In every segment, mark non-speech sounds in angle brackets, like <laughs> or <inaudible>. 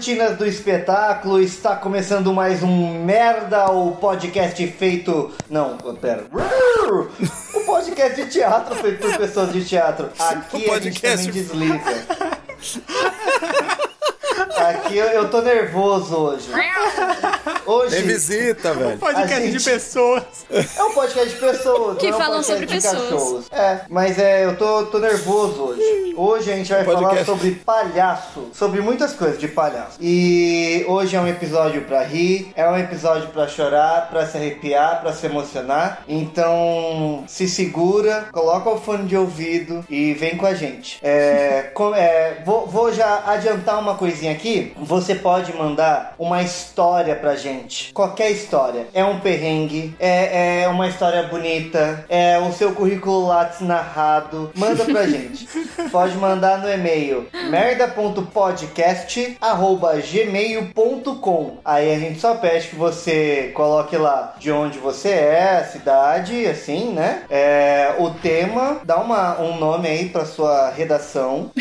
cortinas do espetáculo, está começando mais um Merda, o podcast feito. Não, pera. Podcast de teatro feito por pessoas de teatro. Aqui O a gente também desliza. <laughs> <laughs> Aqui eu, eu tô nervoso hoje. Hoje Tem visita, velho. Podcast A gente- de pessoas. é um podcast de pessoas. Que é um falam podcast sobre de pessoas. cachorros. É, mas é, eu tô, tô nervoso hoje. Hoje a gente vai falar Podcast. sobre palhaço. Sobre muitas coisas de palhaço. E hoje é um episódio pra rir, é um episódio pra chorar, pra se arrepiar, pra se emocionar. Então se segura, coloca o fone de ouvido e vem com a gente. É, com- é, vou, vou já adiantar uma coisinha aqui. Você pode mandar uma história pra gente. Qualquer história. É um perrengue, é, é uma história bonita, é o seu currículo Lattes narrado. Manda pra <laughs> gente. Pode mandar no e-mail merda.podcast@gmail.com. Aí a gente só pede que você coloque lá de onde você é, a cidade, assim, né? É, o tema, dá uma, um nome aí pra sua redação. <laughs>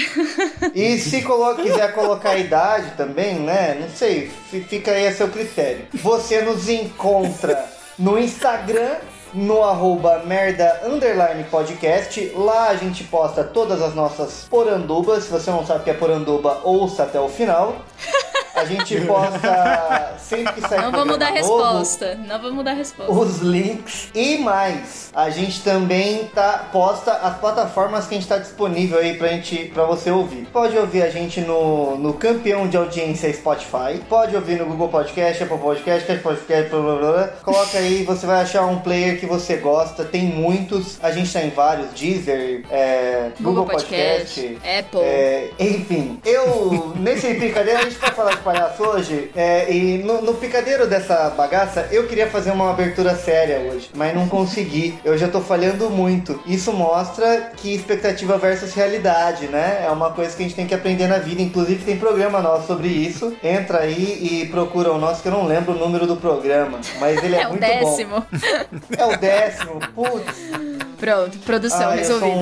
E se colo quiser colocar a idade também, né? Não sei, fi- fica aí a seu critério. Você nos encontra no Instagram, no arroba merda underline podcast. Lá a gente posta todas as nossas porandubas. Se você não sabe o que é poranduba, ouça até o final. <laughs> A gente posta sempre que sai Não vamos dar programa novo, resposta. Não vamos dar resposta. os links e mais. A gente também tá posta as plataformas que a gente tá disponível aí pra gente para você ouvir. Pode ouvir a gente no, no campeão de audiência Spotify. Pode ouvir no Google Podcast, Apple Podcast, Cat Podcast, blá blá blá. Coloca aí, você vai achar um player que você gosta. Tem muitos. A gente tá em vários, Deezer, é, Google, Google Podcast, Apple. é, enfim, eu nesse picadeiro a gente vai falar de palhaço hoje é, e no, no picadeiro dessa bagaça eu queria fazer uma abertura séria hoje, mas não consegui. Eu já tô falhando muito. Isso mostra que expectativa versus realidade, né? É uma coisa que a gente tem que aprender na vida. Inclusive tem programa nosso sobre isso. Entra aí e procura o nosso que eu não lembro o número do programa, mas ele é, <laughs> É o muito décimo. bom. É o décimo. Putz. Pronto, produção Ah, resolvida.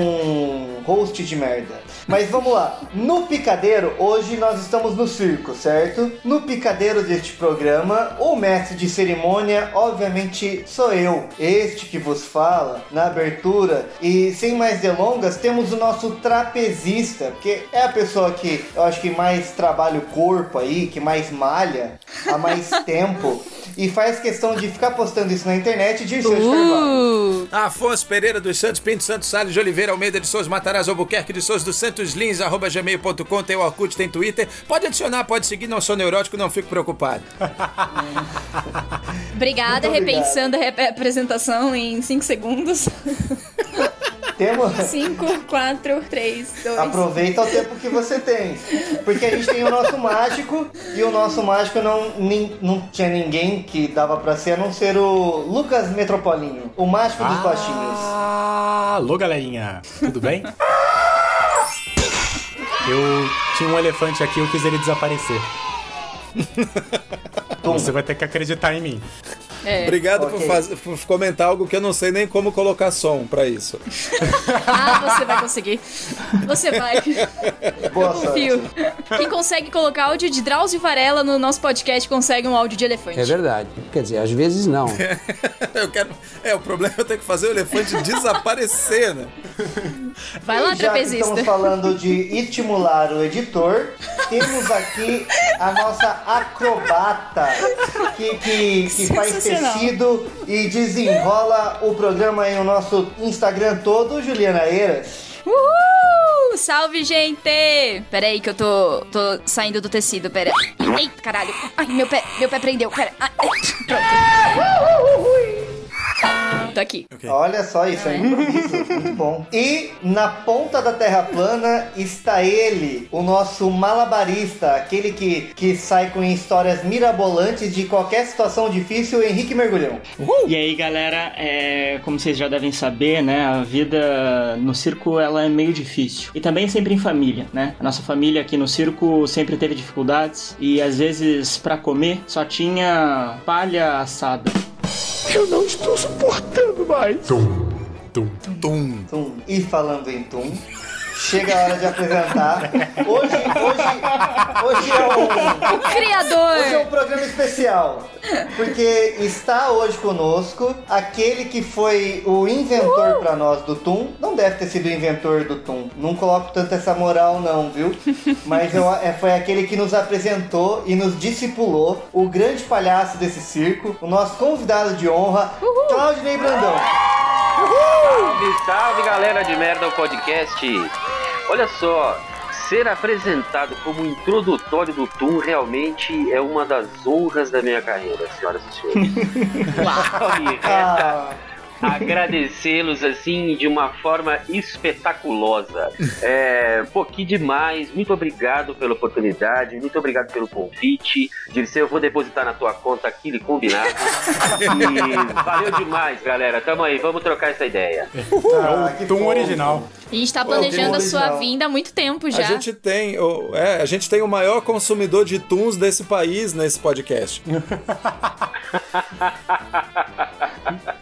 Host de merda. Mas vamos lá. No picadeiro, hoje nós estamos no circo, certo? No picadeiro deste programa, o mestre de cerimônia, obviamente, sou eu. Este que vos fala na abertura. E sem mais delongas, temos o nosso trapezista, porque é a pessoa que eu acho que mais trabalha o corpo aí, que mais malha há mais <laughs> tempo. E faz questão de ficar postando isso na internet de Carvalho. Uh, Afonso Pereira dos Santos, Pinto Santos, Salles de Oliveira, Almeida de Souza, Matarazzo, Albuquerque de Souza, dos Santos Lins, arroba gmail.com, tem o Orkut, tem Twitter. Pode adicionar, pode seguir, não sou neurótico, não fico preocupado. obrigada, repensando a rep- apresentação em 5 segundos. <laughs> Temos. 5, 4, 3, 2. Aproveita o tempo que você tem. Porque a gente tem o nosso mágico e o nosso mágico não, nin- não tinha ninguém que dava pra ser a não ser o Lucas Metropolinho, o mágico dos baixinhos. Ah, alô, galerinha. Tudo bem? Eu tinha um elefante aqui, eu fiz ele desaparecer. Você vai ter que acreditar em mim. É. Obrigado Ok. por, faz- por comentar algo que eu não sei nem como colocar som pra isso. <laughs> Ah, você vai conseguir. Você vai. Boa Eu sorte. confio. Quem consegue colocar áudio de Drauzio Varela no nosso podcast consegue um áudio de elefante. É verdade. Quer dizer, às vezes não. <laughs> Eu quero. É, o problema é eu ter que fazer o elefante <laughs> desaparecer, né? Vai lá, Já que trapezista. estamos falando de estimular o editor, temos aqui a nossa acrobata que, que, que faz E desenrola o programa em o nosso Instagram todo, Juliana Eiras. Uhul! Salve, gente! Pera aí que eu tô, tô saindo do tecido, pera. Eita, caralho. Ai, meu pé, meu pé prendeu, pera. Ai, ai, pronto. Tô aqui. Ok. Olha só isso, é improviso, muito bom. E na ponta da Terra plana está ele, o nosso malabarista, aquele que, que sai com histórias mirabolantes de qualquer situação difícil, Henrique Mergulhão. E aí, galera, é, como vocês já devem saber, né, a vida no circo ela é meio difícil. E também sempre em família, né? A nossa família aqui no circo sempre teve dificuldades e às vezes pra comer só tinha palha assada. Tum. Tum. E falando em Tum, chega a hora de apresentar. Hoje, hoje, hoje é um. O criador! Hoje é um programa especial, porque está hoje conosco aquele que foi o inventor pra nós do Tum. Não deve ter sido o inventor do Tum. Não coloco tanto essa moral não, viu? Mas eu- é, foi aquele que nos apresentou e nos discipulou, o grande palhaço desse circo, o nosso convidado de honra, Claudinei Brandão. Salve, salve galera de merda o podcast. Olha só, ser apresentado como introdutório do Tum realmente é uma das honras da minha carreira, senhoras e senhores. Só me resta agradecê-los assim de uma forma espetaculosa. É, pô, que demais. Muito obrigado pela oportunidade, muito obrigado pelo convite. Dirceu, eu vou depositar na tua conta aquilo combinado. E valeu demais, galera. Tamo aí, vamos trocar essa ideia. ah, que Tum fofo. original. A gente tá planejando a sua vinda há muito tempo já. A gente tem, o, é, a gente tem o maior consumidor de tuns desse país nesse podcast. <laughs>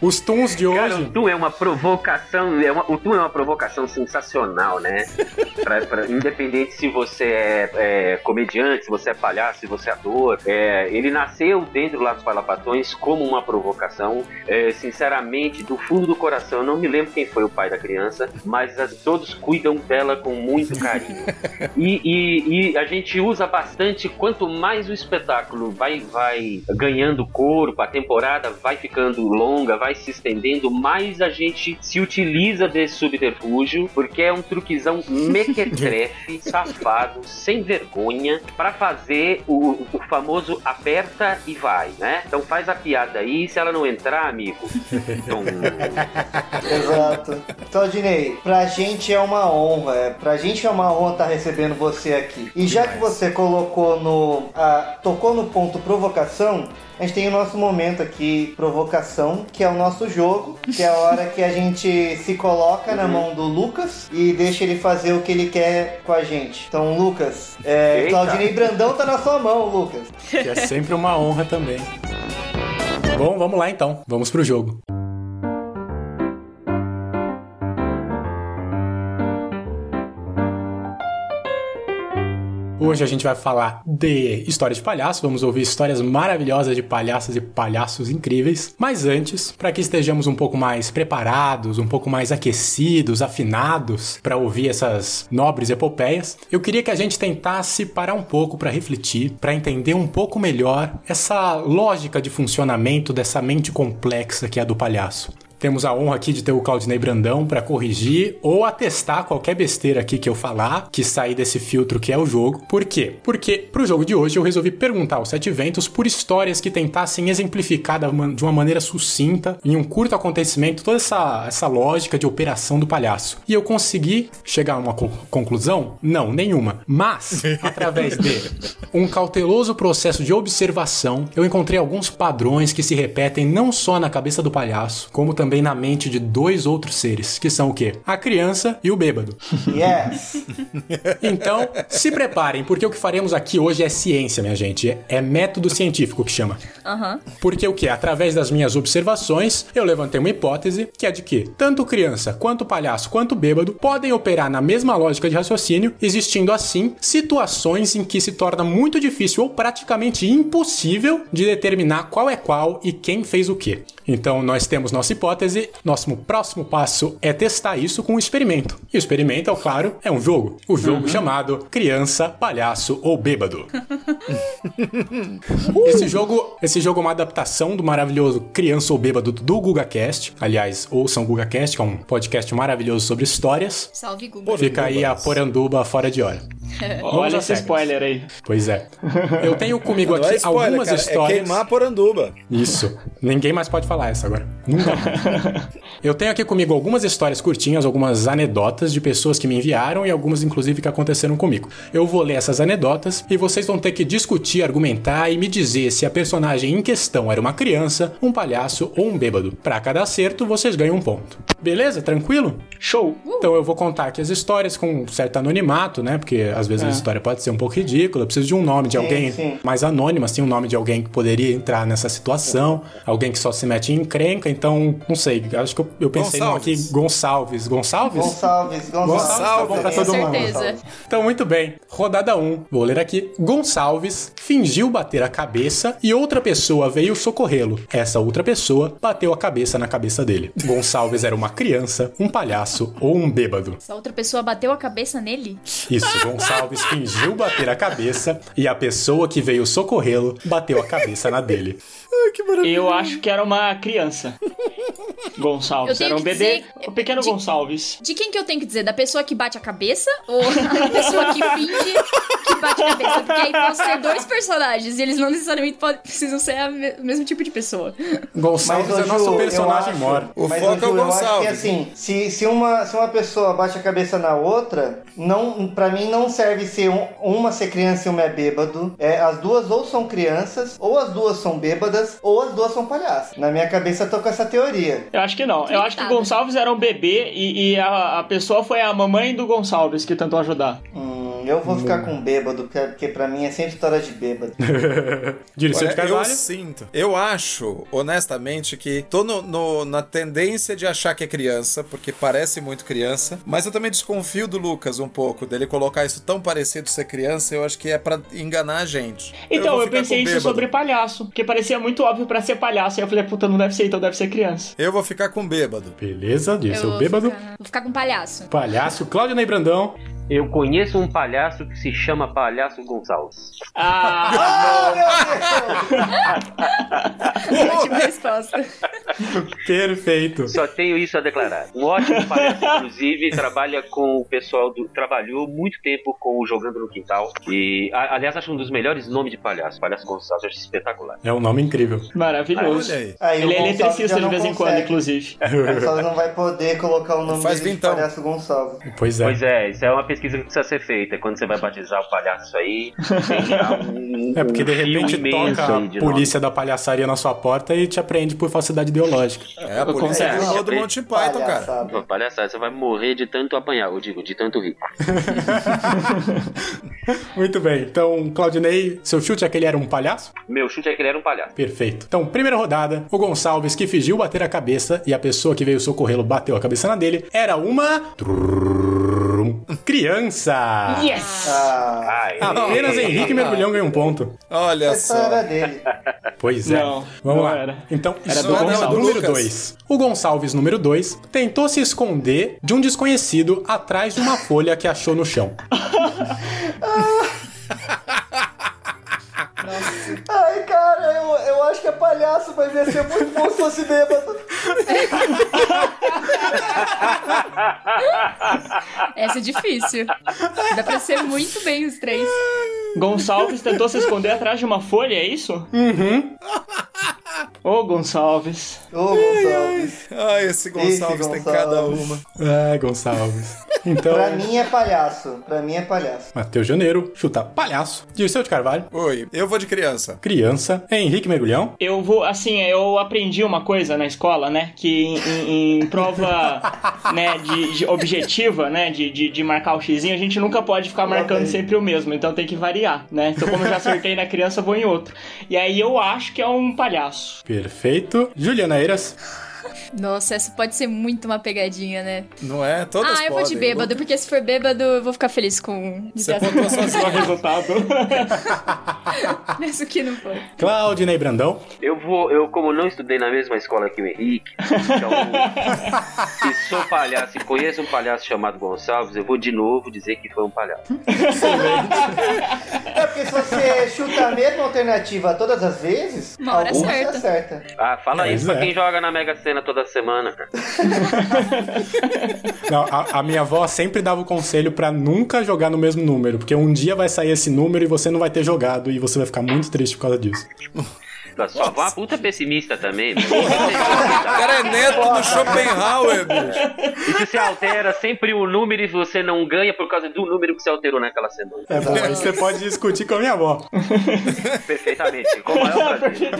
Os tuns de Cara, hoje. o Tum é uma provocação, é uma- o Tum é uma provocação sensacional, né? <laughs> Pra- pra- independente se você é, é comediante, se você é palhaço, se você é ator, é, ele nasceu dentro lá dos Palapatões como uma provocação. É, sinceramente, do fundo do coração, eu não me lembro quem foi o pai da criança, mas as- todos cuidam dela com muito carinho. <laughs> E, e- e a gente usa bastante, quanto mais o espetáculo vai, vai ganhando corpo, a temporada vai ficando longa, vai se estendendo, mais a gente se utiliza desse subterfúgio, porque é um truquezão mequetrefe, <laughs> safado, sem vergonha, pra fazer o, o famoso aperta e vai, né? Então faz a piada aí, se ela não entrar, amigo, <laughs> tum. Exato. Claudinei, pra gente é uma honra, é, pra gente é uma honra estar recebendo você aqui. E já que você colocou no. ah, tocou no ponto provocação, a gente tem o nosso momento aqui, provocação, que é o nosso jogo, que é a hora que a gente se coloca na mão do Lucas e deixa ele fazer o que ele quer com a gente. Então, Lucas, é. Claudinei Brandão tá na sua mão, Lucas. Que é sempre uma honra também. Bom, vamos lá então. Vamos pro jogo. Hoje a gente vai falar de história de palhaço, vamos ouvir histórias maravilhosas de palhaças e palhaços incríveis. Mas antes, para que estejamos um pouco mais preparados, um pouco mais aquecidos, afinados para ouvir essas nobres epopeias, eu queria que a gente tentasse parar um pouco para refletir, para entender um pouco melhor essa lógica de funcionamento dessa mente complexa que é a do palhaço. Temos a honra aqui de ter o Claudinei Brandão para corrigir ou atestar qualquer besteira aqui que eu falar, que sair desse filtro que é o jogo. Por quê? Porque pro jogo de hoje eu resolvi perguntar aos sete ventos por histórias que tentassem exemplificar de uma maneira sucinta, em um curto acontecimento, toda essa, essa lógica de operação do palhaço. E eu consegui chegar a uma co- conclusão? Não, nenhuma. Mas, <laughs> através de um cauteloso processo de observação, eu encontrei alguns padrões que se repetem não só na cabeça do palhaço, como também na mente de dois outros seres, que são o quê? A criança e o bêbado. Yes. Então, se preparem, porque o que faremos aqui hoje é ciência, minha gente. É- método científico que chama. Aham. Porque o que? Através das minhas observações, eu levantei uma hipótese que é de que tanto criança, quanto palhaço, quanto bêbado podem operar na mesma lógica de raciocínio, existindo assim situações em que se torna muito difícil ou praticamente impossível de determinar qual é qual e quem fez o que. Então, nós temos nossa hipótese, nosso próximo passo é testar isso com um experimento. E o experimento, é claro, é um jogo. O jogo chamado Criança, Palhaço ou Bêbado. <laughs> Esse jogo, esse jogo é uma adaptação do maravilhoso Criança ou Bêbado do GugaCast. Aliás, ouçam o GugaCast, que é um podcast maravilhoso sobre histórias. Salve, Google. Fica aí a poranduba fora de hora. <laughs> Olha esse spoiler aí. Pois é. Eu tenho comigo Não aqui é spoiler, algumas cara, histórias. É queimar Poranduba. Isso. Ninguém mais pode falar essa agora. Nunca mais. <laughs> <laughs> Eu tenho aqui comigo algumas histórias curtinhas, algumas anedotas de pessoas que me enviaram e algumas, inclusive, que aconteceram comigo. Eu vou ler essas anedotas e vocês vão ter que discutir, argumentar e me dizer se a personagem em questão era uma criança, um palhaço ou um bêbado. Pra cada acerto, vocês ganham um ponto. Beleza? Tranquilo? Show. Então eu vou contar aqui as histórias com um certo anonimato, né? Porque às vezes a história pode ser um pouco ridícula. Eu preciso de um nome de Sim, alguém sim. mais anônimo, assim, um nome de alguém que poderia entrar nessa situação, alguém que só se mete em encrenca. Então, não sei. Acho que eu, eu pensei no aqui Gonçalves. Gonçalves. Gonçalves? Gonçalves, Gonçalves. tá bom pra Com todo mundo. certeza. Então, muito bem. Rodada 1. Vou ler aqui. Gonçalves fingiu bater a cabeça e outra pessoa veio socorrê-lo. Essa outra pessoa bateu a cabeça na cabeça dele. Gonçalves era uma criança, um palhaço ou um bêbado. Essa outra pessoa bateu a cabeça nele? Isso, Gonçalves fingiu bater a cabeça e a pessoa que veio socorrê-lo bateu a cabeça na dele. Eu acho que era uma criança. <laughs> Gonçalves. Era um que bebê. dizer- O pequeno de- Gonçalves. De quem que eu tenho que dizer? Da pessoa que bate a cabeça? Ou <laughs> da pessoa que finge que bate a cabeça? Porque aí posso ter dois personagens e eles não necessariamente podem, precisam ser a me- o mesmo tipo de pessoa. Gonçalves ô, é nosso Ju, personagem eu acho- mor. O mas, foco é o Ju, Eu acho que Gonçalves. assim, se, se, uma, se uma pessoa bate a cabeça na outra, não, pra mim não serve ser um- uma ser criança e uma é bêbado. É, as duas ou são crianças, ou as duas são bêbadas, ou as duas são palhaços. Na minha cabeça eu tô com essa teoria. Eu acho que não. Eu acho que o. Gonçalves era um bebê e, e a, a pessoa foi a mamãe do Gonçalves que tentou ajudar. Hum, eu vou ficar com bêbado, porque, pra mim é sempre história de bêbado. <laughs> Dirceu Olha, de eu Carvalho. sinto. Eu acho, honestamente, que tô no- no- na tendência de achar que é criança, porque parece muito criança, mas eu também desconfio do Lucas um pouco, dele colocar isso tão parecido ser criança, eu acho que é pra enganar a gente. Então, eu, ficar pensei isso sobre palhaço, porque parecia muito óbvio pra ser palhaço. Aí eu falei, puta, não deve ser, então deve ser criança. Eu vou ficar com bêbado. Beleza, Dirceu vou bêbado. Ficar, vou ficar com palhaço. Palhaço, Cláudio Ney Brandão. Eu conheço um palhaço que se chama Palhaço Gonçalves. Ah, <laughs> Ótima resposta. Perfeito. Só tenho isso a declarar. Um ótimo palhaço, inclusive, trabalha com o pessoal do. Trabalhou muito tempo com o Jogando no Quintal. E, a- aliás, acho um dos melhores nomes de palhaço. Palhaço Gonçalves, acho espetacular. É um nome incrível. maravilhoso. Ele é eletricista de vez em quando, inclusive. O Gonçalves não vai poder colocar o nome Faz de palhaço Gonçalves. Pois é. Pois é, isso é uma pesquisa que precisa ser feita. Quando você vai batizar o palhaço aí, tem <laughs> um, É porque de um fio repente toca de a polícia da palhaçaria na sua porta e te aprende por falsidade ideológica. É a polícia Acontece. virou do Monty Python, cara. Palhaçada. nome. Palhaçada, você vai morrer de tanto apanhar, eu digo, de tanto rir. <laughs> Muito bem. Então, Claudinei, seu chute é que ele era um palhaço? Meu chute é que ele era um palhaço. Perfeito. Então, primeira rodada, o Gonçalves que fingiu bater a cabeça e a pessoa que veio socorrê-lo bateu a cabeça na dele era uma Trum. Criança. Yes! Ah, Ai, Apenas Henrique Mergulhão ganhou um ponto. Olha essa só. era dele. Pois é. Não, Vamos não lá. era. Então, Era do história Gonçalves. número Lucas. 2. O Gonçalves, número 2, tentou se esconder de um desconhecido atrás de uma folha que achou no chão. <laughs> Ai, cara, eu, eu acho que é palhaço, mas ia ser muito bom se fosse bêbado. Essa é difícil. Dá pra ser muito bem os três. Gonçalves tentou se esconder atrás de uma folha, é isso? Uhum. Ô, Gonçalves. Ô, Gonçalves. Ah, esse Gonçalves tem Gonçalves. cada uma. Ah, Gonçalves. Então, Pra mim é palhaço. Pra mim é palhaço. Matheus Janeiro, chuta palhaço. Dirceu de Carvalho, Oi, eu vou de criança. Criança. Henrique Mergulhão. Eu vou, assim, eu aprendi uma coisa na escola, né? Que em, em- em prova <laughs> né, de, de objetiva, né? De, de, de marcar o xizinho, a gente nunca pode ficar marcando sempre o mesmo. Então tem que variar, né? Então, como eu já acertei na criança, eu vou em outro. E aí eu acho que é um palhaço. Perfeito. Juliana Eiras. Nossa, essa pode ser muito uma pegadinha, né? Não é? Todas ah, eu vou de podem. bêbado, porque se for bêbado, eu vou ficar feliz com Você dizer pontuou Só o resultado. <laughs> Isso que não foi. Claudinei Brandão. Eu vou, eu como não estudei na mesma escola que o Henrique, então, <laughs> e sou palhaço e conheço um palhaço chamado Gonçalves, eu vou de novo dizer que foi um palhaço. É porque se você chuta a mesma alternativa todas as vezes, Uma hora alguma acerta. você acerta. Ah, fala Pois isso pra é. quem joga na Mega Sena Mega-Sena toda semana, cara. <laughs> Não, a, a minha avó sempre dava o conselho pra nunca jogar no mesmo número, porque um dia vai sair esse número e você não vai ter jogado e você vai ficar muito triste por causa disso. <laughs> Sua avó é uma puta pessimista também. <laughs> O cara é neto do Schopenhauer, bicho. E se você altera sempre o número e você não ganha por causa do número que você alterou naquela semana. É bom, aí você pode discutir com a minha avó. <laughs> Perfeitamente. Com o maior <laughs> prazer.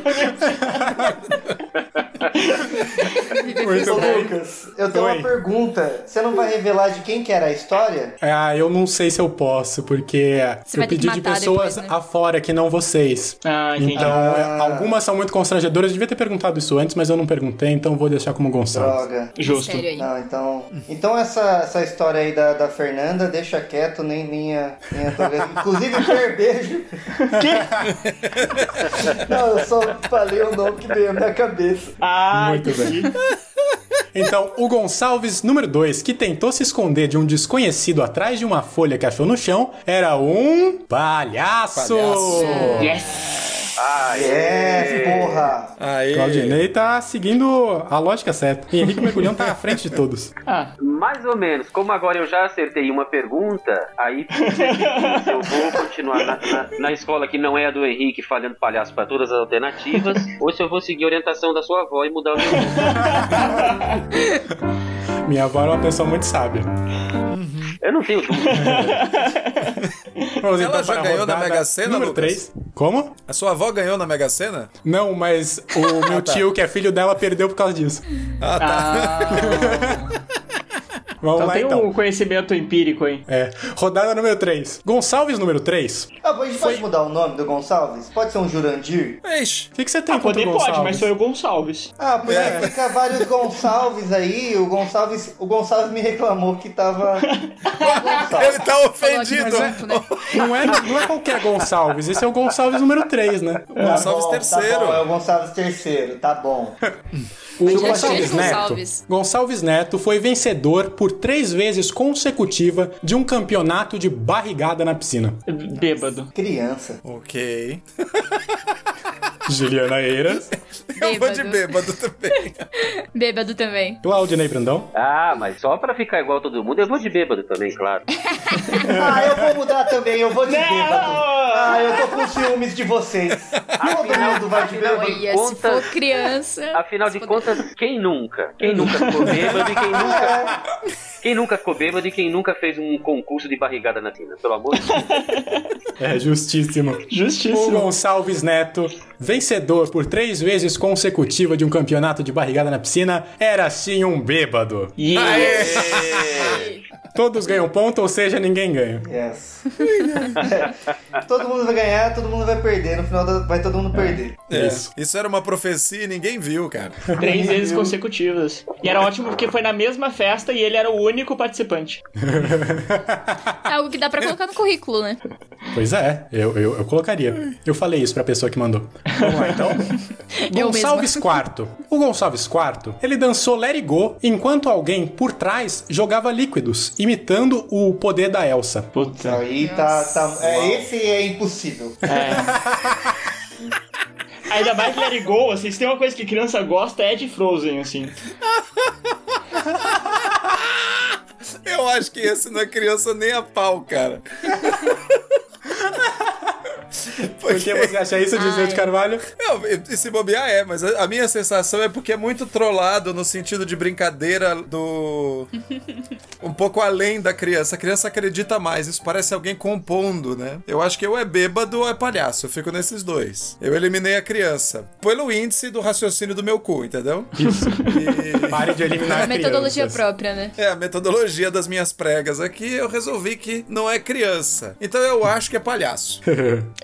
Muito Ô, bem. Lucas, eu tenho Oi. uma pergunta. Você não vai revelar de quem que era a história? Ah, eu não sei se eu posso, porque Você eu pedi de pessoas depois, né? afora que não vocês. Ah, entendi. Então, Ah. é, algumas são muito constrangedoras. Eu devia ter perguntado isso antes, mas eu não perguntei, então vou deixar como Gonçalo. Droga. Justo. Não, então. Então essa, essa história aí da, da Fernanda, deixa quieto, nem minha. minha <laughs> Inclusive, Fer, beijo. <laughs> Não, eu só falei o nome que veio na minha cabeça. Ah, Muito entendi. Então, o Gonçalves número 2, que tentou se esconder de um desconhecido atrás de uma folha que achou no chão, era um palhaço. Palhaço. Yes! Ah, É, porra. Aí. Claudinei tá seguindo a lógica certa. E Henrique Mergulhão tá à frente de todos. Ah, Mais ou menos. Como agora eu já acertei uma pergunta, aí se eu vou continuar na, na- na escola que não é a do Henrique falhando palhaço para todas as alternativas, <laughs> ou se eu vou seguir a orientação da sua avó e mudar o meu. <laughs> Minha avó era uma pessoa muito sábia. Eu não tenho dúvida. Vamos Ela já para a ganhou na rodada Mega Sena, Número Lucas? 3. Como? A sua avó ganhou na Mega Sena? Não, mas o <laughs> meu tá. tio, que é filho dela, perdeu por causa disso. Ah, tá. ah, <laughs> Vamos então lá tem então. um conhecimento empírico aí. É, rodada número 3. Gonçalves número 3. Ah, a gente pode mudar o nome do Gonçalves? Pode ser um Jurandir? Ixi. O que, que você tem Ah, contra poder o pode, Gonçalves? mas sou eu Gonçalves. Ah, porque É. fica vários Gonçalves aí. O Gonçalves, o Gonçalves me reclamou que tava. <laughs> Ele tá ofendido. Mas é- né? não, é, não é qualquer Gonçalves, esse é o Gonçalves número 3, né? Gonçalves Tá bom, terceiro. Tá bom, é o Gonçalves terceiro, tá bom. <laughs> O já Gonçalves Neto. Gonçalves. Gonçalves Neto foi vencedor por três vezes consecutiva de um campeonato de barrigada na piscina. Bêbado. Criança. Ok. <laughs> Juliana Eiras, Eu vou de Bêbado. bêbado também. <laughs> Bêbado também. Claudinei Brandão. Ah, mas só pra ficar igual todo mundo, eu vou de bêbado também, claro. <laughs> Ah, eu vou mudar também, eu vou de bêbado. Ah, eu tô com ciúmes de vocês. Todo mundo vai de Afinal bêbado. de Olha, se contas, for criança. afinal de se contas, quem nunca? Quem nunca ficou bêbado e quem nunca. Quem nunca ficou bêbado e quem nunca fez um concurso de barrigada na tina? Pelo amor de Deus. <laughs> É justíssimo. O Justíssimo. Gonçalves Neto, vencedor por três vezes consecutiva de um campeonato de barrigada na piscina, era sim um bêbado. Yeah. Todos ganham ponto, ou seja, ninguém ganha. Yes. <laughs> todo mundo vai ganhar, todo mundo vai perder. No final vai todo mundo perder. É, Isso. Isso era uma profecia e ninguém viu, cara. Três vezes consecutivas. E era ótimo porque foi na mesma festa e ele era o único participante. <laughs> É algo que dá pra colocar no currículo, né? Pois é, eu, eu, eu colocaria. Eu falei isso pra pessoa que mandou. Vamos lá, então. <laughs> Gonçalves IV. O Gonçalves IV, ele dançou Let It Go enquanto alguém por trás jogava líquidos, imitando o poder da Elsa. Puta. Aí tá. tá é, esse é impossível. <laughs> Ainda mais Let It Go, assim, se tem uma coisa que criança gosta é de Frozen, assim. Eu acho que esse não é criança nem a pau, cara. <laughs> <laughs> Por que você acha isso, Gisele de Carvalho? Não, e se bobear é, mas a a minha sensação é porque é muito trollado no sentido de brincadeira do. <laughs> um pouco além da criança. A criança acredita mais, isso parece alguém compondo, né? Eu acho que ou é bêbado ou é palhaço, eu fico nesses dois. Eu eliminei a criança. Pelo índice do raciocínio do meu cu, entendeu? <laughs> Isso. E. Pare de eliminar A metodologia crianças. própria, né? É, a metodologia das minhas pregas aqui, eu resolvi que não é criança. Então eu acho que é palhaço.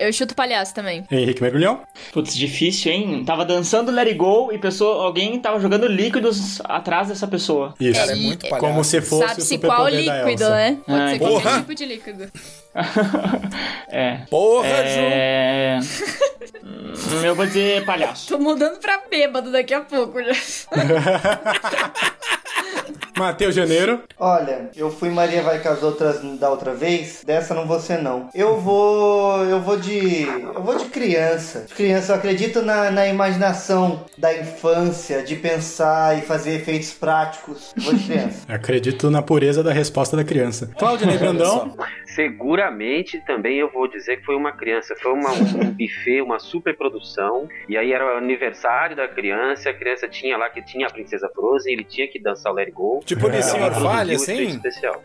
Eu chuto palhaço também. Henrique Mergulhão? Putz, difícil, hein? Tava dançando Let It Go e pessoa, alguém tava jogando líquidos atrás dessa pessoa. Isso. Cara, é muito palhaço. Como se fosse Sabe-se o qual líquido, Elsa. né? Pode Ah, ser porra. qualquer tipo de líquido. <laughs> é. Porra, Ju! É. Hum, Eu vou dizer palhaço. Tô mudando pra bêbado daqui a pouco já. <laughs> Matheus Janeiro. Olha, eu fui Maria vai com as outras da outra vez. Dessa não vou ser não. Eu vou, eu vou de, eu vou de criança. De criança, eu acredito na, na imaginação da infância, de pensar e fazer efeitos práticos. Vou de criança. Acredito na pureza da resposta da criança. Claudinei Brandão. <laughs> Seguramente também eu vou dizer que foi uma criança. Foi uma, um buffet, uma super produção. E aí era o aniversário da criança. A criança tinha lá que tinha a Princesa Frozen. Ele tinha que dançar o Let It Go. Tipo o Nissin um efeito assim? Especial.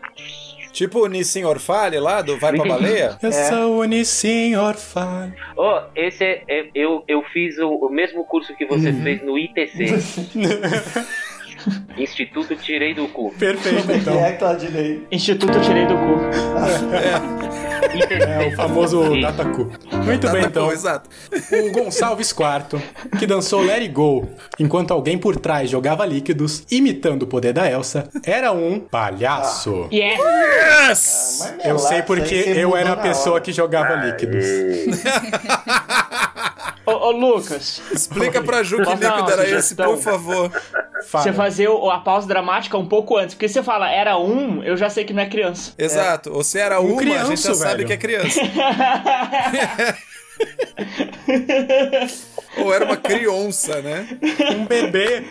Tipo o Nissin Orfalha lá do Vai Pra Baleia? <laughs> Eu sou o Nissin Orfalho. Oh, esse é, é- eu, eu fiz o, o mesmo curso que você fez no ITC. <laughs> <laughs> Instituto Tirei do Cu. Perfeito, então. é, Claudinei? Instituto Tirei do Cu. <laughs> É o famoso Dataku. Muito bem, Tá então. bom, exato. O Gonçalves IV, que dançou Let It Go enquanto alguém por trás jogava líquidos, imitando o poder da Elsa, era um palhaço. Yeah! Yes! Mas, Eu meu, sei porque eu era a pessoa hora. que jogava líquidos. <laughs> Ô, ô, Lucas, Explica pra Ju que líquido era esse, por favor. Fala. você fazer o- a pausa dramática um pouco antes. Porque você fala, era um, eu já sei que não é criança. Exato. Ou se era uma, a gente já crianço, sabe velho. que é criança. <laughs> Ou era uma criança, né? Um bebê,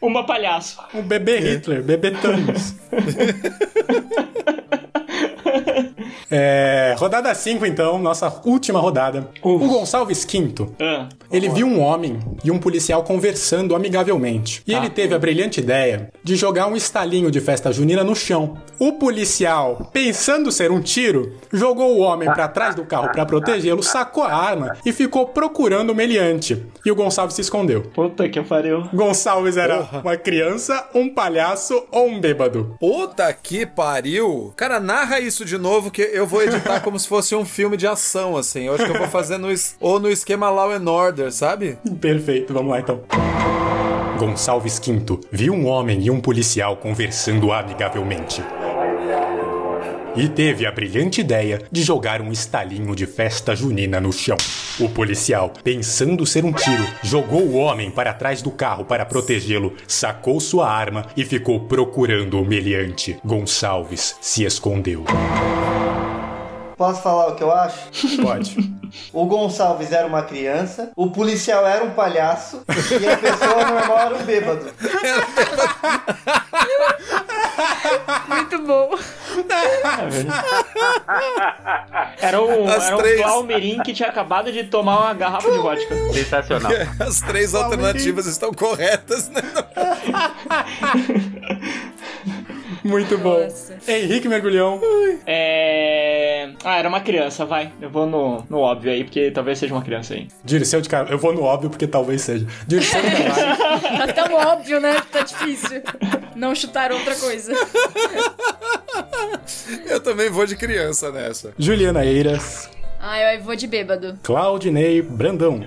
Uma palhaço. um bebê Hitler, bebê Thanos. <laughs> É, rodada 5, então, nossa última rodada. O Gonçalves V Ah, Ele viu um homem e um policial conversando amigavelmente. E ele teve a brilhante ideia de jogar um estalinho de festa junina no chão. O policial, pensando ser um tiro, jogou o homem pra trás do carro pra protegê-lo, sacou a arma e ficou procurando o meliante. E o Gonçalves se escondeu. puta que pariu. Gonçalves era uma criança, um palhaço ou um bêbado. Puta que pariu! Cara, narra isso de novo que eu vou editar como se fosse um filme de ação, assim. Eu acho que eu vou fazer no... es- Ou no esquema Law and Order, sabe? Perfeito, vamos lá então. Gonçalves V viu um homem e um policial conversando amigavelmente. E teve a brilhante ideia de jogar um estalinho de festa junina no chão. O policial, pensando ser um tiro, jogou o homem para trás do carro para protegê-lo, sacou sua arma e ficou procurando o meliante. Gonçalves se escondeu. Posso falar o que eu acho? Pode. O Gonçalves era uma criança, o policial era um palhaço e a pessoa normal era um bêbado. Muito bom. Era um, As era um. Palmeirim que tinha acabado de tomar uma garrafa de vodka. Sensacional. As três alternativas estão corretas, né? <laughs> <laughs> Muito bom. Nossa. Henrique Mergulhão. É. Ah, era uma criança, vai. Eu vou no, no óbvio aí, porque talvez seja uma criança aí. Dirceu de cara. Eu vou no óbvio porque talvez seja. Dirceu de Carvalho. <laughs> Tá tão óbvio, né? Tá difícil. Não chutar outra coisa. <laughs> Eu também vou de criança nessa. Juliana Eiras. Ah, eu vou de bêbado. Claudinei Brandão.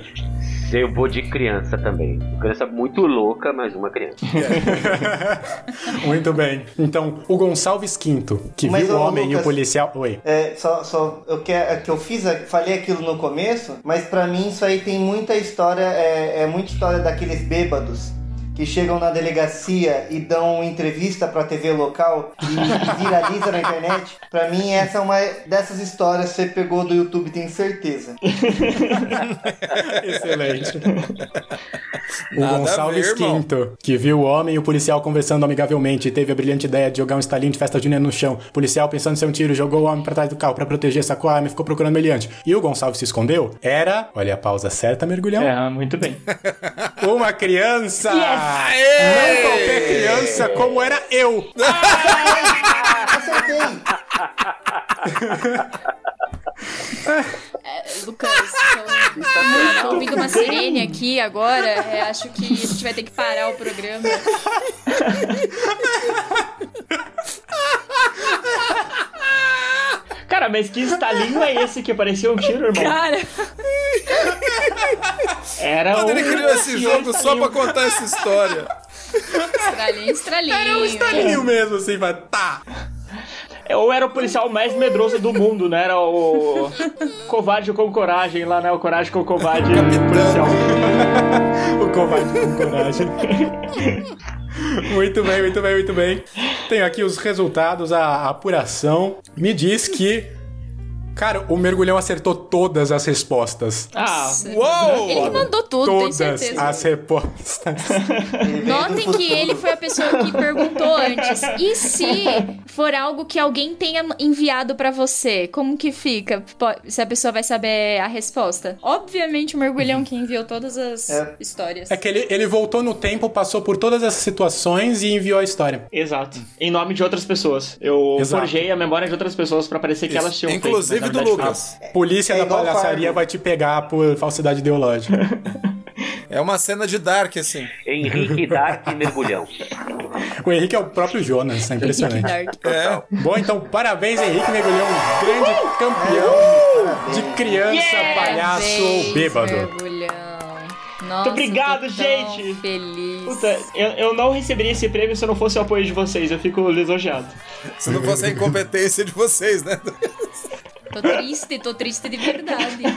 Eu vou de criança também. Criança muito louca, mas uma criança. <laughs> Muito bem. Então, o Gonçalves V, que Mas, viu o homem e o Lucas- policial. Oi. É, só, só eu que, é que eu fiz, a- falei aquilo no começo, mas pra mim isso aí tem muita história, é, é muita história daqueles bêbados que chegam na delegacia e dão entrevista pra TV local e <laughs> viraliza na internet. Pra mim essa é uma dessas histórias que você pegou do YouTube, tenho certeza. <laughs> Excelente. O Nada Gonçalves ver. V, que viu o homem e o policial conversando amigavelmente e teve a brilhante ideia de jogar um estalinho de festa junina no chão. O policial, pensando em ser um tiro, jogou o homem pra trás do carro pra proteger, sacou a arma e ficou procurando o meliante. E o Gonçalves se escondeu? Era, olha a pausa certa, mergulhão, É, muito bem. <laughs> uma criança! Aê! Não qualquer criança, como era eu! Acertei! <laughs> Lucas, tô, tô ouvindo uma sirene aqui agora. é, acho que a gente vai ter que parar o programa. Cara, mas que estalinho é esse que parecia um tiro, irmão? Cara, Era Quando um. ele criou esse jogo só pra contar essa história. estralinho, estralinho. Era um estalinho mesmo, assim, vai, tá. Ou era o policial mais medroso do mundo, né? Era o. Covarde com coragem lá, né? O coragem com covarde policial. <laughs> O covarde com coragem. <laughs> Muito bem, muito bem, muito bem. Tenho aqui os resultados, a apuração. Me diz que. Cara, o mergulhão acertou todas as respostas. Ah, Uou! Ele mandou tudo, tenho Todas certeza. as respostas. <laughs> Notem que ele foi a pessoa que perguntou antes. E se for algo que alguém tenha enviado pra você, como que fica? Se a pessoa vai saber a resposta? Obviamente o mergulhão que enviou todas as É. histórias. É que ele, ele voltou no tempo, passou por todas as situações e enviou a história. exato. Em nome de outras pessoas. Eu Exato. forjei a memória de outras pessoas pra parecer que Isso. elas tinham feito, Inclusive mas na do Lucas. Polícia É da palhaçaria vai te pegar por falsidade ideológica. <laughs> É uma cena de Dark, assim. Henrique Dark Mergulhão. o Henrique é o próprio Jonas, é impressionante. Dark. É. Bom, então, parabéns, Henrique Mergulhão, grande campeão de criança, palhaço ou bêbado. Mergulhão. Nossa, Muito obrigado, gente. Feliz. Puta, eu, eu não receberia esse prêmio se eu não fosse o apoio de vocês. Eu fico lisonjeado. Se não fosse a incompetência de vocês, né? Tô triste, tô triste de verdade. <laughs>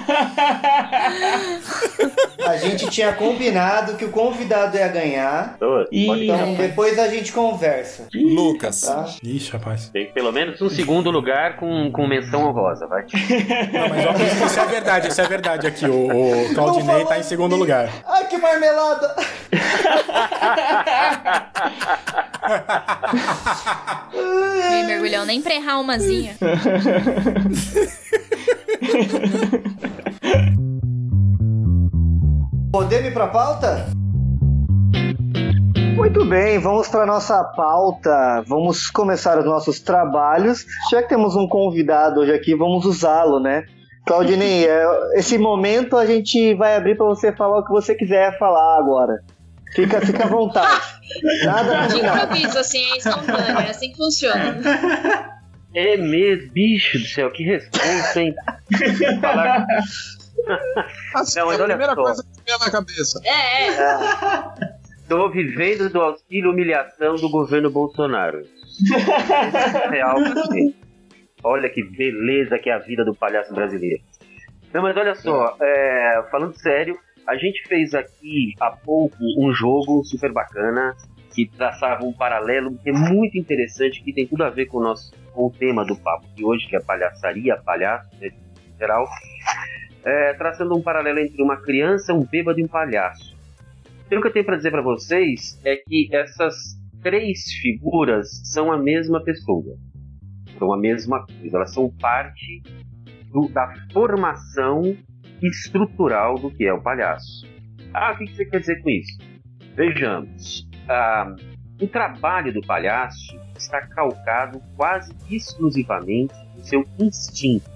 A gente tinha combinado que o convidado ia ganhar. Ô, Ih, pode Então rapaz. depois a gente conversa, Lucas. tá? Ixi, rapaz. ter pelo menos um segundo lugar com, com menção honrosa, vai. <laughs> Não, mas ó, isso, é verdade, isso é verdade aqui. O, o Claudinei tá em segundo lugar. Ai, que marmelada! Ei, mergulhão, nem pra errar umazinha. <laughs> Podemos ir pra pauta? Muito bem, vamos para nossa pauta. Vamos começar os nossos trabalhos. Já que temos um convidado hoje aqui, vamos usá-lo, né? Claudinei, <laughs> é, esse momento a gente vai abrir para você falar o que você quiser falar agora. Fica, fica à vontade. <laughs> Nada De improviso, assim, é instantâneo, é assim que funciona. <laughs> É mesmo, bicho do céu, que responsa, hein? Falar- <laughs> Assim, Não, mas é a olha primeira só. coisa que vem na cabeça. É, é. Tô vivendo do auxílio humilhação do governo Bolsonaro. É Real, gente. Olha que beleza que é a vida do palhaço brasileiro. Não, mas olha só, é, falando sério, a gente fez aqui há pouco um jogo super bacana que traçava um paralelo que é muito interessante, que tem tudo a ver com o nosso com o tema do papo de hoje, que é palhaçaria, palhaço, né, em geral. É, traçando um paralelo entre uma criança, um bêbado e um palhaço. Então, o que eu tenho para dizer para vocês é que essas três figuras são a mesma pessoa. São a mesma coisa. Elas são parte do- da formação estrutural do que é o palhaço. Ah, o que você quer dizer com isso? Vejamos. Ah, o trabalho do palhaço está calcado quase exclusivamente no seu instinto.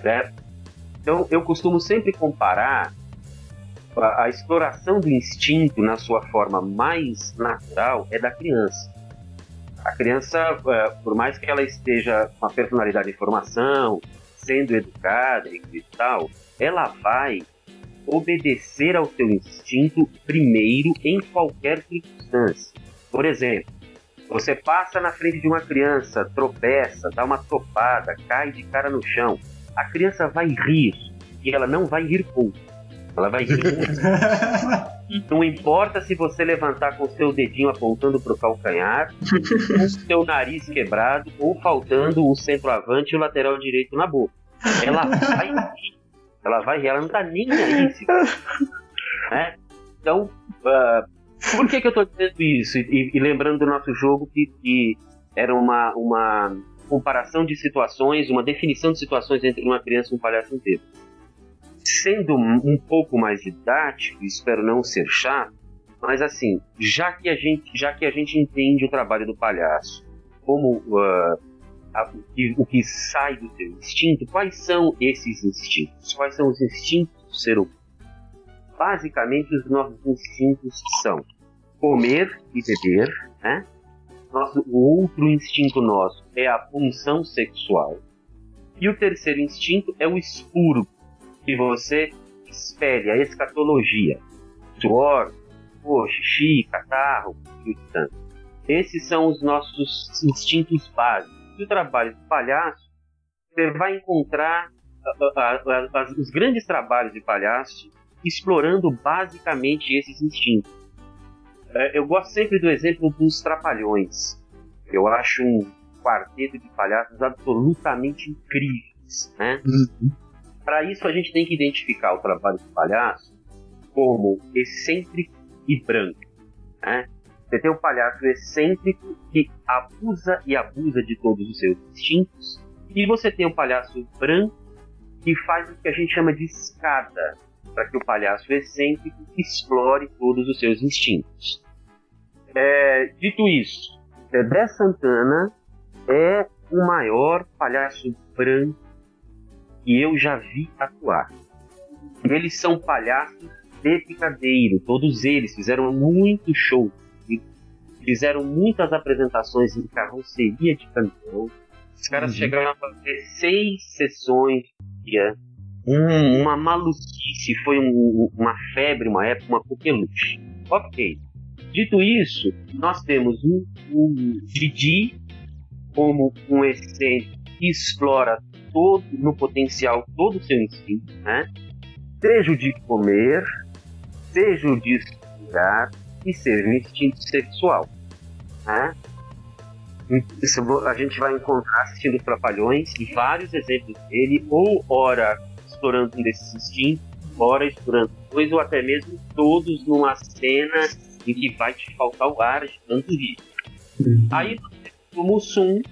Certo? Então, eu costumo sempre comparar a, a exploração do instinto na sua forma mais natural é da criança. A criança, eh, por mais que ela esteja com a personalidade em formação, sendo educada e tal, ela vai obedecer ao seu instinto primeiro em qualquer circunstância. Por exemplo, você passa na frente de uma criança, tropeça, dá uma topada, cai de cara no chão. A criança vai rir e ela não vai rir pouco. Ela vai rir muito. <laughs> Não importa se você levantar com o seu dedinho apontando para o calcanhar, com seu nariz quebrado ou faltando o centroavante e o lateral direito na boca. Ela vai rir. Ela vai rir, ela não tá nem aí. <laughs> Né? Então, ah, por que, que eu tô dizendo isso? E, e lembrando do nosso jogo que, que era uma, uma comparação de situações, uma definição de situações entre uma criança e um palhaço inteiro. Sendo um pouco mais didático, espero não ser chato, mas assim, já que a gente, já que a gente entende o trabalho do palhaço como a- o, que, sai do seu instinto, quais são esses instintos? Quais são os instintos do ser humano? Basicamente, os nossos instintos são comer e beber, né? Nosso, o outro instinto nosso é a função sexual. E o terceiro instinto é o expurgo, que você espelha, a escatologia. Suor, pô, xixi, catarro, tanto. Esses são os nossos instintos básicos. O trabalho do palhaço, você vai encontrar a- a- a- os grandes trabalhos de palhaço explorando basicamente esses instintos. É, eu gosto sempre do exemplo dos Trapalhões. Eu acho um quarteto de palhaços absolutamente incríveis, né? Para isso a gente tem que identificar o trabalho do palhaço como excêntrico e branco, né? Você tem um palhaço excêntrico que abusa e abusa de todos os seus instintos, e você tem um palhaço branco que faz o que a gente chama de escada, para que o palhaço excêntrico explore todos os seus instintos. É, dito isso, Dedé Santana é o maior palhaço branco que eu já vi atuar. Eles são palhaços de picadeiro, todos eles fizeram muito show, fizeram muitas apresentações em carroceria de caminhão. Os caras Uhum. chegaram a fazer seis sessões dia. Um- uma maluquice, foi um- uma febre, uma época, uma coqueluche. Ok. Dito isso, nós temos um, um Didi como um excêntrico que explora todo no potencial todo o seu instinto, né? Seja o de comer, seja o de estudar e seja o instinto sexual, né? Isso a gente vai encontrar assistindo Trapalhões vários exemplos dele, ou ora explorando um desses instintos, ora explorando dois, ou até mesmo todos numa cena em que vai te faltar o ar de tanto rir. Aí nós temos o Mussum,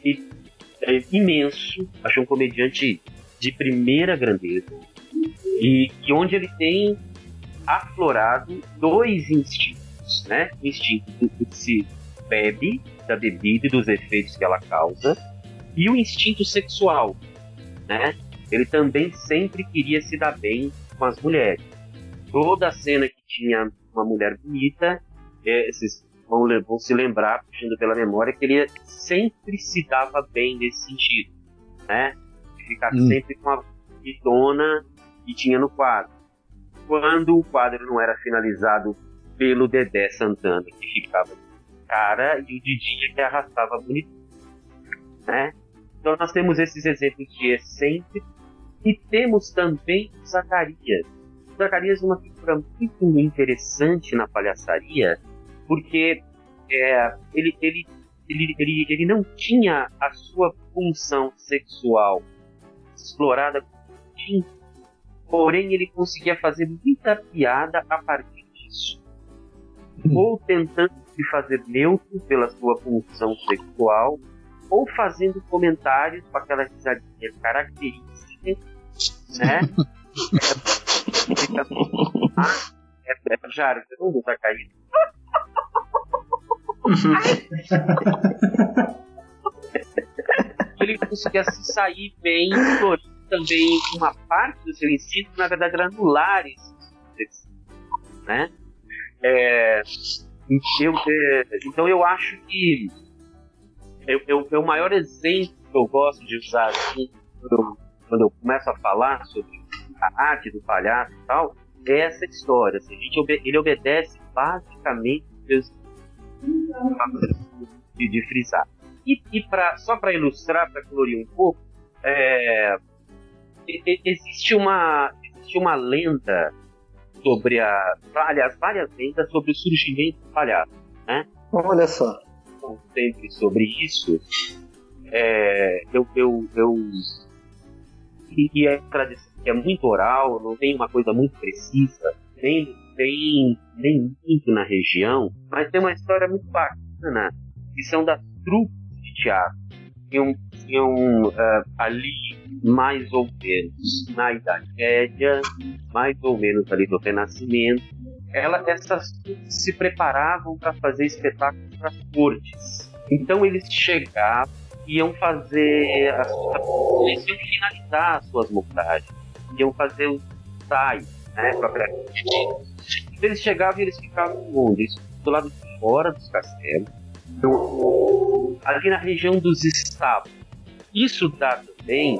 que é imenso, acho um comediante de primeira grandeza, e, e onde ele tem aflorado dois instintos, né? O instinto do, que se bebe, da bebida e dos efeitos que ela causa, e o instinto sexual, né? Ele também sempre queria se dar bem com as mulheres. Toda cena que tinha uma mulher bonita, é, vocês vão, vão se lembrar, puxando pela memória, que ele sempre se dava bem nesse sentido, né? De ficar Hum. sempre com a bonitona que tinha no quadro. Quando o quadro não era finalizado pelo Dedé Santana, que ficava com cara, e o Didi que arrastava bonito, né? Então nós temos esses exemplos de excêntrico e temos também o Zacarias. O Zacarias é uma figura muito interessante na palhaçaria, porque é, ele, ele, ele, ele, ele não tinha a sua função sexual explorada tinha, porém ele conseguia fazer muita piada a partir disso. Ou tentando se fazer neutro pela sua função sexual, ou fazendo comentários com aquela risadinha característica, né? <laughs> é, é, é, você não tá caindo. <laughs> ele conseguia se sair bem, também uma parte do seu instinto, que na verdade era anular esse instinto, né? É, eu, é, então eu acho que eu, eu, é o maior exemplo que eu gosto de usar assim, quando, eu, quando eu começo a falar sobre a arte do palhaço e tal, é essa história. Assim, gente ele obedece basicamente de, de frisar. E, e pra, só para ilustrar, para colorir um pouco, é, existe, uma, existe uma lenda sobre a. Aliás, várias lendas sobre o surgimento do palhaço. Né? Olha só. Então, sempre sobre isso. É, eu, eu, eu e, e é tradição que é muito oral, não tem uma coisa muito precisa, nem, nem, nem muito na região, mas tem uma história muito bacana, que são das trupes de teatro. Tinham, tinham ah, ali mais ou menos na Idade Média, mais ou menos ali no Renascimento, ela, essas se preparavam para fazer espetáculos para as cortes. Então eles chegavam, iam fazer, as, eles iam finalizar as suas montagens, iam fazer os ensaios, né, propriamente. Então eles chegavam e eles ficavam onde? Do lado de fora dos castelos, no- ali na região dos estábulos. Isso dá também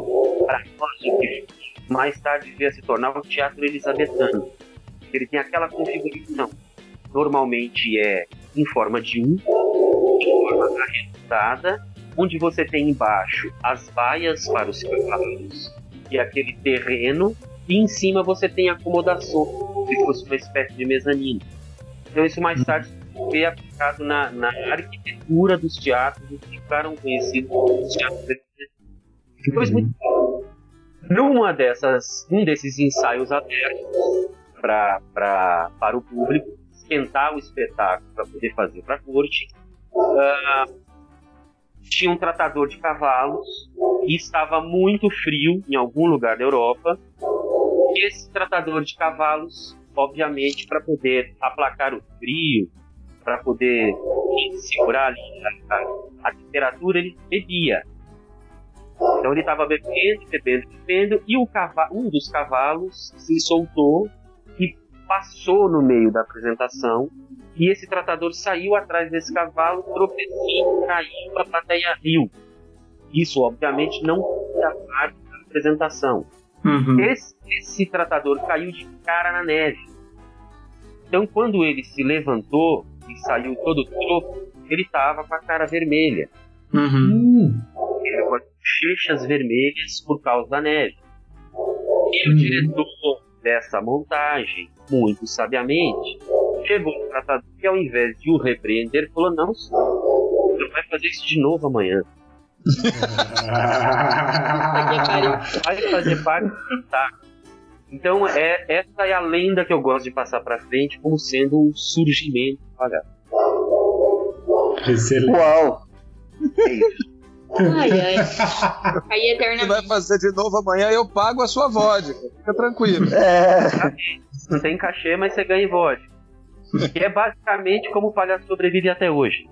para nós que mais tarde veio a se tornar o teatro elisabetano. Ele tem aquela configuração. Normalmente é em forma de um, em forma arredondada, onde você tem embaixo as baias para os cavalos e aquele terreno, e em cima você tem acomodação, como se fosse uma espécie de mezanino. Então isso mais tarde foi aplicado na, na arquitetura dos teatros e ficaram conhecidos como os teatros. Depois, muito numa dessas, um desses ensaios abertos pra, para o público, esquentar o espetáculo para poder fazer para a corte, ah, tinha um tratador de cavalos e estava muito frio em algum lugar da Europa. Esse tratador de cavalos, obviamente, para poder aplacar o frio, para poder segurar a, a- a temperatura, ele bebia. Então ele estava bebendo, bebendo, bebendo, e o cava- um dos cavalos se soltou e passou no meio da apresentação. E esse tratador saiu atrás desse cavalo, tropeçou, caiu, a plateia riu. Isso, obviamente, não fazia parte da apresentação. Uhum. Esse, esse tratador caiu de cara na neve. Então, quando ele se levantou e saiu todo troco, ele estava com a cara vermelha. Uhum. Ele com as bochechas vermelhas por causa da neve. E o diretor dessa montagem, muito sabiamente, chegou no tratador e ao invés de o repreender, falou: Não, senhor, você vai fazer isso de novo amanhã. <laughs> Vai fazer parte do espetáculo. Então, é, essa é a lenda que eu gosto de passar pra frente como sendo um surgimento do. Excelente. Uau! É isso. Ai, ai. <laughs> Aí Você vai eternamente. fazer de novo amanhã eu pago a sua vodka. Fica tranquilo. É, Não tem cachê, mas você ganha em vodka. Que é basicamente como o palhaço sobrevive até hoje.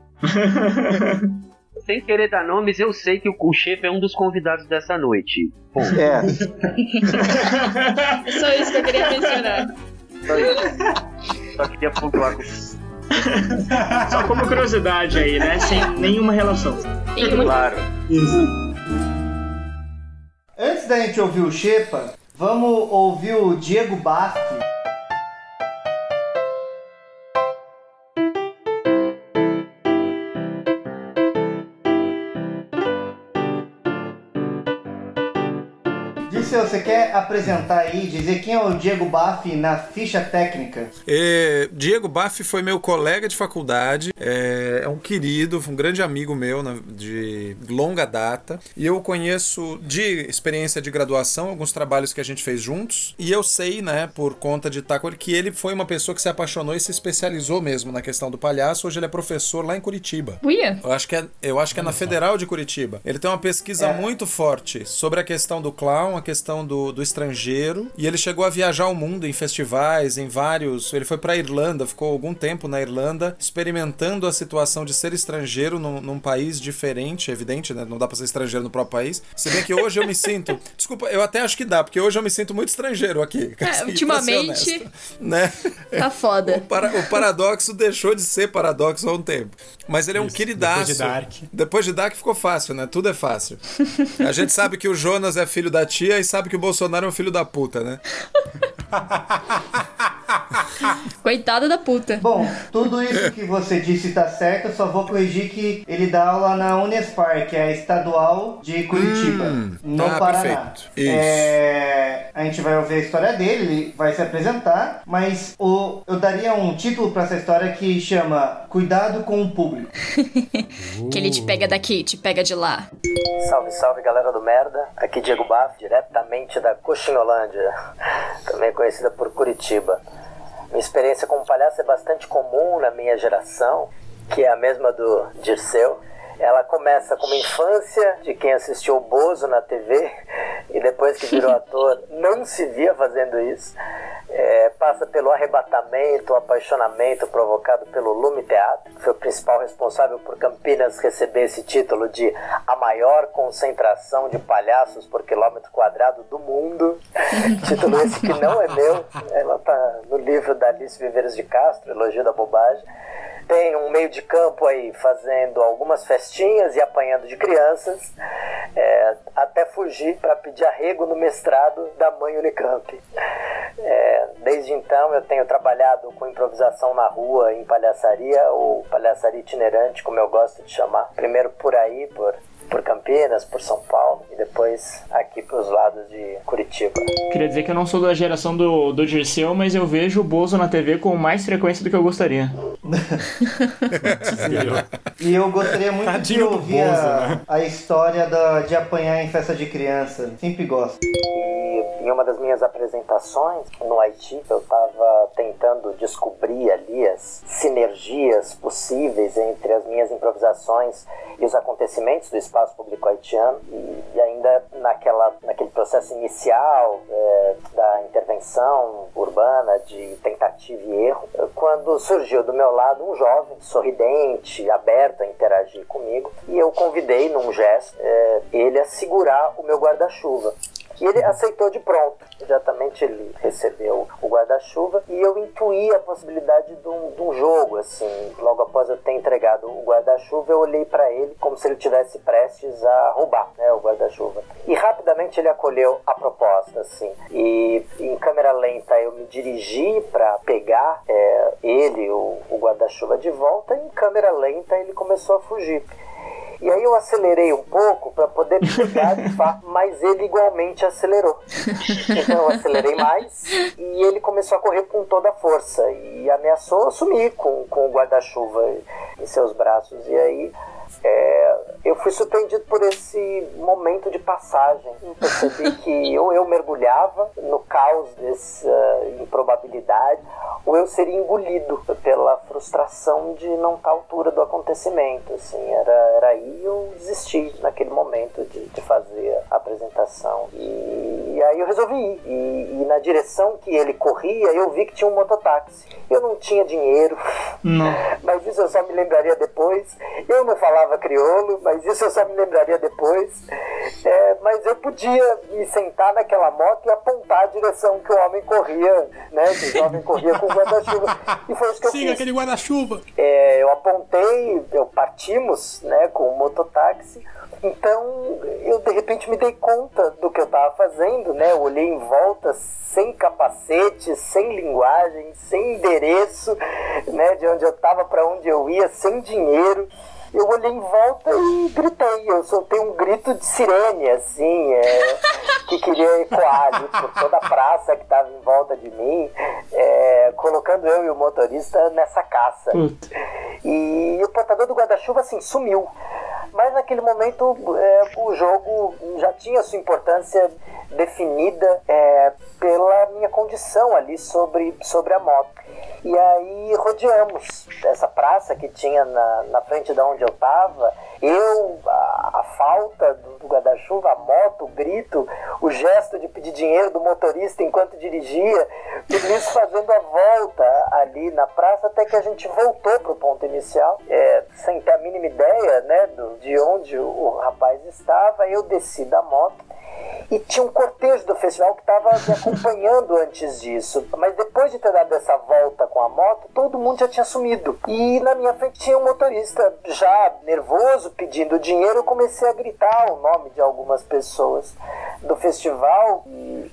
Sem querer dar nomes, eu sei que o, o chefe é um dos convidados dessa noite. Bom, é. Só isso que eu queria mencionar. só isso. Só queria pontuar com Só como curiosidade aí, né? Sem nenhuma relação. Claro. Antes da gente ouvir o Shepa, vamos ouvir o Diego Baff. Você quer apresentar aí, dizer quem é o Diego Baff na ficha técnica? É, Diego Baff foi meu colega de faculdade, é, é um querido, um grande amigo meu na- de longa data. E eu o conheço de experiência de graduação, alguns trabalhos que a gente fez juntos. E eu sei, né, por conta de estar com ele, que ele foi uma pessoa que se apaixonou e se especializou mesmo na questão do palhaço. Hoje ele é professor lá em Curitiba. Uia. Eu acho que é, eu acho que é na Federal de Curitiba. Ele tem uma pesquisa É. muito forte sobre a questão do clown, a questão do, do estrangeiro. E ele chegou a viajar o mundo em festivais, em vários. Ele foi pra Irlanda, ficou algum tempo na Irlanda, experimentando a situação de ser estrangeiro num, num país diferente, é evidente, né? Não dá pra ser estrangeiro no próprio país. Se bem que hoje eu me sinto. <laughs> Desculpa, eu até acho que dá, porque hoje eu me sinto muito estrangeiro aqui. É, <laughs> assim, ultimamente- honesto, né? <laughs> Tá foda. O, para- o paradoxo deixou de ser paradoxo há um tempo. Mas ele é um Isso, queridaço. depois de Dark. Depois de Dark ficou fácil, né? Tudo é fácil. A gente sabe que o Jonas é filho da tia e sabe que o Bolsonaro é um filho da puta, né? <laughs> Coitada da puta. Bom, tudo isso que você disse tá certo, eu só vou corrigir que ele dá aula na Unespar, que é a estadual de Curitiba, Hum, no ah, Paraná. É, a gente vai ouvir a história dele, ele vai se apresentar, mas o, eu daria um título pra essa história que chama Cuidado com o Público. <laughs> Que ele te pega daqui, te pega de lá. Salve, salve galera do Merda. Aqui Diego Baff, diretamente da Coxinholândia, também conhecida por Curitiba. Minha experiência como palhaço é bastante comum na minha geração, que é a mesma do Dirceu. Ela começa com uma infância de quem assistiu o Bozo na TV e depois que virou <laughs> ator não se via fazendo isso. É, passa pelo arrebatamento, o apaixonamento provocado pelo Lume Teatro, que foi o principal responsável por Campinas receber esse título de a maior concentração de palhaços por quilômetro quadrado do mundo. <laughs> título esse que não é meu, ela tá no livro da Alice Viveiros de Castro, Elogio da Bobagem. Tem um meio de campo aí fazendo algumas festinhas e apanhando de crianças, é, até fugir para pedir arrego no mestrado da mãe Unicamp. É, desde então eu tenho trabalhado com improvisação na rua, em palhaçaria, ou palhaçaria itinerante, como eu gosto de chamar. Primeiro por aí, por, por Campinas, por São Paulo, e depois aqui pros lados de Curitiba. Queria dizer que eu não sou da geração do, do Dirceu, mas eu vejo o Bozo na TV com mais frequência do que eu gostaria. E eu gostaria muito Tadinho de do ouvir Bozo, a, né? a história da- de apanhar em festa de criança. Sempre gosto. E em uma das minhas apresentações no Haiti, eu estava tentando descobrir ali as sinergias possíveis entre as minhas improvisações e os acontecimentos do espaço público haitiano. E, e ainda naquela, naquele processo inicial é, da intervenção urbana, de tentativa e erro, eh, quando surgiu do meu lado um jovem sorridente, aberto a interagir comigo, e eu convidei num gesto eh, ele a segurar o meu guarda-chuva. E ele aceitou de pronto. Imediatamente ele recebeu o guarda-chuva e eu intuí a possibilidade de um, de um jogo, assim. Logo após eu ter entregado o guarda-chuva, eu olhei para ele como se ele tivesse prestes a roubar né, o guarda-chuva. E rapidamente ele acolheu a proposta, assim. E em câmera lenta eu me dirigi para pegar é, ele, o, o guarda-chuva, de volta. E em câmera lenta ele começou a fugir. E aí eu acelerei um pouco para poder pegar de fato, mas ele igualmente acelerou. Então eu acelerei mais e ele começou a correr com toda a força e ameaçou sumir com, com o guarda-chuva em seus braços. E aí é, eu fui surpreendido por esse momento de passagem. Percebi <laughs> que ou eu mergulhava no caos dessa improbabilidade, ou eu seria engolido pela frustração de não estar à altura do acontecimento. Assim, era, era aí eu desisti naquele momento de, de fazer a apresentação. E, e aí eu resolvi ir. E, e na direção que ele corria, eu vi que tinha um mototáxi. Eu não tinha dinheiro, Não. <laughs> mas isso eu só me lembraria depois. Eu não falava crioulo, mas isso eu só me lembraria depois. É, mas eu podia me sentar naquela moto e apontar a direção que o homem corria, né? Que o jovem corria com o guarda-chuva. E foi isso que eu Siga fiz. aquele guarda-chuva. É, eu apontei, eu partimos né, com o mototáxi. Então eu de repente me dei conta do que eu estava fazendo, né? Eu olhei em volta sem capacete, sem linguagem, sem endereço, né? De onde eu estava para onde eu ia, sem dinheiro. Eu olhei em volta e gritei. Eu soltei um grito de sirene, assim, é, que queria ecoar ali por toda a praça que estava em volta de mim, é, colocando eu e o motorista nessa caça. Puta. E o portador do guarda-chuva, assim, sumiu. Mas naquele momento é, o jogo já tinha sua importância definida é, pela minha condição ali sobre, sobre a moto. E aí rodeamos essa praça que tinha na, na frente da onde eu estava. Eu, a, a falta do, do guarda-chuva, a moto, o grito, o gesto de pedir dinheiro do motorista enquanto dirigia, tudo isso fazendo a volta ali na praça até que a gente voltou para o ponto inicial, é, sem ter a mínima ideia né, do, de onde o, rapaz estava. Eu desci da moto e tinha um cortejo do festival que estava me acompanhando antes disso. Mas depois de ter dado essa volta com a moto, todo mundo já tinha sumido. E na minha frente tinha um motorista já nervoso, pedindo dinheiro. Eu comecei a gritar o nome de algumas pessoas do festival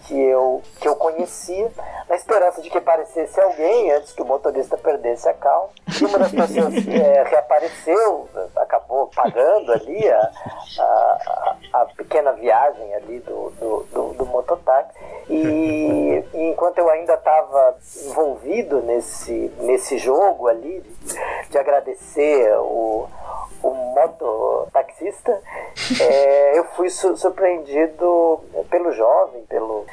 que eu, que eu conhecia, na esperança de que aparecesse alguém antes que o motorista perdesse a calma. E uma das pessoas é, reapareceu, acabou pagando ali a, a, a pequena viagem ali do, do, do, do mototáxi. E, e <laughs> enquanto eu ainda estava envolvido nesse, nesse jogo ali, de, de agradecer o, o mototaxista, é, <laughs> eu fui su- surpreendido pelo jovem, pelo,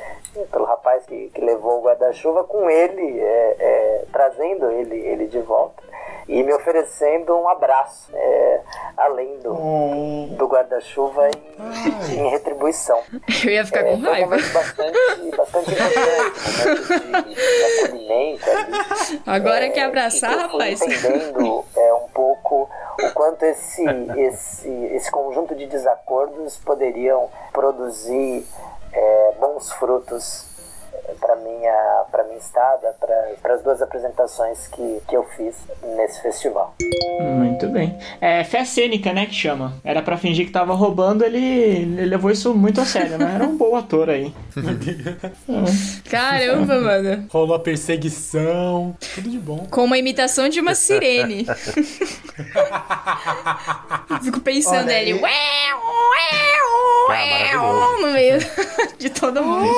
pelo rapaz que, que levou o guarda-chuva, com ele, é, é, trazendo ele, ele de volta e me oferecendo um abraço, é, além do, Hum, do guarda-chuva em, em retribuição. <laughs> Eu ia ficar É, com raiva. bastante, bastante importante, um momento de, ali. Agora É, abraçar, que fui rapaz? entendendo é, um pouco o quanto esse, esse, esse conjunto de desacordos poderiam produzir é, bons frutos para minha para minha estada para as duas apresentações que, que eu fiz nesse festival Muito bem. É fé cênica, né, que chama. Era pra fingir que tava roubando, ele, ele levou isso muito a sério, né? Era um bom ator aí. <laughs> Caramba, mano. Rolou a perseguição. Tudo de bom. Com uma imitação de uma sirene. <laughs> Fico pensando Olha, ele. "Ué, ué, uau, no meio de todo mundo.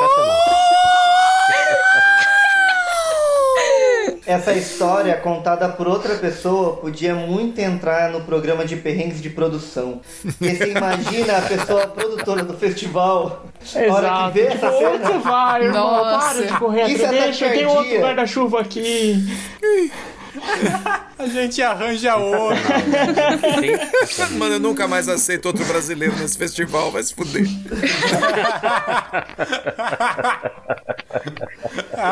<laughs> Essa história contada por outra pessoa podia muito entrar no programa de perrengues de produção. Porque você imagina a pessoa produtora do festival, a hora que vê Tipo, essa onde você cena. vai, irmão? Nossa. Para de correr Isso atrás. é Deixa, tem outro guarda-chuva aqui. <laughs> <laughs> A gente arranja outro. Mano, eu nunca mais aceito outro brasileiro nesse festival, vai se fuder. <laughs>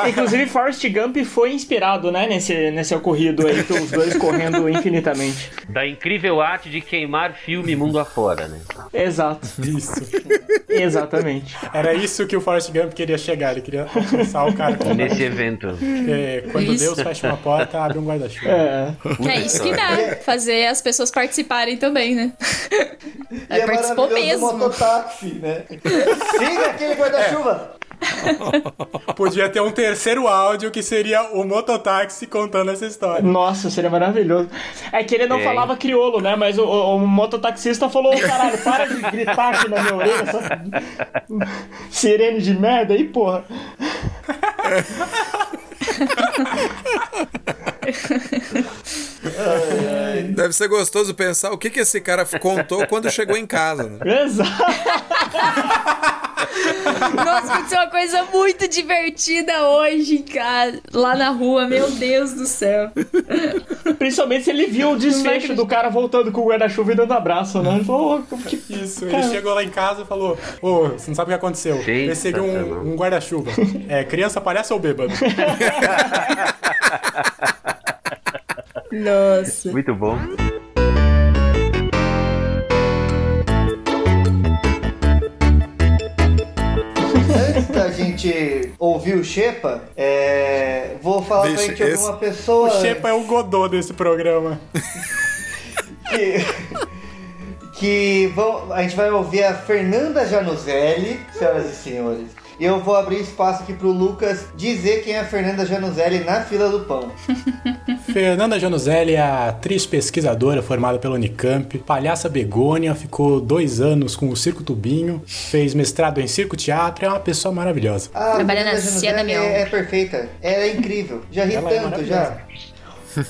Inclusive, Forrest Gump foi inspirado, né, nesse, nesse ocorrido aí, os dois correndo infinitamente. Da incrível arte de queimar filme mundo afora, né? Exato. Isso. Exatamente. Era isso que o Forrest Gump queria chegar. Ele queria alcançar o cara. Nesse evento. É, quando Isso. Deus fecha uma porta, abre um guarda-chuva. É. Que é isso que dá, fazer as pessoas participarem também, né? E Aí é participou mesmo. mototáxi, né? Siga aquele guarda-chuva. <laughs> Podia ter um terceiro áudio que seria o mototáxi contando essa história. Nossa, seria maravilhoso. É que ele não É. falava crioulo, né? Mas o, o, o mototaxista falou: caralho, para de gritar aqui na minha orelha, essa <laughs> sirene de merda aí, porra. <laughs> <laughs> Deve ser gostoso pensar o que, que esse cara contou quando chegou em casa. Né? Exato. <laughs> Nossa, aconteceu uma coisa muito divertida hoje, cara. Lá na rua, meu Deus do céu. Principalmente se ele viu o desfecho do cara voltando com o guarda-chuva e dando abraço, né? Ele falou: "Ô, que Isso, ele chegou lá em casa e falou: Ô, você não sabe o que aconteceu? Sensacional. Perseguiu um, um guarda-chuva. É, criança, palhaço ou bêbado? <laughs> Nossa. Muito bom. Gente ouvir o Shepa, é, vou falar pra Vixe, gente ouvir esse- uma pessoa O Shepa é o Godot desse programa. <laughs> que. que vão, a gente vai ouvir a Fernanda Januzelli, senhoras e senhores. E eu vou abrir espaço aqui pro Lucas dizer quem é a Fernanda Januzelli na fila do pão. <laughs> Fernanda Januzelli é a atriz pesquisadora formada pela Unicamp, palhaça begônia, ficou dois anos com o Circo Tubinho, fez mestrado em circo teatro, é uma pessoa maravilhosa. A Trabalha Fernanda na Cia Januzelli Damião. é, é perfeita. Ela é incrível. Já ri Ela é tanto, já. maravilhosa.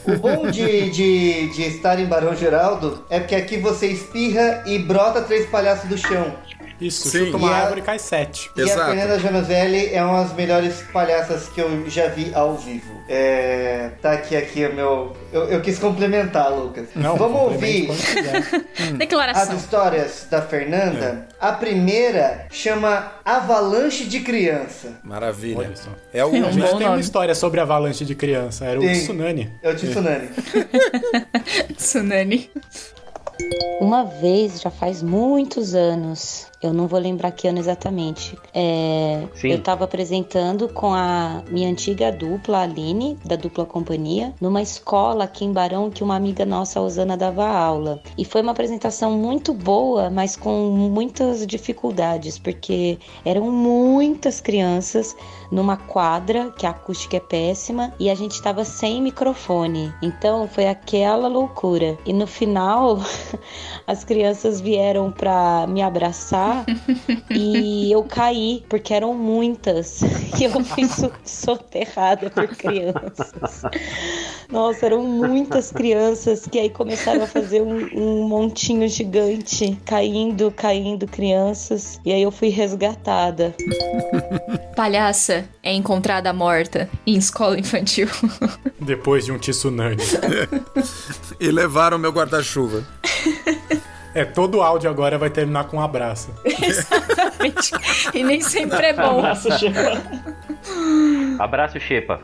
O bom de, de, de estar em Barão Geraldo é porque aqui você espirra e brota três palhaços do chão. Isso, Sim. chuta uma E a- árvore e cai sete. E a Exato. Fernanda Janoselli é uma das melhores palhaças que eu já vi ao vivo. É, tá aqui, aqui o meu. Eu, eu quis complementar, Lucas. Não, Vamos ouvir quando quiser. <laughs> as Declaração. histórias da Fernanda. A primeira chama Avalanche de Criança. Maravilha. É o É A gente tem uma história sobre avalanche de criança, era o Tem. tsunami. É o Tsunami. <laughs> Tsunami. Uma vez, já faz muitos anos, eu não vou lembrar que ano exatamente, é, eu tava apresentando com a minha antiga dupla, a Aline, da dupla companhia, numa escola aqui em Barão que uma amiga nossa, a Osana, dava aula. E foi uma apresentação muito boa, mas com muitas dificuldades, porque eram muitas crianças numa quadra, que a acústica é péssima, e a gente tava sem microfone. Então foi aquela loucura. E no final, <laughs> as crianças vieram pra me abraçar <laughs> e eu caí, porque eram muitas. <laughs> E eu fui so- soterrada por crianças. Nossa, eram muitas crianças que aí começaram a fazer um, um montinho gigante, caindo, caindo crianças. E aí eu fui resgatada. Palhaça é encontrada morta em escola infantil. <laughs> Depois de um tsunami. E levaram meu guarda-chuva. É, todo áudio agora vai terminar com um abraço. <laughs> Exatamente. E nem sempre é bom. Nossa, chegou. Abraço, Xepa.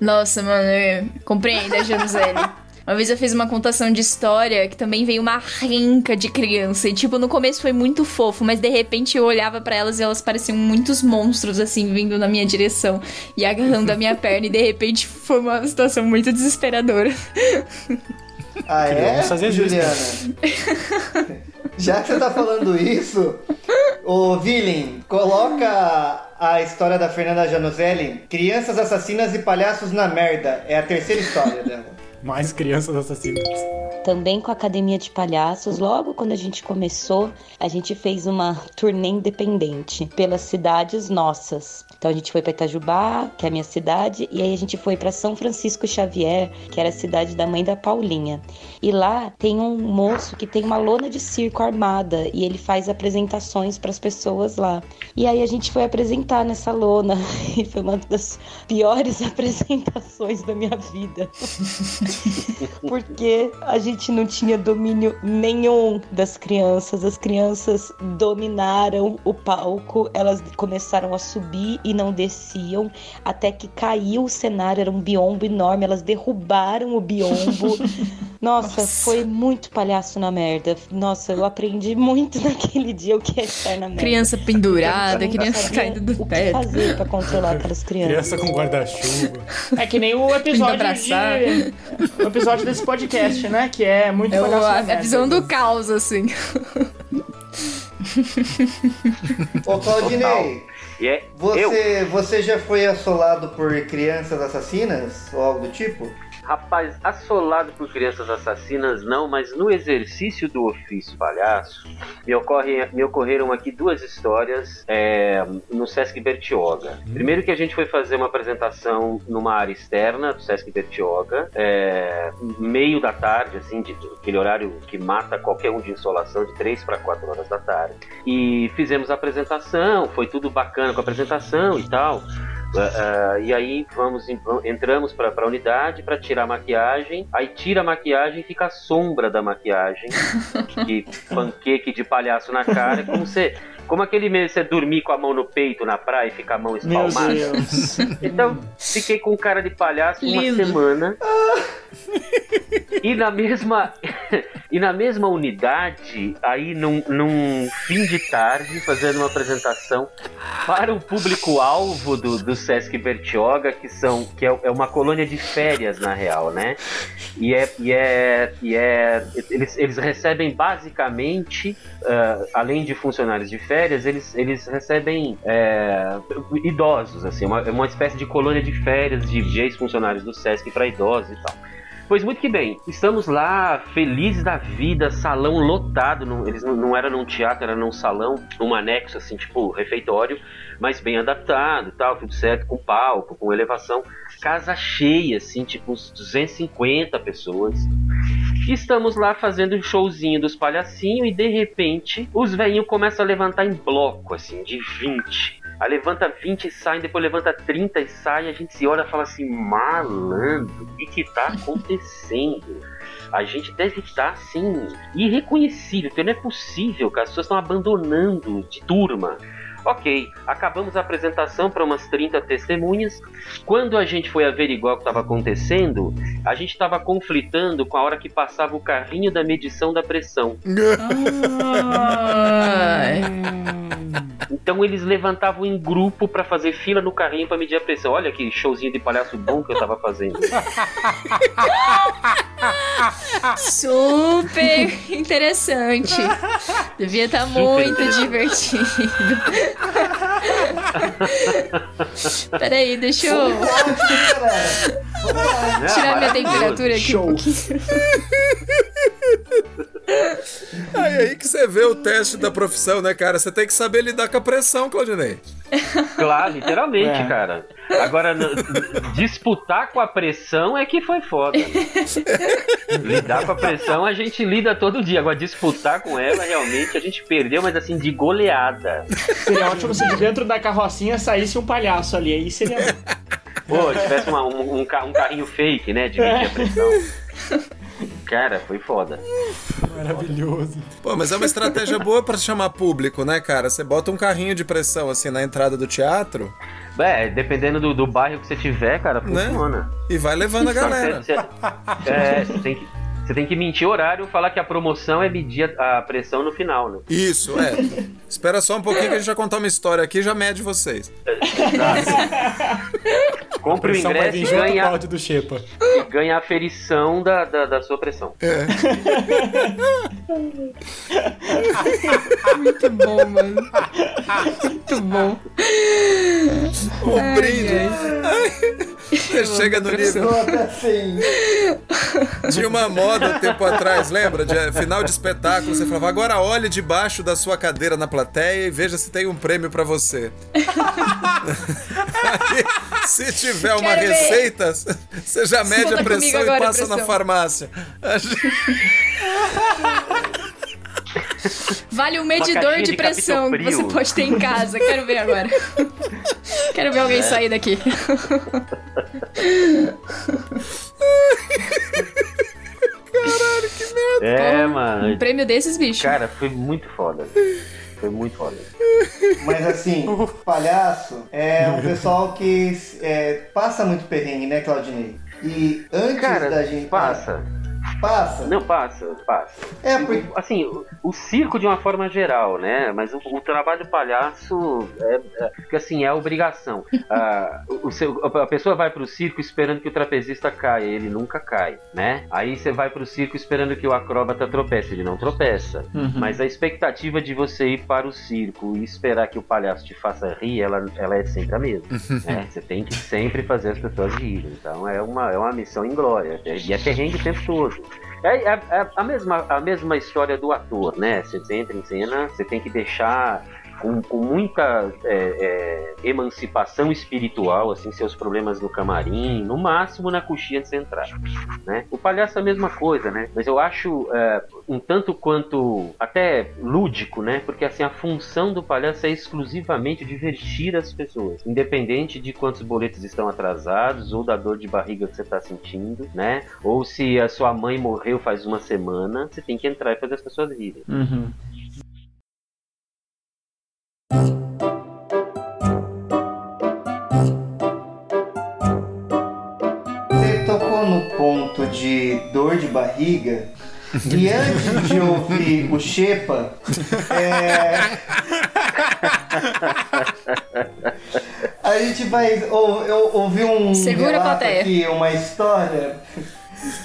Nossa, mano, eu compreendo a Januzelli. Uma vez eu fiz uma contação de história que também veio uma renca de criança. E, tipo, no começo foi muito fofo, mas de repente eu olhava pra elas e elas pareciam muitos monstros, assim, vindo na minha direção e agarrando a minha <laughs> perna. E de repente foi uma situação muito desesperadora. Ah, é? Existem. Juliana. Já que você tá falando isso, ô Villain, coloca a história da Fernanda Janoselli, Crianças Assassinas e Palhaços na Merda. É a terceira história dela. Mais crianças assassinas. Também com a Academia de Palhaços, logo quando a gente começou, a gente fez uma turnê independente pelas cidades nossas. Então a gente foi para Itajubá, que é a minha cidade, e aí a gente foi para São Francisco Xavier, que era a cidade da mãe da Paulinha. E lá tem um moço que tem uma lona de circo armada e ele faz apresentações para as pessoas lá. E aí a gente foi apresentar nessa lona <laughs> e foi uma das piores <laughs> apresentações da minha vida. <laughs> Porque a gente não tinha domínio nenhum das crianças. As crianças dominaram o palco, elas começaram a subir e não desciam, até que caiu o cenário, era um biombo enorme, elas derrubaram o biombo. Nossa, Nossa, foi muito palhaço na merda. Nossa, eu aprendi muito <laughs> naquele dia o que é estar na merda. Criança pendurada, criança caindo do o pé. que fazer pra controlar aquelas <laughs> crianças. Criança com guarda-chuva. É que nem o episódio de... O episódio desse podcast, né? Que é muito É o- palhaço na a, a merda. visão do caos, assim. <laughs> Ô, Claudinei, é eu, você, você já foi assolado por crianças assassinas ou algo do tipo? Rapaz, assolado por crianças assassinas, não, mas no exercício do ofício palhaço, me, ocorre, me ocorreram aqui duas histórias é, no Sesc Bertioga. Primeiro que a gente foi fazer uma apresentação numa área externa do Sesc Bertioga, é, meio da tarde, assim, de, de- aquele horário que mata qualquer um de insolação, de 3 para 4 horas da tarde. E fizemos a apresentação, foi tudo bacana com a apresentação e tal. Ah, ah, e aí vamos entramos para a unidade para tirar a maquiagem. Aí tira a maquiagem e fica a sombra da maquiagem. <laughs> que panqueque de palhaço na cara. Como você, como aquele mês você dormir com a mão no peito na praia e ficar a mão Meu espalmada. Deus. Então fiquei com cara de palhaço uma Lindo. semana. E na mesma <laughs> e na mesma unidade, aí num, num fim de tarde, fazendo uma apresentação para o público-alvo do, do Sesc Bertioga, que são que é, é uma colônia de férias na real, né? E é, e é, e é eles, eles recebem basicamente, ah, além de funcionários de férias, eles, eles recebem é, idosos, assim, uma, uma espécie de colônia de férias de, de ex-funcionários do Sesc para idosos e tal. Pois muito que bem, estamos lá felizes da vida, salão lotado, não- eles não, não era num teatro, era num salão, um anexo assim, tipo refeitório, mas bem adaptado tal, tudo certo, com palco, com elevação, casa cheia, assim, tipo uns 250 pessoas. Estamos lá fazendo um showzinho dos palhacinhos e de repente os velhinhos começam a levantar em bloco, assim, de 20. Aí levanta 20 e sai, depois levanta 30 e sai, a gente se olha e fala assim, malandro, o que que tá acontecendo? A gente deve estar, assim, irreconhecível, porque não é possível, cara, as pessoas estão abandonando de turma. Ok, acabamos a apresentação para umas 30 testemunhas. Quando a gente foi averiguar o que estava acontecendo, a gente estava conflitando com a hora que passava o carrinho da medição da pressão. Então eles levantavam em grupo para fazer fila no carrinho para medir a pressão. Olha que showzinho de palhaço bom que eu tava fazendo. Super interessante. Devia estar muito divertido. <laughs> Peraí, deixa eu tirar minha temperatura aqui um pouquinho. <laughs> Aí, aí que você vê o teste da profissão, né, cara? Você tem que saber lidar com a pressão, Claudinei. Claro, literalmente, É. cara. Agora, disputar com a pressão é que foi foda. né? Lidar com a pressão a gente lida todo dia. Agora, disputar com ela, realmente, a gente perdeu, mas assim, de goleada. Seria ótimo se de dentro da carrocinha saísse um palhaço ali. Aí seria. Pô, tivesse uma- um, um ca- um carrinho fake, né? De medir a pressão. Cara, foi foda. Maravilhoso. Pô, mas é uma estratégia boa pra chamar público, né, cara? Você bota um carrinho de pressão assim na entrada do teatro É, dependendo do, do bairro que você tiver, cara, Né? funciona. e vai levando a galera. Você, você- é, você tem que, você tem que mentir horário e falar que a promoção é medir a, a pressão no final, né? Isso, é. Espera só um pouquinho que a gente vai contar uma história aqui e já mede vocês. <laughs> Compre o ingresso e o ganha, do Xepa. e ganha a aferição da, da, da sua pressão. É. <laughs> Muito bom, mano. Muito bom. O Ai, brinde. ai. Você chega no nível. Tinha uma moda um tempo atrás, lembra? De eh, final de espetáculo, você falava, agora olhe debaixo da sua cadeira na plateia e veja se tem um prêmio pra você. <laughs> Aí, se tiver uma Quero ver. receita, você já mede Conta a pressão e passa na pressão. farmácia. Vale um medidor de de pressão que você pode ter em casa. Quero ver agora. Quero ver alguém É. sair daqui. <laughs> É, Um mano. prêmio desses, bicho. Cara, foi muito foda. Foi muito foda. Mas assim, palhaço é um pessoal que é, passa muito perrengue, né, Claudinei? E antes Cara, da gente. passa. Passa. Não, passa, passa. É, porque. Assim, o, o circo de uma forma geral, né? Mas o, o trabalho palhaço é, é- porque assim, é a obrigação. Ah, o, seu- a pessoa vai pro circo esperando que o trapezista caia, ele nunca cai, né? Aí você vai pro circo esperando que o acróbata tropece, ele não tropeça. Uhum. Mas a expectativa de você ir para o circo e esperar que o palhaço te faça rir, ela, ela é sempre a mesma. <laughs> né? Você tem que sempre fazer as pessoas rirem. Então é uma, é uma missão inglória. E é perrengue o tempo todo. É, é- é a, mesma, a mesma história do ator, né? Você entra em cena, você tem que deixar com, com muita é, é, emancipação espiritual, assim, seus problemas no camarim, no máximo na coxinha de entrar, né? O palhaço é a mesma coisa, né? Mas eu acho é, um tanto quanto até lúdico, né? Porque assim, a função do palhaço é exclusivamente divertir as pessoas, independente de quantos boletos estão atrasados ou da dor de barriga que você está sentindo, né? Ou se a sua mãe morreu faz uma semana, você tem que entrar e fazer as pessoas rirem. Uhum. Você tocou no ponto de dor de barriga. E antes de ouvir o Shepa, é... a gente vai ou, eu ouvi um Segura relato aqui, uma história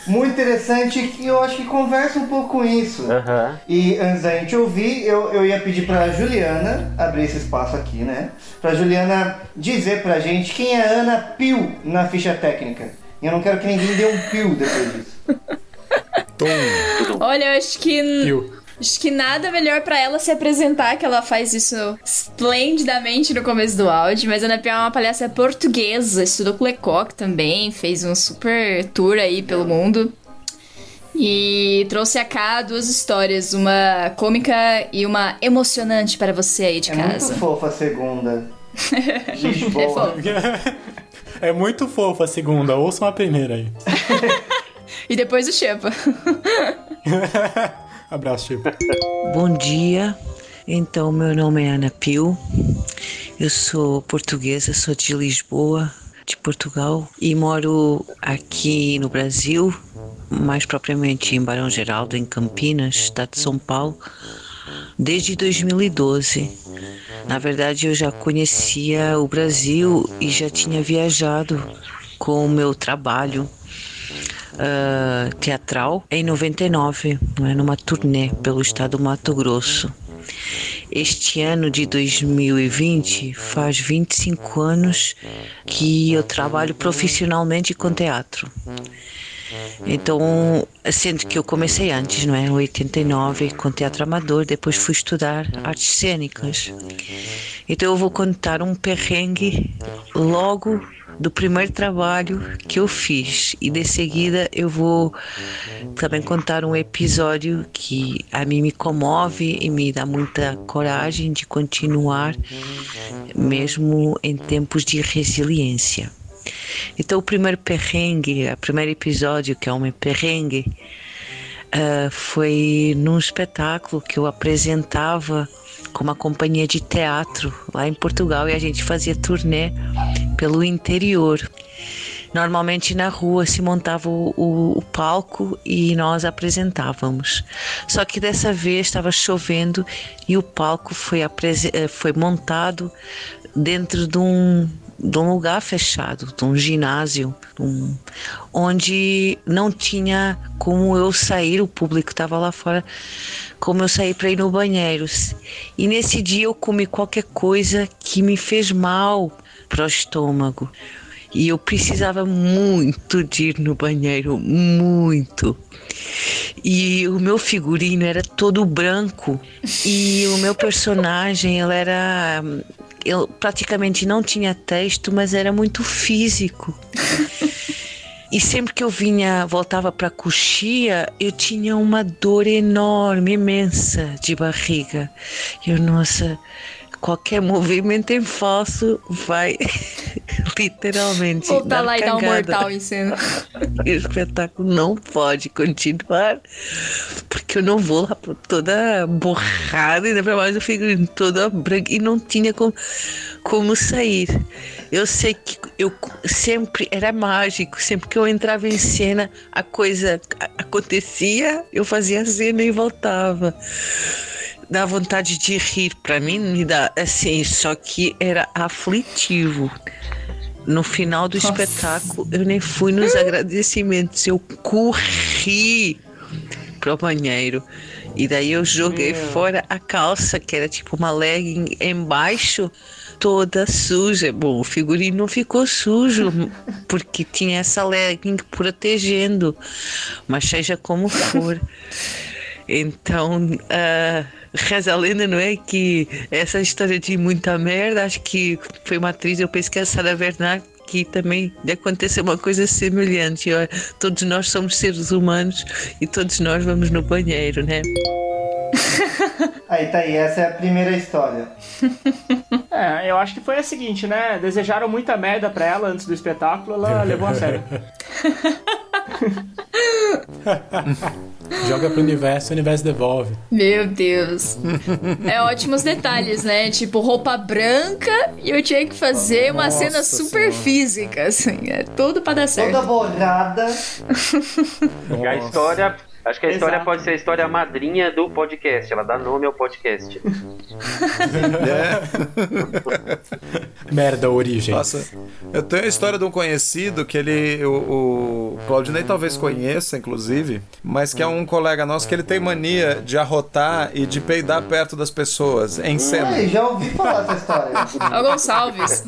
muito interessante que eu acho que conversa um pouco com isso. Aham. E antes da gente ouvir, eu, eu ia pedir pra Juliana abrir esse espaço aqui, né? Pra Juliana dizer pra gente quem é Ana Pio na ficha técnica. E eu não quero que ninguém dê um pio depois disso. Olha, eu acho que. Viu? Acho que nada melhor pra ela se apresentar, que ela faz isso esplendidamente no começo do áudio. Mas a Ana Pia é uma palhaça portuguesa, estudou com Lecoq também, fez um super tour aí pelo mundo. E trouxe a cá duas histórias, uma cômica e uma emocionante para você aí de É casa. muito fofa a segunda. <laughs> É Lisboa. fofo. É muito fofa a segunda, ouçam a primeira aí. <laughs> E depois o Shepa. <laughs> Abraço, Chico. Bom dia. Então, meu nome é Ana Pio. Eu sou portuguesa, sou de Lisboa, de Portugal, e moro aqui no Brasil, mais propriamente em Barão Geraldo, em Campinas, estado de São Paulo, desde 2012. Na verdade, eu já conhecia o Brasil e já tinha viajado com o meu trabalho ah, teatral em 99, não é, numa turnê pelo estado do Mato Grosso. Este ano de 2020 faz 25 anos que eu trabalho profissionalmente com teatro. Então, sendo que eu comecei antes, não é? Em 89, com teatro amador, depois fui estudar artes cênicas. Então, eu vou contar um perrengue logo do primeiro trabalho que eu fiz e de seguida eu vou também contar um episódio que a mim me comove e me dá muita coragem de continuar mesmo em tempos de resiliência. Então o primeiro perrengue, o primeiro episódio que é um perrengue ah, foi num espetáculo que eu apresentava com uma companhia de teatro lá em Portugal e a gente fazia turnê pelo interior. Normalmente na rua se montava o, o- o palco e nós apresentávamos. Só que dessa vez estava chovendo e o palco foi, eh, foi montado dentro de um, de um lugar fechado, de um ginásio, um, onde não tinha como eu sair, o público estava lá fora, como eu sair para ir no banheiro. E nesse dia eu comi qualquer coisa que me fez mal para o estômago. E eu precisava muito de ir no banheiro, muito. E o meu figurino era todo branco e o meu personagem, ele era ele praticamente não tinha texto, mas era muito físico. <laughs> E sempre que eu vinha, voltava para a coxia, eu tinha uma dor enorme, imensa de barriga. Eu, nossa, qualquer movimento em falso vai <laughs> literalmente. Ou tá lá e dá um mortal em cena. <laughs> E o espetáculo não pode continuar porque eu não vou lá toda borrada, ainda pra mais o figurino toda branca e não tinha como, como sair. Eu sei que eu sempre era mágico, sempre que eu entrava em cena, a coisa acontecia, eu fazia a cena e voltava. Dá vontade de rir, pra mim me dá assim, só que era aflitivo. No final do espetáculo, eu nem fui nos agradecimentos, eu corri pro banheiro. E daí eu joguei fora a calça, que era tipo uma legging embaixo, toda suja. Bom, o figurino ficou sujo, <laughs> porque tinha essa legging protegendo, mas seja como for. <laughs> Então, ah, reza a lenda, não é? Que essa história de muita merda, acho que foi uma atriz, eu penso que é a Sara Bernard, que também aconteceu uma coisa semelhante. Todos nós somos seres humanos e todos nós vamos no banheiro, né? <laughs> Aí tá aí, essa é a primeira história. <laughs> É, eu acho que foi a seguinte, né? Desejaram muita merda pra ela antes do espetáculo, ela <laughs> levou a sério. Joga pro universo, o universo devolve. Meu Deus. É ótimos detalhes, né? Tipo, roupa branca e eu tinha que fazer uma Nossa cena super física, assim. É tudo pra dar certo. Toda borrada. E a história. Acho que a história Exato. pode ser a história madrinha do podcast. Ela dá nome ao podcast. Merda, origem. Nossa, eu tenho a história de um conhecido que ele. O, o Claudinei talvez conheça, inclusive, mas que é um colega nosso que ele tem mania de arrotar e de peidar perto das pessoas em cena. Ai, já ouvi falar essa história. <laughs> Ó, Gonçalves.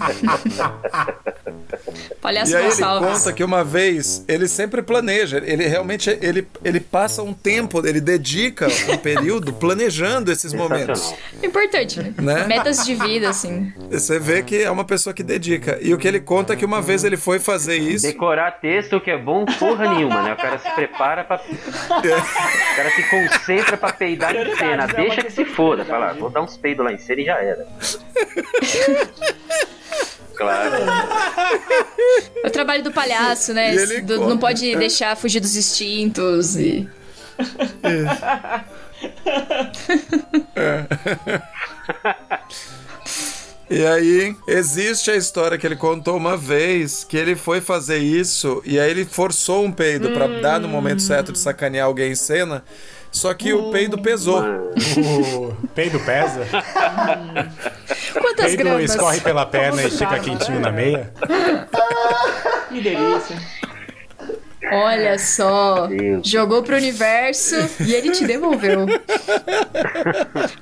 Palhaço E aí ele Gonçalves. conta que uma vez ele sempre planeja, ele realmente ele, ele passa um tempo, ele dedica um período planejando esses momentos. Importante, né? Né? Metas de vida, assim. Você vê que é uma pessoa que dedica. E o que ele conta é que uma vez ele foi fazer isso. Decorar texto que é bom porra nenhuma, né? O cara se prepara pra. O cara se concentra pra peidar em cena. Deixa que se foda. Fala, vou dar uns peidos lá em cena e já era. Claro. É o trabalho do palhaço, né? Do- não pode deixar fugir dos instintos e. <laughs> <laughs> E aí, existe a história que ele contou uma vez que ele foi fazer isso e aí ele forçou um peido pra dar no momento certo de sacanear alguém em cena, só que o peido pesou. O peido pesa. Quantas Peido gramas? escorre pela perna e fica quentinho na meia. Que delícia. Olha só. Deus. Jogou pro universo e ele te devolveu.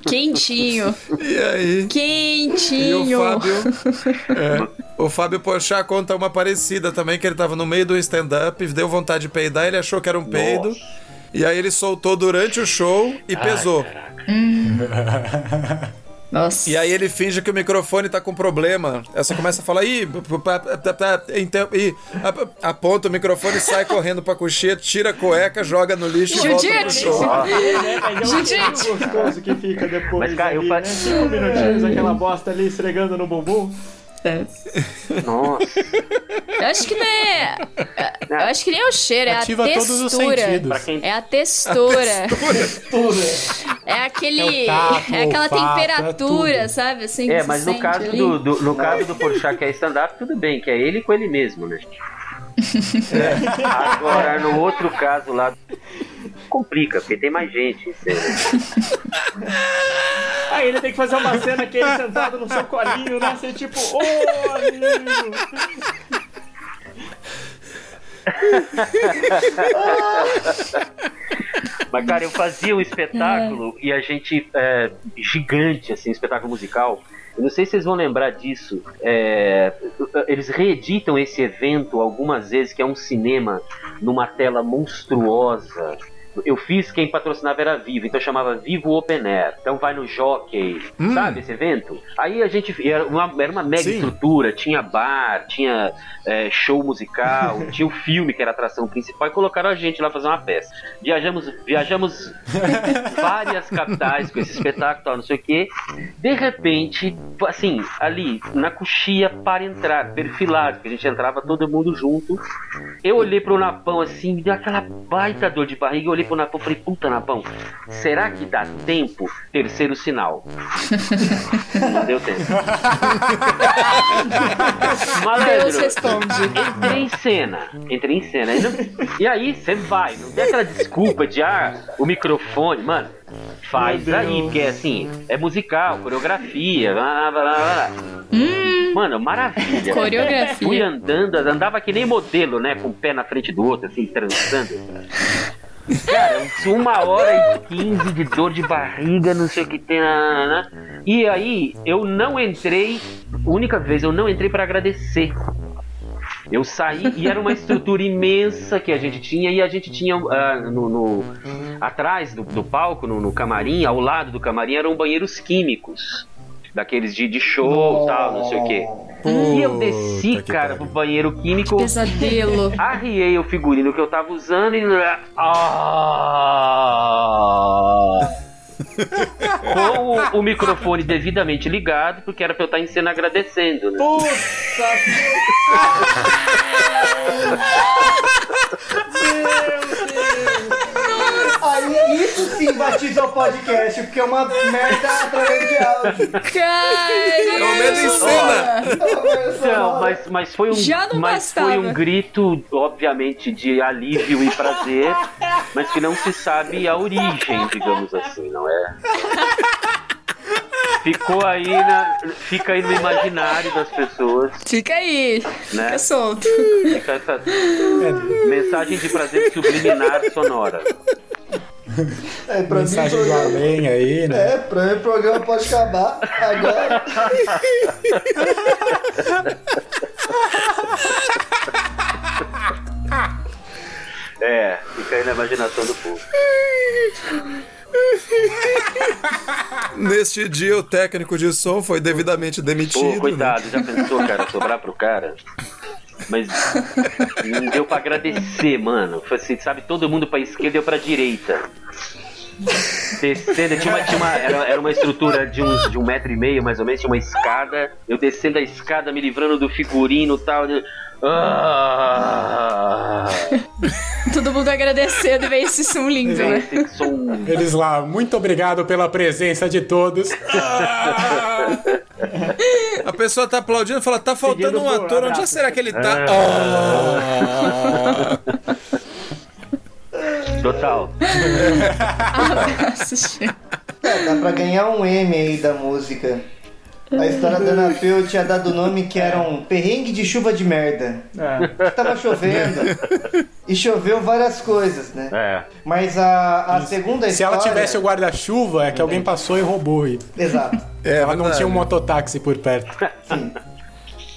Quentinho. E aí, E o Quentinho. Fábio. é, o Fábio Porchat conta uma parecida também, que ele tava no meio do stand-up, deu vontade de peidar, ele achou que era um peido. E aí ele soltou durante o show e pesou. <laughs> Nossa. E aí ele finge que o microfone tá com problema. Aí você começa a falar, ih, então, ih, aponta o microfone, sai correndo pra coxinha, tira a cueca, joga no lixo e volta pro Judite! show. Gostoso que fica depois Mas, cara, eu ali, né? Cinco minutinhos, aquela bosta ali esfregando no bumbum. Nossa. Eu acho que não é. Eu acho que nem é o cheiro, é Ativa a todos os textura. sentidos. Pra quem É a textura. É aquele. É tato, É aquela olfato, é temperatura, tudo. sabe? Assim, É, mas no caso ali. do, do- no caso do Porchat que é stand-up, tudo bem, que é ele com ele mesmo, né? <laughs> É. Agora, no outro caso lá, complica, porque tem mais gente. em cena. Aí ele tem que fazer uma cena que ele sentado no seu colinho, né? Ser tipo, ô amigo! Mas, cara, eu fazia um espetáculo e a gente. É, gigante, assim, um espetáculo musical. Eu não sei se vocês vão lembrar disso. é, eles reeditam esse evento algumas vezes, que é um cinema numa tela monstruosa. Eu fiz quem patrocinava era Vivo, então chamava Vivo Open Air. Então vai no Jockey, sabe esse evento? Aí a gente. Era uma, era uma mega Sim. estrutura, tinha bar, tinha é, show musical, <laughs> tinha o filme que era a atração principal e colocaram a gente lá fazer uma peça. Viajamos, viajamos <laughs> várias capitais com esse espetáculo, tal, não sei o quê. De repente, assim, ali na coxia para entrar, perfilado, porque a gente entrava todo mundo junto. Eu olhei pro Napão assim, me deu aquela baita dor de barriga. Eu olhei pro Napão e falei: Puta, Napão, será que dá tempo? Terceiro sinal. <laughs> Não deu tempo. <laughs> Malandro, Deus responde. Entrei em cena. Entrei em cena. E, e aí você vai, não tem aquela desculpa de ah, o microfone, mano. Faz aí, porque assim, é musical, coreografia, blá, blá, blá, blá. Mano, maravilha. Coreografia. Fui andando, andava que nem modelo, né? Com o pé na frente do outro, assim, trançando. Cara, uma hora e quinze de dor de barriga, não sei o que tem. nananana. E aí, eu não entrei, única vez, eu não entrei pra agradecer. Eu saí e era uma estrutura imensa que a gente tinha e a gente tinha ah, no, no- atrás do, do palco, no, no camarim, ao lado do camarim eram banheiros químicos. Daqueles de, de show tal, não sei o quê. E eu desci, Puta que cara, pariu. pro banheiro químico. Pesadelo. <laughs> Arriei o figurino que eu tava usando e. Ah! Com o, o microfone devidamente ligado, porque era pra eu estar em cena agradecendo, né? <laughs> Aí isso sim batiza o podcast, porque é uma merda através de áudio. É o medo em cena! É Não, mas, mas foi um, Já não mas foi um grito, obviamente, de alívio e prazer, mas que não se sabe a origem, digamos assim, não é? Ficou aí, na, fica aí no imaginário das pessoas, Fica aí. né? Fica solto. Fica essa mensagem de prazer subliminar sonora. É, pra Mensagem mim, do programa, além aí, né? é, pra mim o programa pode acabar agora. É, fica aí na imaginação do povo. <laughs> <laughs> Neste dia, o técnico de som foi devidamente demitido. Pô, né? coitado, já pensou, cara, sobrar pro cara? Mas não deu pra agradecer, mano. Foi assim, sabe, todo mundo pra esquerda e eu pra direita. Descendo, tinha uma, tinha uma- era, era uma estrutura de, uns, de um metro e meio, mais ou menos, tinha uma escada. Eu descendo a escada, me livrando do figurino e tal. Ah, <laughs> Todo mundo agradecendo e esse som lindo, né? Eles lá, muito obrigado pela presença de todos. A pessoa tá aplaudindo e fala: tá faltando Seguindo um ator, onde abraço. será que ele tá? É. Ah. total. <laughs> Abraço, É, dá pra ganhar um M aí da música. A história da Ana Peu tinha dado o nome que era um perrengue de chuva de merda. É. Tava chovendo. E choveu várias coisas, né? É. Mas a, a segunda Se ela história... tivesse o guarda-chuva, é que alguém passou e roubou. E Exato. É, ela não tinha um mototáxi por perto. Sim.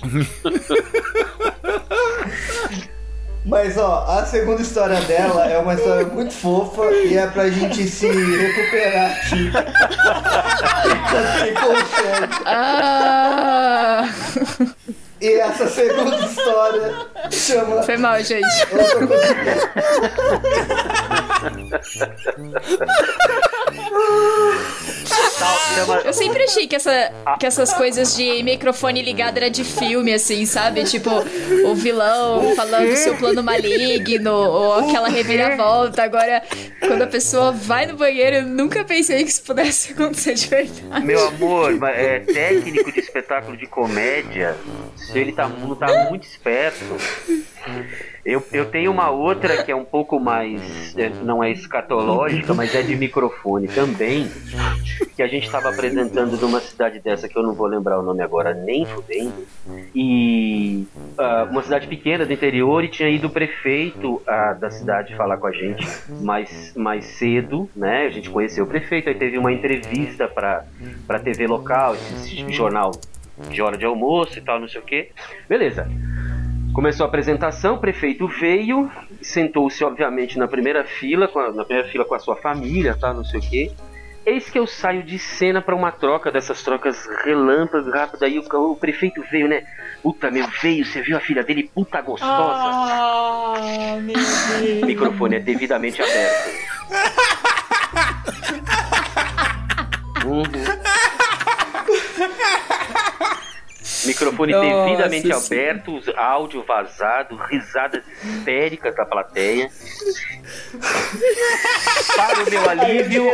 <laughs> Mas ó, a segunda história dela é uma história muito fofa e é pra gente se recuperar aqui. <laughs> Enquanto quem consegue. Ah, E essa segunda história chama foi mal, gente. Eu sempre achei que, essa, que essas coisas de microfone ligado era de filme, assim, sabe? Tipo, o vilão falando seu plano maligno, ou aquela reviravolta. Agora, quando a pessoa vai no banheiro, eu nunca pensei que isso pudesse acontecer de verdade. Meu amor, é técnico de espetáculo de comédia. Ele tá, não tá muito esperto, Eu, eu tenho uma outra que é um pouco mais. é, Não é escatológica, mas é de microfone também. Que a gente estava apresentando numa cidade dessa que eu não vou lembrar o nome agora, nem fudendo. E. ah, uma cidade pequena do interior e tinha ido o prefeito ah, da cidade falar com a gente mais, mais cedo, né? A gente conheceu o prefeito, aí teve uma entrevista para pra TV local, esse jornal de hora de almoço e tal, não sei o quê. Beleza. Começou a apresentação, o prefeito veio, sentou-se obviamente na primeira fila, com a- na primeira fila com a sua família, tá, não sei o quê. Eis que eu saio de cena pra uma troca dessas trocas relâmpago, rápido. Aí o, o prefeito veio, né? Puta, meu, veio, você viu a filha dele, puta gostosa. Ah, meu Deus. O microfone é devidamente aberto. <laughs> Uhum. <laughs> Microfone Nossa devidamente aberto, áudio vazado, risadas histéricas da plateia. Para o meu alívio,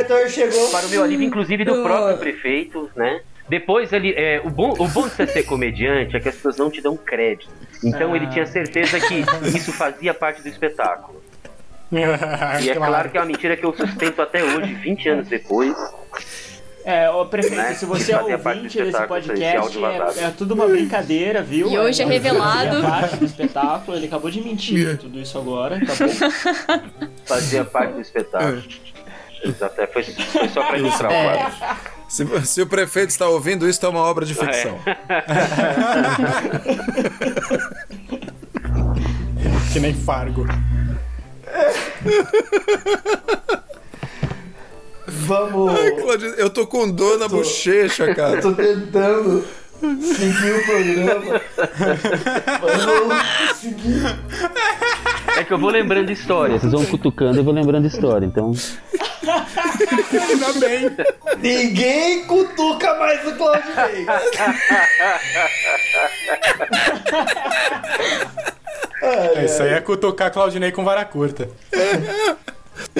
para o meu alívio, inclusive do próprio prefeito, né? Depois ele, é, o bom, o bom de você ser comediante é que as pessoas não te dão crédito. Então ele tinha certeza que isso fazia parte do espetáculo. <laughs> E é claro que é uma mentira que eu sustento até hoje, 20 anos depois. É, ô prefeito, Né? se você é ouvinte desse podcast, é, é tudo uma brincadeira, viu? E hoje é Não revelado. fazia parte do espetáculo, ele acabou de mentir tudo isso agora, tá bom? <laughs> Fazia parte do espetáculo. Até foi, foi só pra ilustrar o É. quadro. Se, se o prefeito está ouvindo, isso é uma obra de ficção. <laughs> que nem Fargo. <laughs> Vamos. Ai, Claudinho, eu tô com dor na bochecha, cara. Eu tô tentando seguir o programa. Mas consegui. É que eu vou lembrando histórias. Vocês vão cutucando e eu vou lembrando história, então. Ainda bem. Ninguém cutuca mais o Claudinei. É, isso aí é cutucar Claudinei com vara curta. <laughs>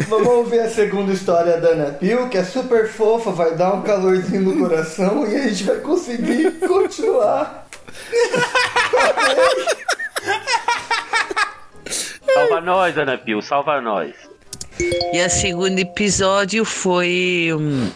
Vamos ouvir a segunda história da Ana Pio, que é super fofa, vai dar um calorzinho no coração e a gente vai conseguir continuar. Salva nós, Ana Pio, salva nós. E o segundo episódio foi hum,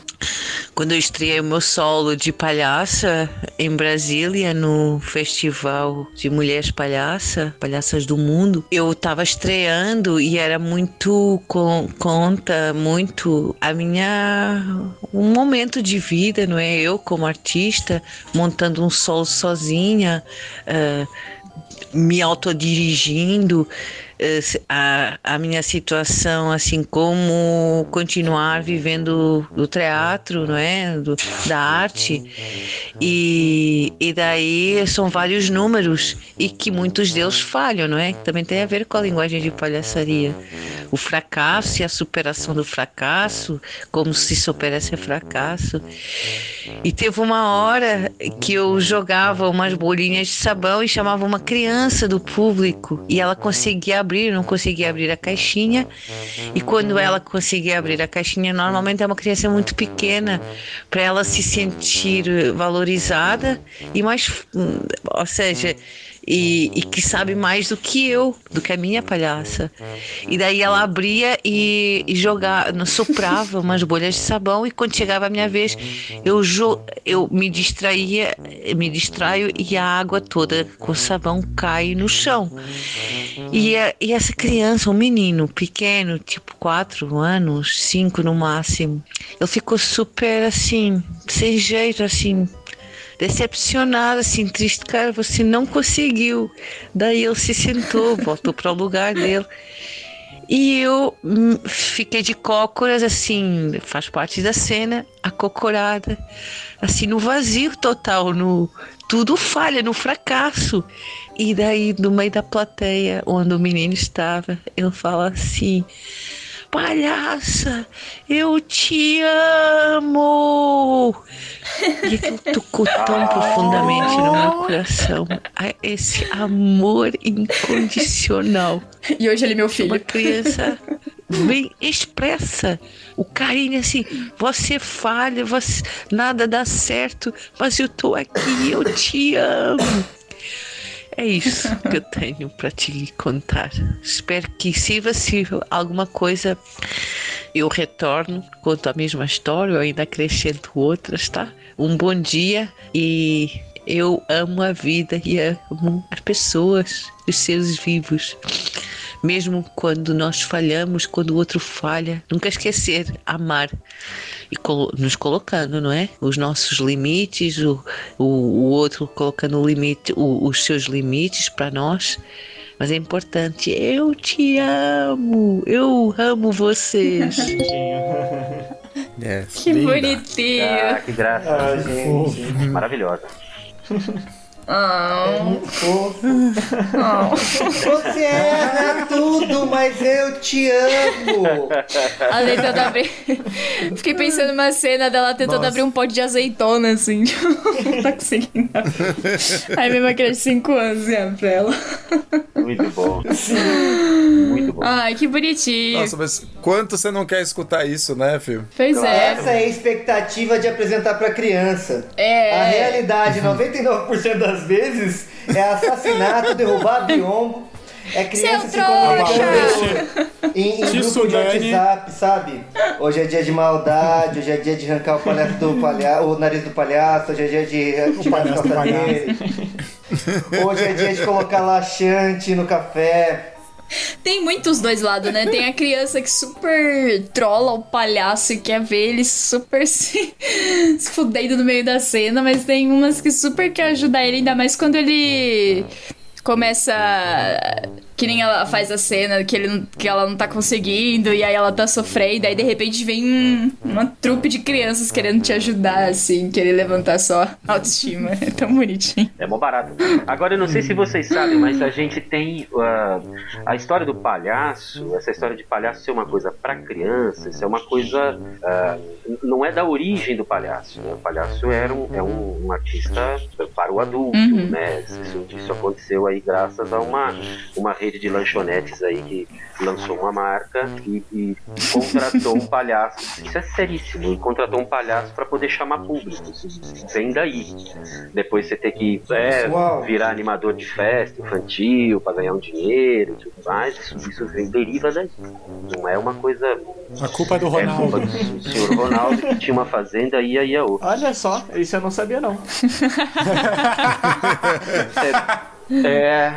quando eu estreiei o meu solo de palhaça em Brasília, no Festival de Mulheres Palhaça, Palhaças do Mundo. Eu estava estreando e era muito con- conta, muito a minha. um momento de vida, não é? Eu, como artista, montando um solo sozinha. ah, me autodirigindo a, a minha situação assim como continuar vivendo do teatro não é? Do, da arte. E, e daí são vários números e que muitos deles falham não é? Também tem a ver com a linguagem de palhaçaria. O fracasso e a superação do fracasso como se superasse o fracasso. E teve uma hora que eu jogava umas bolinhas de sabão e chamava uma criança do público e ela conseguia abrir, não conseguia abrir a caixinha. E quando ela conseguia abrir a caixinha, normalmente é uma criança muito pequena, para ela se sentir valorizada e mais, hum, ou seja, e, e que sabe mais do que eu, do que a minha palhaça. E daí ela abria e, e jogava, soprava umas bolhas de sabão e quando chegava a minha vez, eu, jo- eu me distraía, me distraio e a água toda com sabão cai no chão. E, a- e essa criança, um menino pequeno, tipo quatro anos, cinco no máximo, ele ficou super assim, sem jeito, assim, decepcionado, assim, triste, cara, você não conseguiu. Daí ele se sentou, <laughs> voltou para o lugar dele. E eu hum, fiquei de cócoras, assim, faz parte da cena, acocorada, assim, no vazio total, no tudo falha, no fracasso. E daí, no meio da plateia, onde o menino estava, ele fala assim: Palhaça, eu te amo! E tocou tão profundamente no meu coração. a- Esse amor incondicional. E hoje ele é meu filho. Uma criança bem expressa. O carinho assim, você falha, você, nada dá certo, mas eu tô aqui, eu te amo. É isso que eu tenho para te contar. Espero que sirva, se alguma coisa eu retorno, conto a mesma história ou ainda acrescento outras, tá? Um bom dia e eu amo a vida e amo as pessoas, os seres vivos. Mesmo quando nós falhamos, quando o outro falha, nunca esquecer, amar e colo nos colocando, não é? Os nossos limites, o, o, o outro colocando o limite, o, os seus limites para nós. Mas é importante, eu te amo, eu amo vocês. <laughs> <laughs> É, Que linda. bonitinho. Ah, que graça. Ah, gente. Maravilhosa. <laughs> Ah. Você erra tudo, mas eu te amo. Ela tentando abrir. Fiquei pensando numa cena dela tentando Nossa. abrir um pote de azeitona, assim. Não <laughs> tá conseguindo. Aí mesmo criança de 5 anos e abre pra ela. Muito bom. Muito bom. Ai, que bonitinho. Nossa, mas quanto você não quer escutar isso, né, filho? Pois é. Essa é a expectativa de apresentar pra criança. É. A realidade, <laughs> 99% das vezes, é assassinato, derrubar biombo. É criança se comunicando em, em grupo de. WhatsApp, sabe? Hoje é dia de maldade, hoje é dia de arrancar o palhaço do palhaço, o nariz do palhaço, hoje é dia de as palhaço palhaço. dele. Hoje é dia de colocar laxante no café. Tem muitos dois lados, né? Tem a criança que super trola o palhaço e quer ver ele super se, se fudendo no meio da cena, mas tem umas que super quer ajudar ele, ainda mais quando ele começa. Que nem ela faz a cena que, ele, que ela não tá conseguindo, e aí ela tá sofrendo, aí de repente vem um- uma trupe de crianças querendo te ajudar, assim, querer levantar sua autoestima. <laughs> É tão bonitinho. É mó barato. Agora, eu não sei se vocês sabem, mas a gente tem ah, a história do palhaço, essa história de palhaço ser uma coisa pra criança, isso é uma coisa. n- não é da origem do palhaço. Né? O palhaço era um, é um, um artista para o adulto, Uhum. né? Isso, isso aconteceu aí graças a uma, uma rede de lanchonetes aí que lançou uma marca e, e contratou um palhaço. Isso é seríssimo. E contratou um palhaço para poder chamar público. Vem daí. Depois você ter que é, virar animador de festa infantil para ganhar um dinheiro e tudo mais. Isso, isso vem, deriva daí. Não é uma coisa. A culpa é do É culpa Ronaldo. do senhor Ronaldo que tinha uma fazenda e ia outra. Olha só, isso eu não sabia não. <laughs> É, é,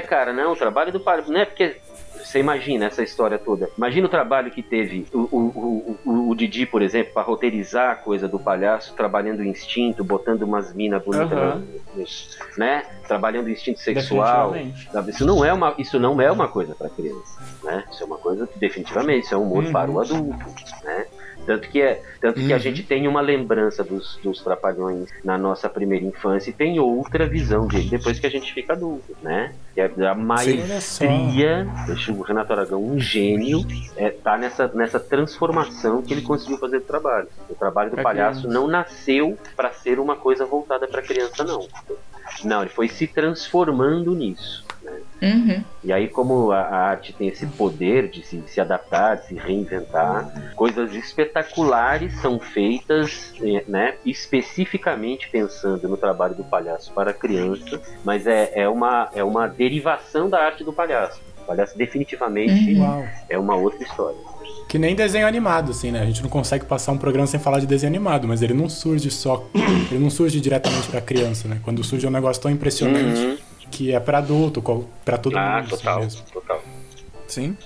cara, não, o trabalho do palhaço. Não é porque. Você imagina essa história toda. Imagina o trabalho que teve o, o, o, o, Didi, por exemplo, para roteirizar a coisa do palhaço, trabalhando o instinto, botando umas minas bonitas, nos- né? Trabalhando o instinto sexual. Isso não é uma, isso não é uma coisa para criança, né? Isso é uma coisa definitivamente, isso é um humor Uhum. para o adulto, né? Tanto que, é, tanto que a gente tem uma lembrança dos, dos trapalhões na nossa primeira infância e tem outra visão dele depois que a gente fica adulto, né? Que é a maestria, deixa o Renato Aragão um gênio, é, tá nessa, nessa transformação que ele conseguiu fazer do trabalho. O trabalho do Pra palhaço criança. não nasceu para ser uma coisa voltada para criança, não. Não, ele foi se transformando nisso. Né? Uhum. E aí, como a, a arte tem esse poder de se, se adaptar, de se reinventar, coisas espetaculares são feitas, eh, né, especificamente pensando no trabalho do palhaço para criança, mas é, é, uma, é uma derivação da arte do palhaço. O palhaço definitivamente Uau. é uma outra história. Que nem desenho animado, assim, né? A gente não consegue passar um programa sem falar de desenho animado, mas ele não surge só. ele não surge diretamente pra criança, né? Quando surge um negócio tão impressionante Uhum. Que é pra adulto, pra todo Ah, mundo. assim total, mesmo. total. Sim.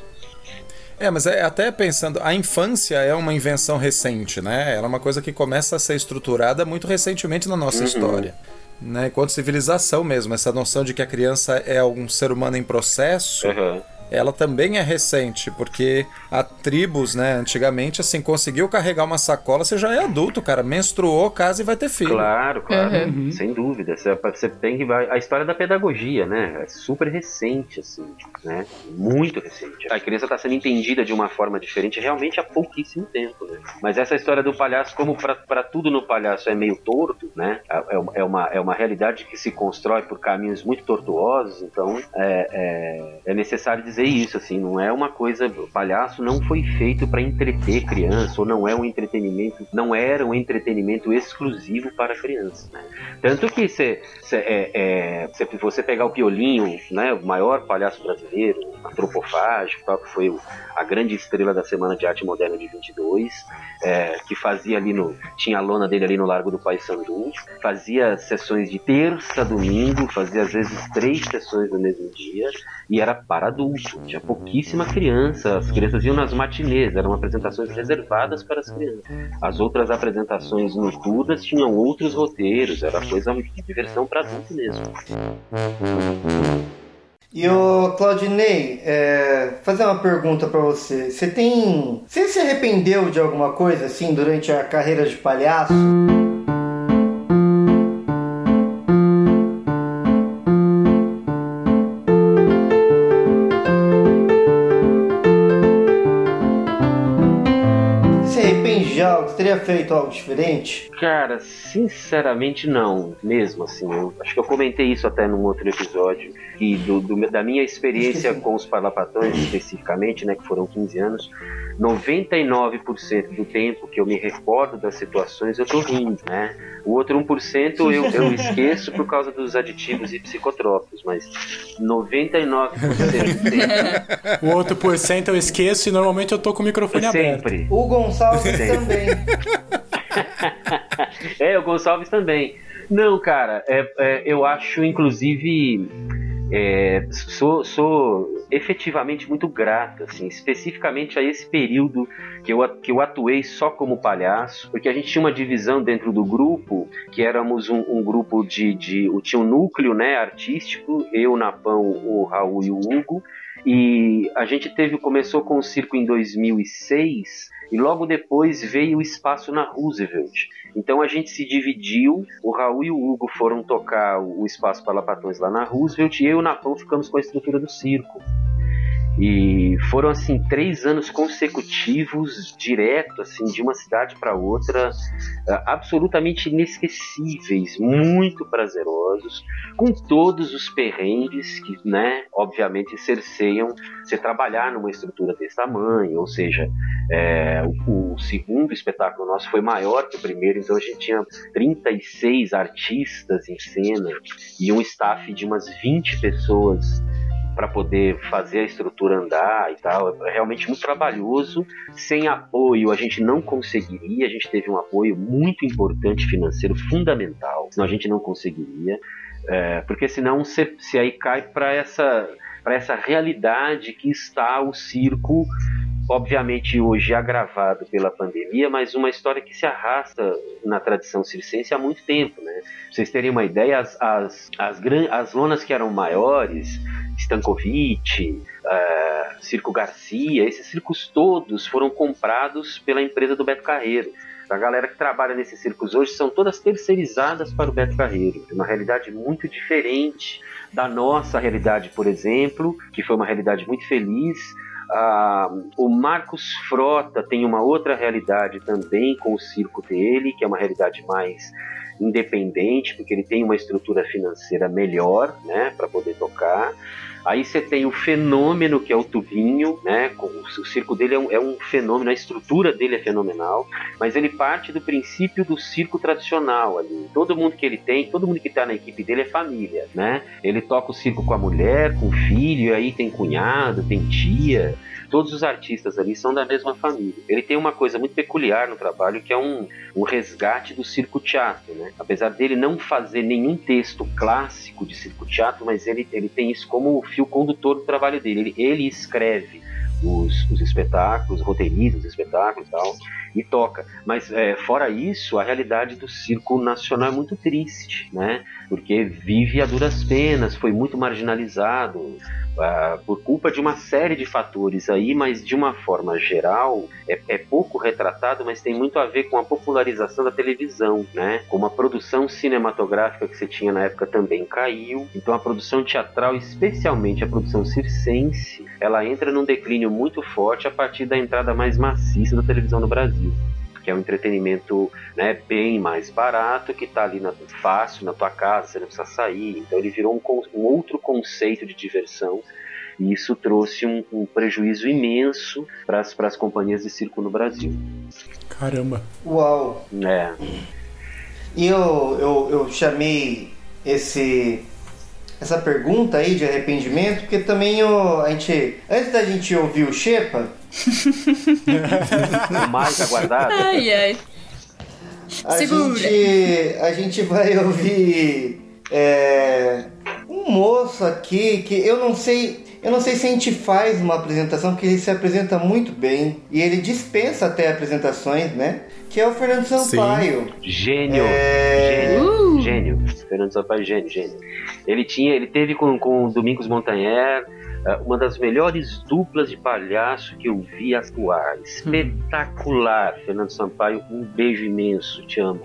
É, mas é até pensando, a infância é uma invenção recente, né? Ela é uma coisa que começa a ser estruturada muito recentemente na nossa Uhum. história. Né? Enquanto civilização mesmo, essa noção de que a criança é um ser humano em processo, Uhum. Ela também é recente, porque há tribos, né, antigamente, assim, conseguiu carregar uma sacola, você já é adulto, cara. Menstruou, casa e vai ter filho. Claro, claro, Uhum. sem dúvida. Você, você tem que a história da pedagogia, né? É super recente, assim, né? Muito recente. A criança está sendo entendida de uma forma diferente realmente há pouquíssimo tempo, né? Mas essa história do palhaço, como para tudo no palhaço é meio torto, né? É, é uma, é uma realidade que se constrói por caminhos muito tortuosos, então é, é, é necessário dizer isso, assim, não é uma coisa. O palhaço não foi feito para entreter criança, ou não é um entretenimento, não era um entretenimento exclusivo para crianças, né? Tanto que se, se, é, é, se você pegar o Piolinho, né, o maior palhaço brasileiro, antropofágico, tal, que foi a grande estrela da Semana de Arte Moderna de 22, é, que fazia ali no. tinha a lona dele ali no Largo do Paissandu, fazia sessões de terça domingo, fazia às vezes três sessões no mesmo dia, e era para adulto, tinha pouquíssima criança, as crianças iam nas matinês, eram apresentações reservadas para as crianças. As outras apresentações noturnas tinham outros roteiros, era coisa de diversão para adulto mesmo. E o Claudinei, é, fazer uma pergunta para você. Você tem. Você se arrependeu de alguma coisa assim durante a carreira de palhaço? Você teria feito algo diferente? Cara, sinceramente não, mesmo assim. Eu, acho que eu comentei isso até num outro episódio. E do, do- da minha experiência com os parlapatões especificamente, né, que foram 15 anos, 99% do tempo que eu me recordo das situações eu tô rindo, né? O outro 1% eu, eu esqueço por causa dos aditivos e psicotrópicos, mas 99% do tempo <laughs> O outro por cento eu esqueço e normalmente eu tô com o microfone aberto. sempre. O Gonçalves Sim. também. <laughs> É, o Gonçalves também. Não, cara, é, é, eu acho, inclusive, é, sou, sou efetivamente muito grato, assim, especificamente a esse período que eu, que eu atuei só como palhaço, porque a gente tinha uma divisão dentro do grupo, que éramos um, um grupo de, de. Tinha um núcleo né, artístico, eu, Napão, o Raul e o Hugo, e a gente teve começou com o circo em 2006 e logo depois veio o espaço na Roosevelt. Então a gente se dividiu, o Raul e o Hugo foram tocar o espaço para Lapatões lá na Roosevelt e eu e o Napão ficamos com a estrutura do circo. E foram assim três anos consecutivos, direto assim de uma cidade para outra, ah, absolutamente inesquecíveis, muito prazerosos, com todos os perrengues que, né, obviamente cerceiam você trabalhar numa estrutura desse tamanho, ou seja, é, o, o segundo espetáculo nosso foi maior que o primeiro, então a gente tinha 36 artistas em cena e um staff de umas 20 pessoas para poder fazer a estrutura andar e tal. É realmente muito trabalhoso. Sem apoio a gente não conseguiria. A gente teve um apoio muito importante financeiro, fundamental. Senão a gente não conseguiria. É, porque senão você, aí cai para essa para essa realidade que está o circo obviamente hoje agravado pela pandemia, mas uma história que se arrasta na tradição circense há muito tempo, né? Pra vocês terem uma ideia, as, as, as, gran- as lonas que eram maiores, Stankovic, eh, Circo Garcia, esses circos todos foram comprados pela empresa do Beto Carreiro. A galera que trabalha nesses circos hoje são todas terceirizadas para o Beto Carreiro. Uma realidade muito diferente da nossa realidade, por exemplo, que foi uma realidade muito feliz. Ah, o Marcos Frota tem uma outra realidade também com o circo dele, que é uma realidade mais independente, porque ele tem uma estrutura financeira melhor, né, para poder tocar. Aí você tem o fenômeno que é o Tuvinho, né? O circo dele é um, é um fenômeno, a estrutura dele é fenomenal, mas ele parte do princípio do circo tradicional ali. Todo mundo que ele tem, todo mundo que está na equipe dele é família, né? Ele toca o circo com a mulher, com o filho, aí tem cunhado, tem tia. Todos os artistas ali são da mesma família. Ele tem uma coisa muito peculiar no trabalho que é um, um resgate do circo teatro, né? Apesar dele não fazer nenhum texto clássico de circo teatro, mas ele, ele tem isso como fio condutor do trabalho dele. Ele, ele escreve os, os espetáculos, roteiriza os espetáculos e tal, e toca. Mas é, fora isso, a realidade do circo nacional é muito triste, né? Porque vive a duras penas, foi muito marginalizado. ah, por culpa de uma série de fatores aí, mas de uma forma geral é, é pouco retratado, mas tem muito a ver com a popularização da televisão, né? Como a produção cinematográfica que você tinha na época também caiu, então a produção teatral, especialmente a produção circense, ela entra num declínio muito forte a partir da entrada mais maciça da televisão no Brasil que é um entretenimento né, bem mais barato, que está ali na, fácil na tua casa, você não precisa sair. Então ele virou um, um outro conceito de diversão E isso trouxe um, um prejuízo imenso para as companhias de circo no Brasil. Caramba. Uau. É. E eu, eu, eu chamei esse essa pergunta aí de arrependimento, porque também o, a gente. Antes da gente ouvir o Shepa. <laughs> o mais aguardado. Ai, ai. A gente, a gente vai ouvir é, um moço aqui que eu não sei. Eu não sei se a gente faz uma apresentação, porque ele se apresenta muito bem e ele dispensa até apresentações, né? Que é o Fernando Sampaio. Sim. Gênio. É... Gênio. Uh! Gênio. Fernando Sampaio, gênio, gênio. Ele tinha, ele teve com, com Domingos Montanher uma das melhores duplas de palhaço que eu vi atuar. Espetacular, hum. Fernando Sampaio. Um beijo imenso, te amo.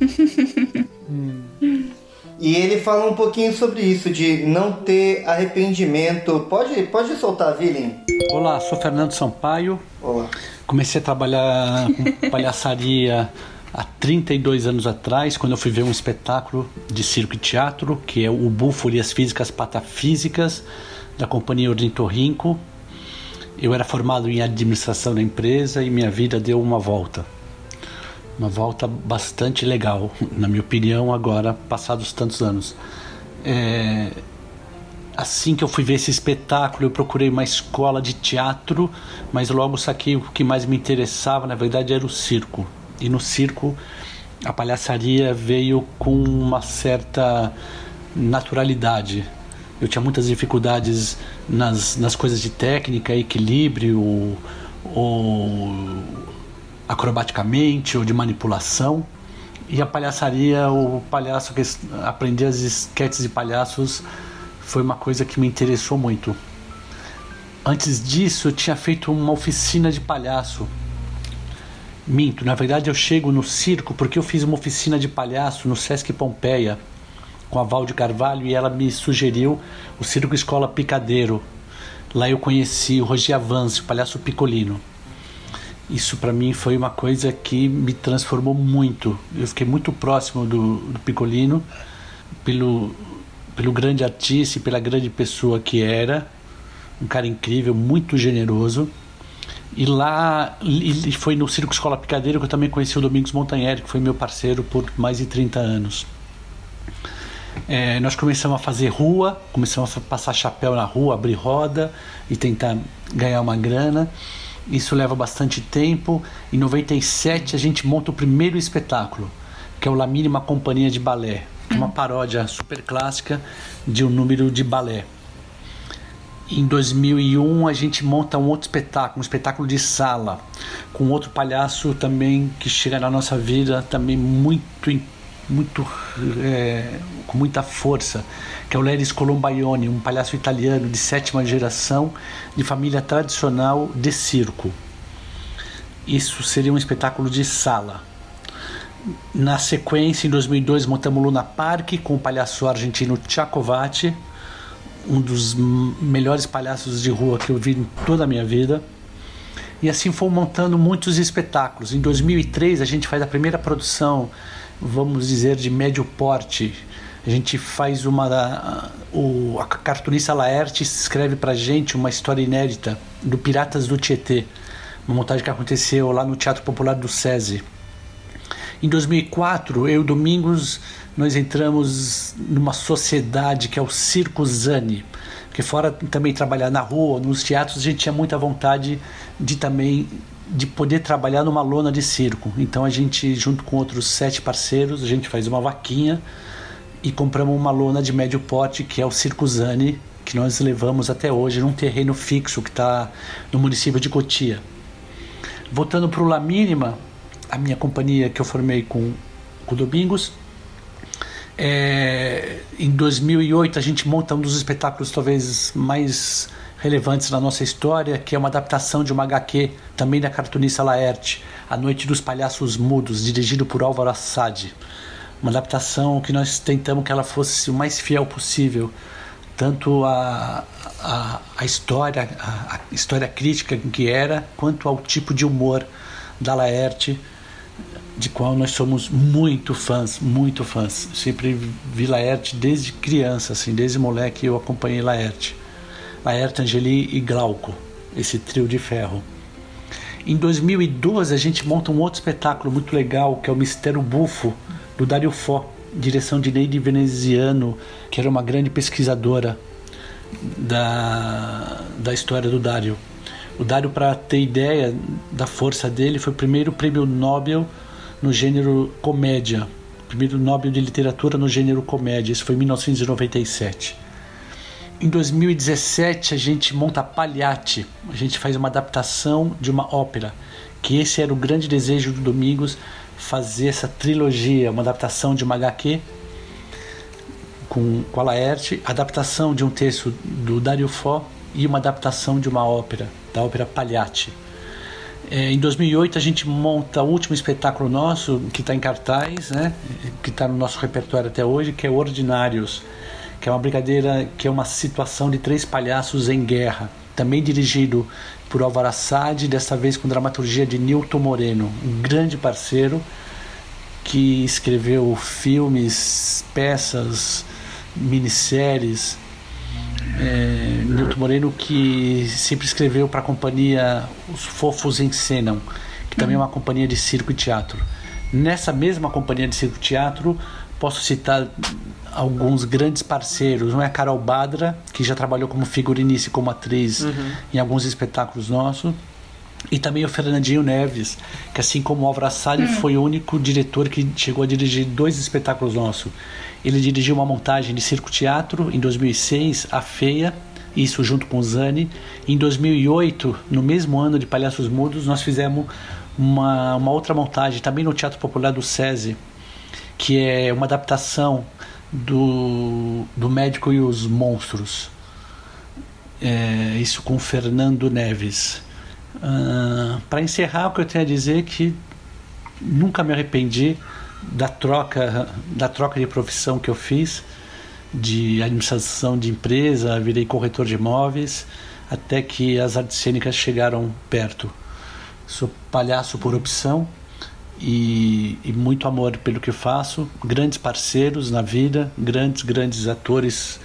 <laughs> E ele fala um pouquinho sobre isso, de não ter arrependimento. Pode, pode soltar, Vilim? Olá, sou Fernando Sampaio. Olá. Comecei a trabalhar com <laughs> palhaçaria há 32 anos atrás, quando eu fui ver um espetáculo de circo e teatro, que é o Búfalo e as Físicas Patafísicas, da companhia Ornitorrinco. Eu era formado em administração da empresa e minha vida deu uma volta uma volta bastante legal, na minha opinião, agora, passados tantos anos. É, assim que eu fui ver esse espetáculo, eu procurei uma escola de teatro, mas logo saquei o que mais me interessava, na verdade, era o circo. E no circo, a palhaçaria veio com uma certa naturalidade. Eu tinha muitas dificuldades nas, nas coisas de técnica, equilíbrio, ou acrobaticamente ou de manipulação. E a palhaçaria, o palhaço que aprendia as esquetes de palhaços foi uma coisa que me interessou muito. Antes disso, eu tinha feito uma oficina de palhaço. Minto, na verdade eu chego no circo porque eu fiz uma oficina de palhaço no Sesc Pompeia com a Val de Carvalho e ela me sugeriu o Circo Escola Picadeiro. Lá eu conheci o Roger Avance, o palhaço Picolino. Isso para mim foi uma coisa que me transformou muito. Eu fiquei muito próximo do, do Picolino, pelo, pelo grande artista e pela grande pessoa que era. Um cara incrível, muito generoso. E lá, e foi no Circo Escola Picadeiro que eu também conheci o Domingos Montanheri, que foi meu parceiro por mais de 30 anos. É, nós começamos a fazer rua, começamos a passar chapéu na rua, abrir roda e tentar ganhar uma grana. Isso leva bastante tempo. Em 97 a gente monta o primeiro espetáculo, que é o La Mínima Companhia de Balé, é uma paródia super clássica de um número de balé. Em 2001 a gente monta um outro espetáculo, um espetáculo de sala, com outro palhaço também que chega na nossa vida também muito muito é, com muita força, que é o Leris Colombaione, um palhaço italiano de sétima geração, de família tradicional de circo. Isso seria um espetáculo de sala. Na sequência, em 2002, montamos Luna Park com o palhaço argentino Tchacovati, um dos melhores palhaços de rua que eu vi em toda a minha vida. E assim fomos montando muitos espetáculos. Em 2003, a gente faz a primeira produção vamos dizer, de médio porte. A gente faz uma. A, o, a cartunista Laerte escreve pra gente uma história inédita do Piratas do Tietê, uma montagem que aconteceu lá no Teatro Popular do SESI. Em 2004, eu e Domingos, nós entramos numa sociedade que é o Circo Zani, porque fora também trabalhar na rua, nos teatros, a gente tinha muita vontade de também de poder trabalhar numa lona de circo. Então a gente, junto com outros sete parceiros, a gente faz uma vaquinha e compramos uma lona de médio porte que é o Circo Zani, que nós levamos até hoje num terreno fixo que está no município de Cotia. Voltando para o La Mínima, a minha companhia que eu formei com, o Domingos, é, em 2008 a gente monta um dos espetáculos talvez mais relevantes na nossa história, que é uma adaptação de uma HQ também da cartunista Laerte, A Noite dos Palhaços Mudos, dirigido por Álvaro Assad. Uma adaptação que nós tentamos que ela fosse o mais fiel possível, tanto a, a, a história, a, a história crítica que era, quanto ao tipo de humor da Laerte, de qual nós somos muito fãs, muito fãs. Sempre vi Laerte desde criança, assim, desde moleque eu acompanhei Laerte. Laerte, Angeli e Glauco, esse trio de ferro. Em 2012 a gente monta um outro espetáculo muito legal que é o Mistério Bufo do Dario Fó, direção de Neide Veneziano, que era uma grande pesquisadora da, da história do Dario. O Dario, para ter ideia da força dele, foi o primeiro prêmio Nobel no gênero comédia, primeiro Nobel de literatura no gênero comédia. Isso foi em 1997. Em 2017 a gente monta Palhate, a gente faz uma adaptação de uma ópera, que esse era o grande desejo do Domingos, fazer essa trilogia, uma adaptação de uma HQ com, com a Laerte, adaptação de um texto do Dario Fó e uma adaptação de uma ópera, da ópera Palhate. É, em 2008 a gente monta o último espetáculo nosso que está em cartaz, né, que está no nosso repertório até hoje, que é Ordinários que é uma brincadeira que é uma situação de três palhaços em guerra. Também dirigido por Álvaro Assad, desta vez com dramaturgia de Nilton Moreno, um grande parceiro que escreveu filmes, peças, minisséries. É, Nilton Moreno que sempre escreveu para a companhia Os Fofos Encenam, que também é uma companhia de circo e teatro. Nessa mesma companhia de circo e teatro, posso citar alguns grandes parceiros. Um é a Carol Badra, que já trabalhou como figurinista e como atriz uhum. em alguns espetáculos nossos. E também o Fernandinho Neves, que assim como o Álvaro Salles uhum. foi o único diretor que chegou a dirigir dois espetáculos nossos. Ele dirigiu uma montagem de circo-teatro em 2006, A Feia, isso junto com o Zani. Em 2008, no mesmo ano de Palhaços Mudos, nós fizemos uma, uma outra montagem, também no Teatro Popular do SESI, que é uma adaptação do, do Médico e os Monstros. É, isso com Fernando Neves. Uh, Para encerrar, o que eu tenho a dizer é que nunca me arrependi da troca, da troca de profissão que eu fiz de administração de empresa, virei corretor de imóveis, até que as artes cênicas chegaram perto. Sou palhaço por opção e, e, muito amor pelo que faço, grandes parceiros na vida, grandes, grandes atores,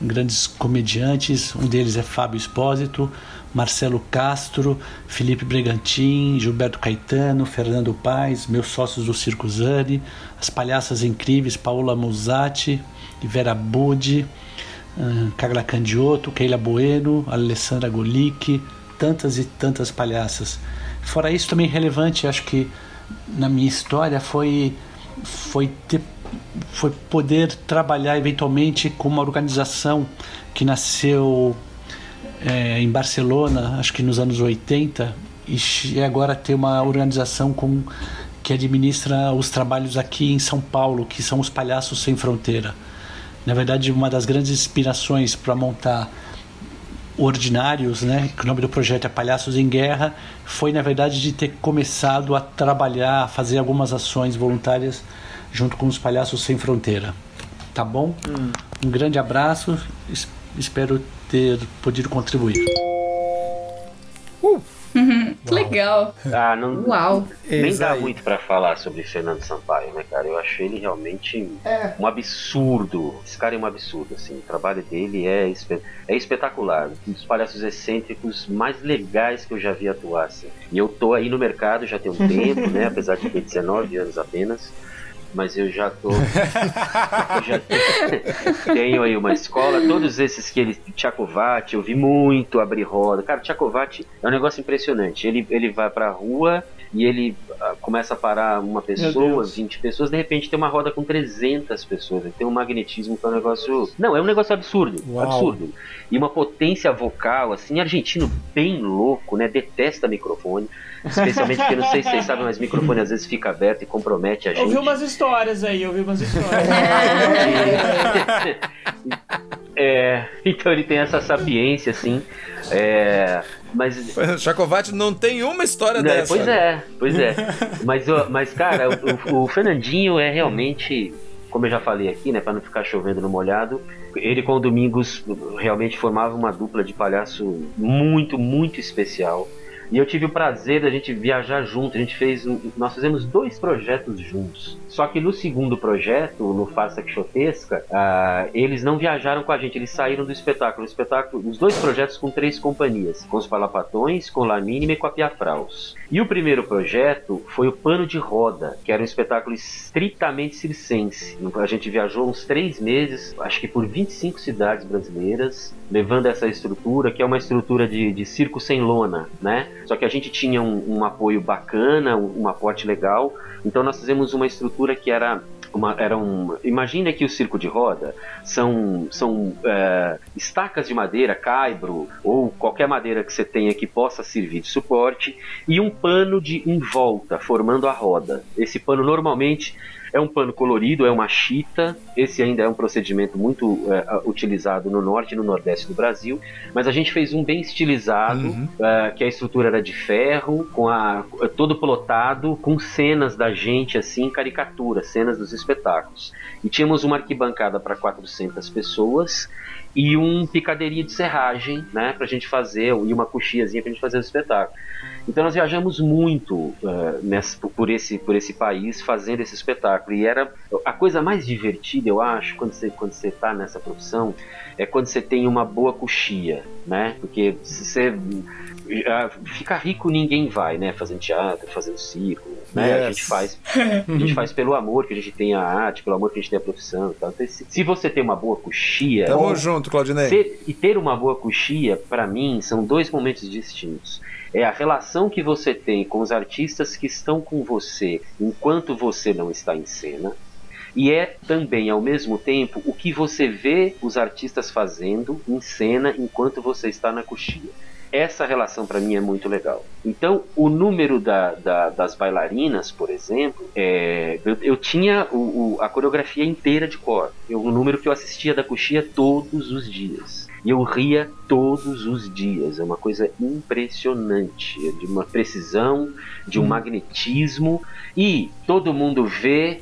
grandes comediantes. Um deles é Fábio Espósito, Marcelo Castro, Felipe Bregantin, Gilberto Caetano, Fernando Paes, meus sócios do Circo Zani, as palhaças incríveis Paola Musatti, Vera Budi, uh, Carla Candiotto, Keila Bueno, Alessandra Golic, tantas e tantas palhaças. Fora isso, também relevante, acho que na minha história foi foi ter foi poder trabalhar eventualmente com uma organização que nasceu é, em Barcelona, acho que nos anos 80, e agora ter uma organização com, que administra os trabalhos aqui em São Paulo, que são os Palhaços Sem Fronteira. Na verdade, uma das grandes inspirações para montar ordinários, né, que o nome do projeto é Palhaços em Guerra, foi na verdade de ter começado a trabalhar, a fazer algumas ações voluntárias junto com os Palhaços Sem Fronteira. Tá bom? Hum. Um grande abraço, espero ter podido contribuir. Uh. <laughs> Que legal. Ah, não, Uau. Nem dá muito para falar sobre Fernando Sampaio, né, cara? Eu acho ele realmente é. um absurdo. Esse cara é um absurdo, assim. O trabalho dele é, é espetacular. Um dos palhaços excêntricos mais legais que eu já vi atuar, assim. E eu tô aí no mercado já tem um <laughs> tempo, né? Apesar de ter 19 anos apenas mas eu já tô. <laughs> já <laughs> tenho aí uma escola. Todos esses que ele. Tchacovati, eu vi muito abrir roda. Cara, Tchacovati é um negócio impressionante. Ele, ele vai pra rua e ele uh, começa a parar uma pessoa, 20 pessoas, de repente tem uma roda com 300 pessoas. Ele tem um magnetismo que é um negócio. Não, é um negócio absurdo. Uau. Absurdo. E uma potência vocal, assim, argentino bem louco, né? Detesta microfone. Especialmente porque não sei se vocês sabem, mas microfone às vezes fica aberto e compromete a gente. Eu vi umas histórias aí, eu vi umas histórias. <laughs> <laughs> é, então ele tem essa sapiência, assim. É, mas. Chacovati não tem uma história não, dessa. Pois é, pois é. <laughs> Mas, mas cara, o, o Fernandinho é realmente como eu já falei aqui, né, para não ficar chovendo no molhado, ele com o Domingos realmente formava uma dupla de palhaço muito, muito especial E eu tive o prazer da gente viajar junto. A gente fez, nós fizemos dois projetos juntos. Só que no segundo projeto, no Farsa Quixotesca, ah, eles não viajaram com a gente, eles saíram do espetáculo. O espetáculo, os dois projetos com três companhias, com os Palapatões, com La Mínima e com a Piafraus. E o primeiro projeto foi o Pano de Roda, que era um espetáculo estritamente circense. A gente viajou uns três meses, acho que por 25 cidades brasileiras, levando essa estrutura, que é uma estrutura de, de circo sem lona, né? Só que a gente tinha um, um apoio bacana, um, um aporte legal, então nós fizemos uma estrutura que era uma, era um, imagina que o circo de roda são, são é, estacas de madeira, caibro ou qualquer madeira que você tenha que possa servir de suporte e um pano de em volta formando a roda. Esse pano normalmente é um pano colorido, é uma chita. Esse ainda é um procedimento muito é, utilizado no norte e no nordeste do Brasil. Mas a gente fez um bem estilizado, é, que a estrutura era de ferro, com a, todo plotado, com cenas da gente assim, caricatura, cenas dos espetáculos. E tínhamos uma arquibancada para 400 pessoas e um picadeirinho de serragem, né, pra gente fazer, e uma coxiazinha pra gente fazer o espetáculo. Então nós viajamos muito uh, nessa, por, esse, por esse país fazendo esse espetáculo. E era a coisa mais divertida, eu acho, quando você, quando você tá nessa profissão, é quando você tem uma boa coxia, né? Porque se você ficar rico ninguém vai, né? Fazendo teatro, fazendo circo, né? Yes. A gente faz, <laughs> a gente faz pelo amor que a gente tem a arte, pelo amor que a gente tem a profissão. tal. Então, se, se você tem uma boa coxia, Tamo ou- junto, Claudinei. ter- e ter uma boa coxia, para mim, são dois momentos distintos. É a relação que você tem com os artistas que estão com você enquanto você não está em cena. E é também, ao mesmo tempo, o que você vê os artistas fazendo em cena enquanto você está na coxia. Essa relação para mim é muito legal. Então, o número da- da- das bailarinas, por exemplo, é, eu, eu tinha o- o- a coreografia inteira de cor. Eu, um número que eu assistia da coxia todos os dias. E eu ria todos os dias. É uma coisa impressionante. É de uma precisão, de um magnetismo. E todo mundo vê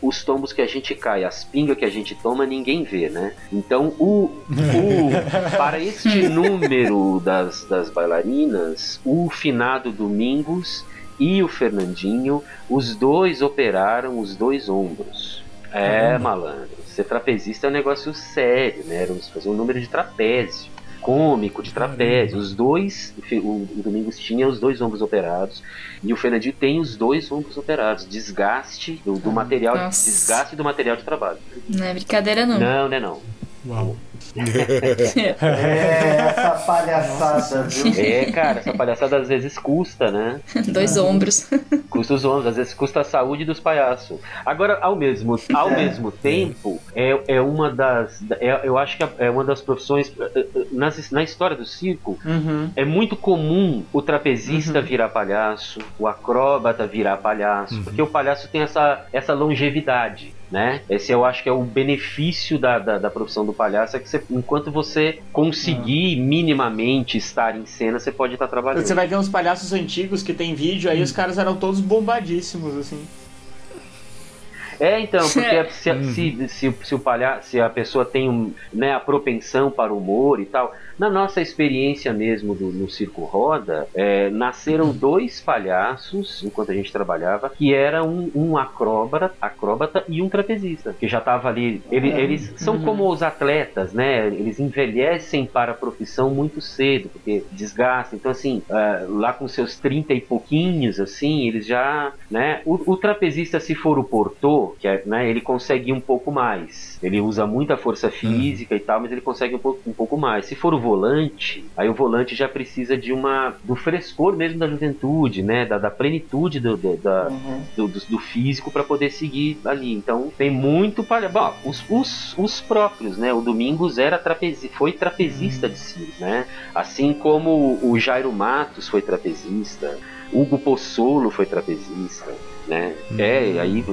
os tombos que a gente cai, as pingas que a gente toma, ninguém vê, né? Então, o, o- <laughs> para este número das, das bailarinas, o finado Domingos e o Fernandinho, os dois operaram os dois ombros. É, malandro. Ser trapezista é um negócio sério, né? Vamos fazer um número de trapézio. Cômico, de trapézio. Os dois, o, Domingos tinha os dois ombros operados e o Fernandinho tem os dois ombros operados. Desgaste do, do material, Nossa. desgaste do material de trabalho. Não é brincadeira, não. Não, não é não. Uau. <laughs> É, essa palhaçada, viu? É, cara, essa palhaçada às vezes custa, né? Dois ombros. Custa os ombros, às vezes custa a saúde dos palhaços. Agora, ao mesmo, ao É. mesmo tempo, é, é uma das. É, eu acho que é uma das profissões. eh, eh, nas- na história do circo, Uhum. é muito comum o trapezista virar palhaço, o acróbata virar palhaço, porque o palhaço tem essa, essa longevidade. Né? Esse eu acho que é o benefício da, da, da profissão do palhaço, é que você, enquanto você conseguir minimamente estar em cena, você pode estar trabalhando. Você vai ver uns palhaços antigos que tem vídeo, aí os caras eram todos bombadíssimos, assim. É, então, porque se, se, se, se o palha se a pessoa tem um, né, a propensão para o humor e tal, na nossa experiência mesmo do, no Circo Roda, é, nasceram dois palhaços, enquanto a gente trabalhava, que era um, um acróbata, acróbata e um trapezista, que já estava ali. Ele- eles são como os atletas, né? Eles envelhecem para a profissão muito cedo, porque desgastam. Então, assim, é, lá com seus 30 e pouquinhos, assim, eles já, né? O, o trapezista, se for o portor, que é, né, ele consegue um pouco mais. Ele usa muita força física e tal, mas ele consegue um pouco, um pouco mais. Se for o volante, aí o volante já precisa de uma do frescor mesmo da juventude, né? Da, da plenitude do, do, da, do, do- do físico para poder seguir ali. Então tem muito para. Bom, os, os, os próprios, né? O Domingos era trapezi, foi trapezista de circo, né? Assim como o Jairo Matos foi trapezista, Hugo Pozzolo foi trapezista. Né? É, aí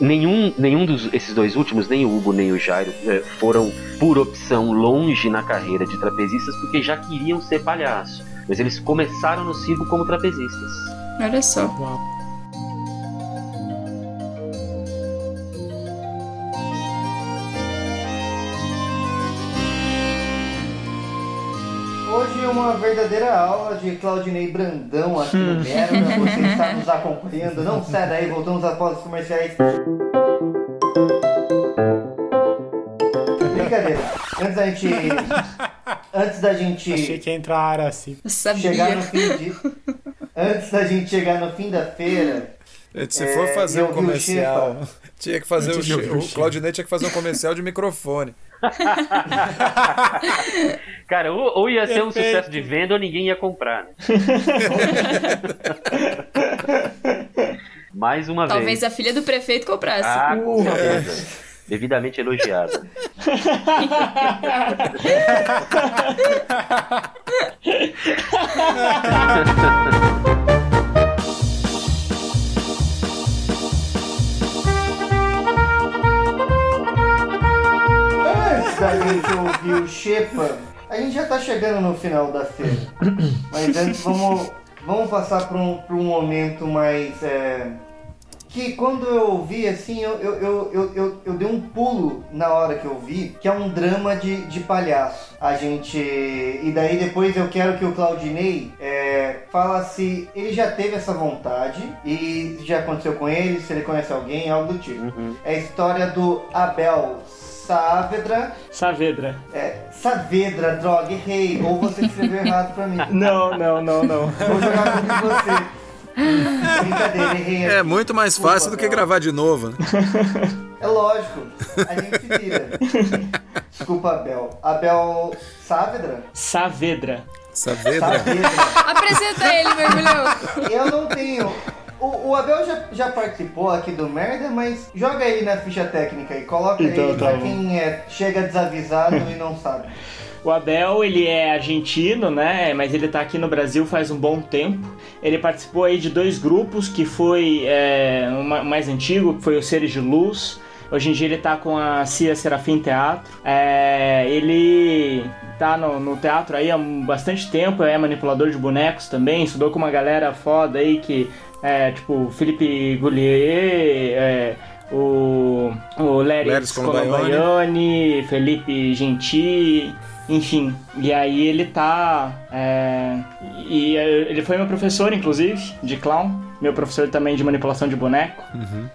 nenhum, nenhum dos esses dois últimos, nem o Hugo nem o Jairo, eh, foram por opção longe na carreira de trapezistas porque já queriam ser palhaço. Mas eles começaram no circo como trapezistas. Olha só. Hoje uma verdadeira aula de Claudinei Brandão aqui no Merda. Você está nos <laughs> acompanhando. Não sai daí, voltamos após os comerciais. Brincadeira. Antes da gente. Antes da gente. Achei que ia entrar assim. Sabia. chegar no fim de. Antes da gente chegar no fim da feira. Se É, for fazer um comercial, tinha que fazer <laughs> o, o o. Claudinei tinha que fazer um comercial de microfone. <laughs> Cara, ou, ou ia ser um Perfeito. sucesso de venda ou ninguém ia comprar, né? <laughs> Mais uma Talvez vez. a filha do prefeito comprasse. Ah, com certeza. Devidamente elogiada. <laughs> da gente ouvir o Shepa, a gente já tá chegando no final da feira. Mas antes vamos, vamos passar para um, pra um momento mais. é, que quando eu ouvi assim, eu, eu, eu, eu, eu, dei um pulo na hora que eu vi, que é um drama de, de palhaço. A gente. E daí depois eu quero que o Claudinei é, fala se ele já teve essa vontade e já aconteceu com ele, se ele conhece alguém, algo do tipo. É a história do Abel Saavedra. Saavedra. É, Saavedra, droga, errei. Ou você escreveu errado pra mim. <laughs> Não, não, não, não. Vou jogar contra você. Brincadeira, errei. É aqui. muito mais Desculpa, fácil do que Abel. gravar de novo. né? É lógico. A gente se vira. Desculpa, Abel. Abel Saavedra? Saavedra. Saavedra. Saavedra. Apresenta ele, mergulhão. Eu não tenho. O, o Abel já, já participou aqui do Merda, mas joga ele na ficha técnica e coloca Então, ele tá pra bom. quem é, chega desavisado e não sabe. <laughs> O Abel, ele é argentino, né? Mas ele tá aqui no Brasil faz um bom tempo. Ele participou aí de dois grupos, que foi é, o ma- mais antigo, que foi o Seres de Luz. Hoje em dia ele tá com a Cia Serafim Teatro. É, ele tá no, no teatro aí há bastante tempo, é manipulador de bonecos também, estudou com uma galera foda aí que é tipo Felipe Goulier, é, o, o Leris. Colombayoni, Felipe Genti, enfim. E aí ele tá. é, e ele foi meu professor, inclusive, de clown. Meu professor também de manipulação de boneco.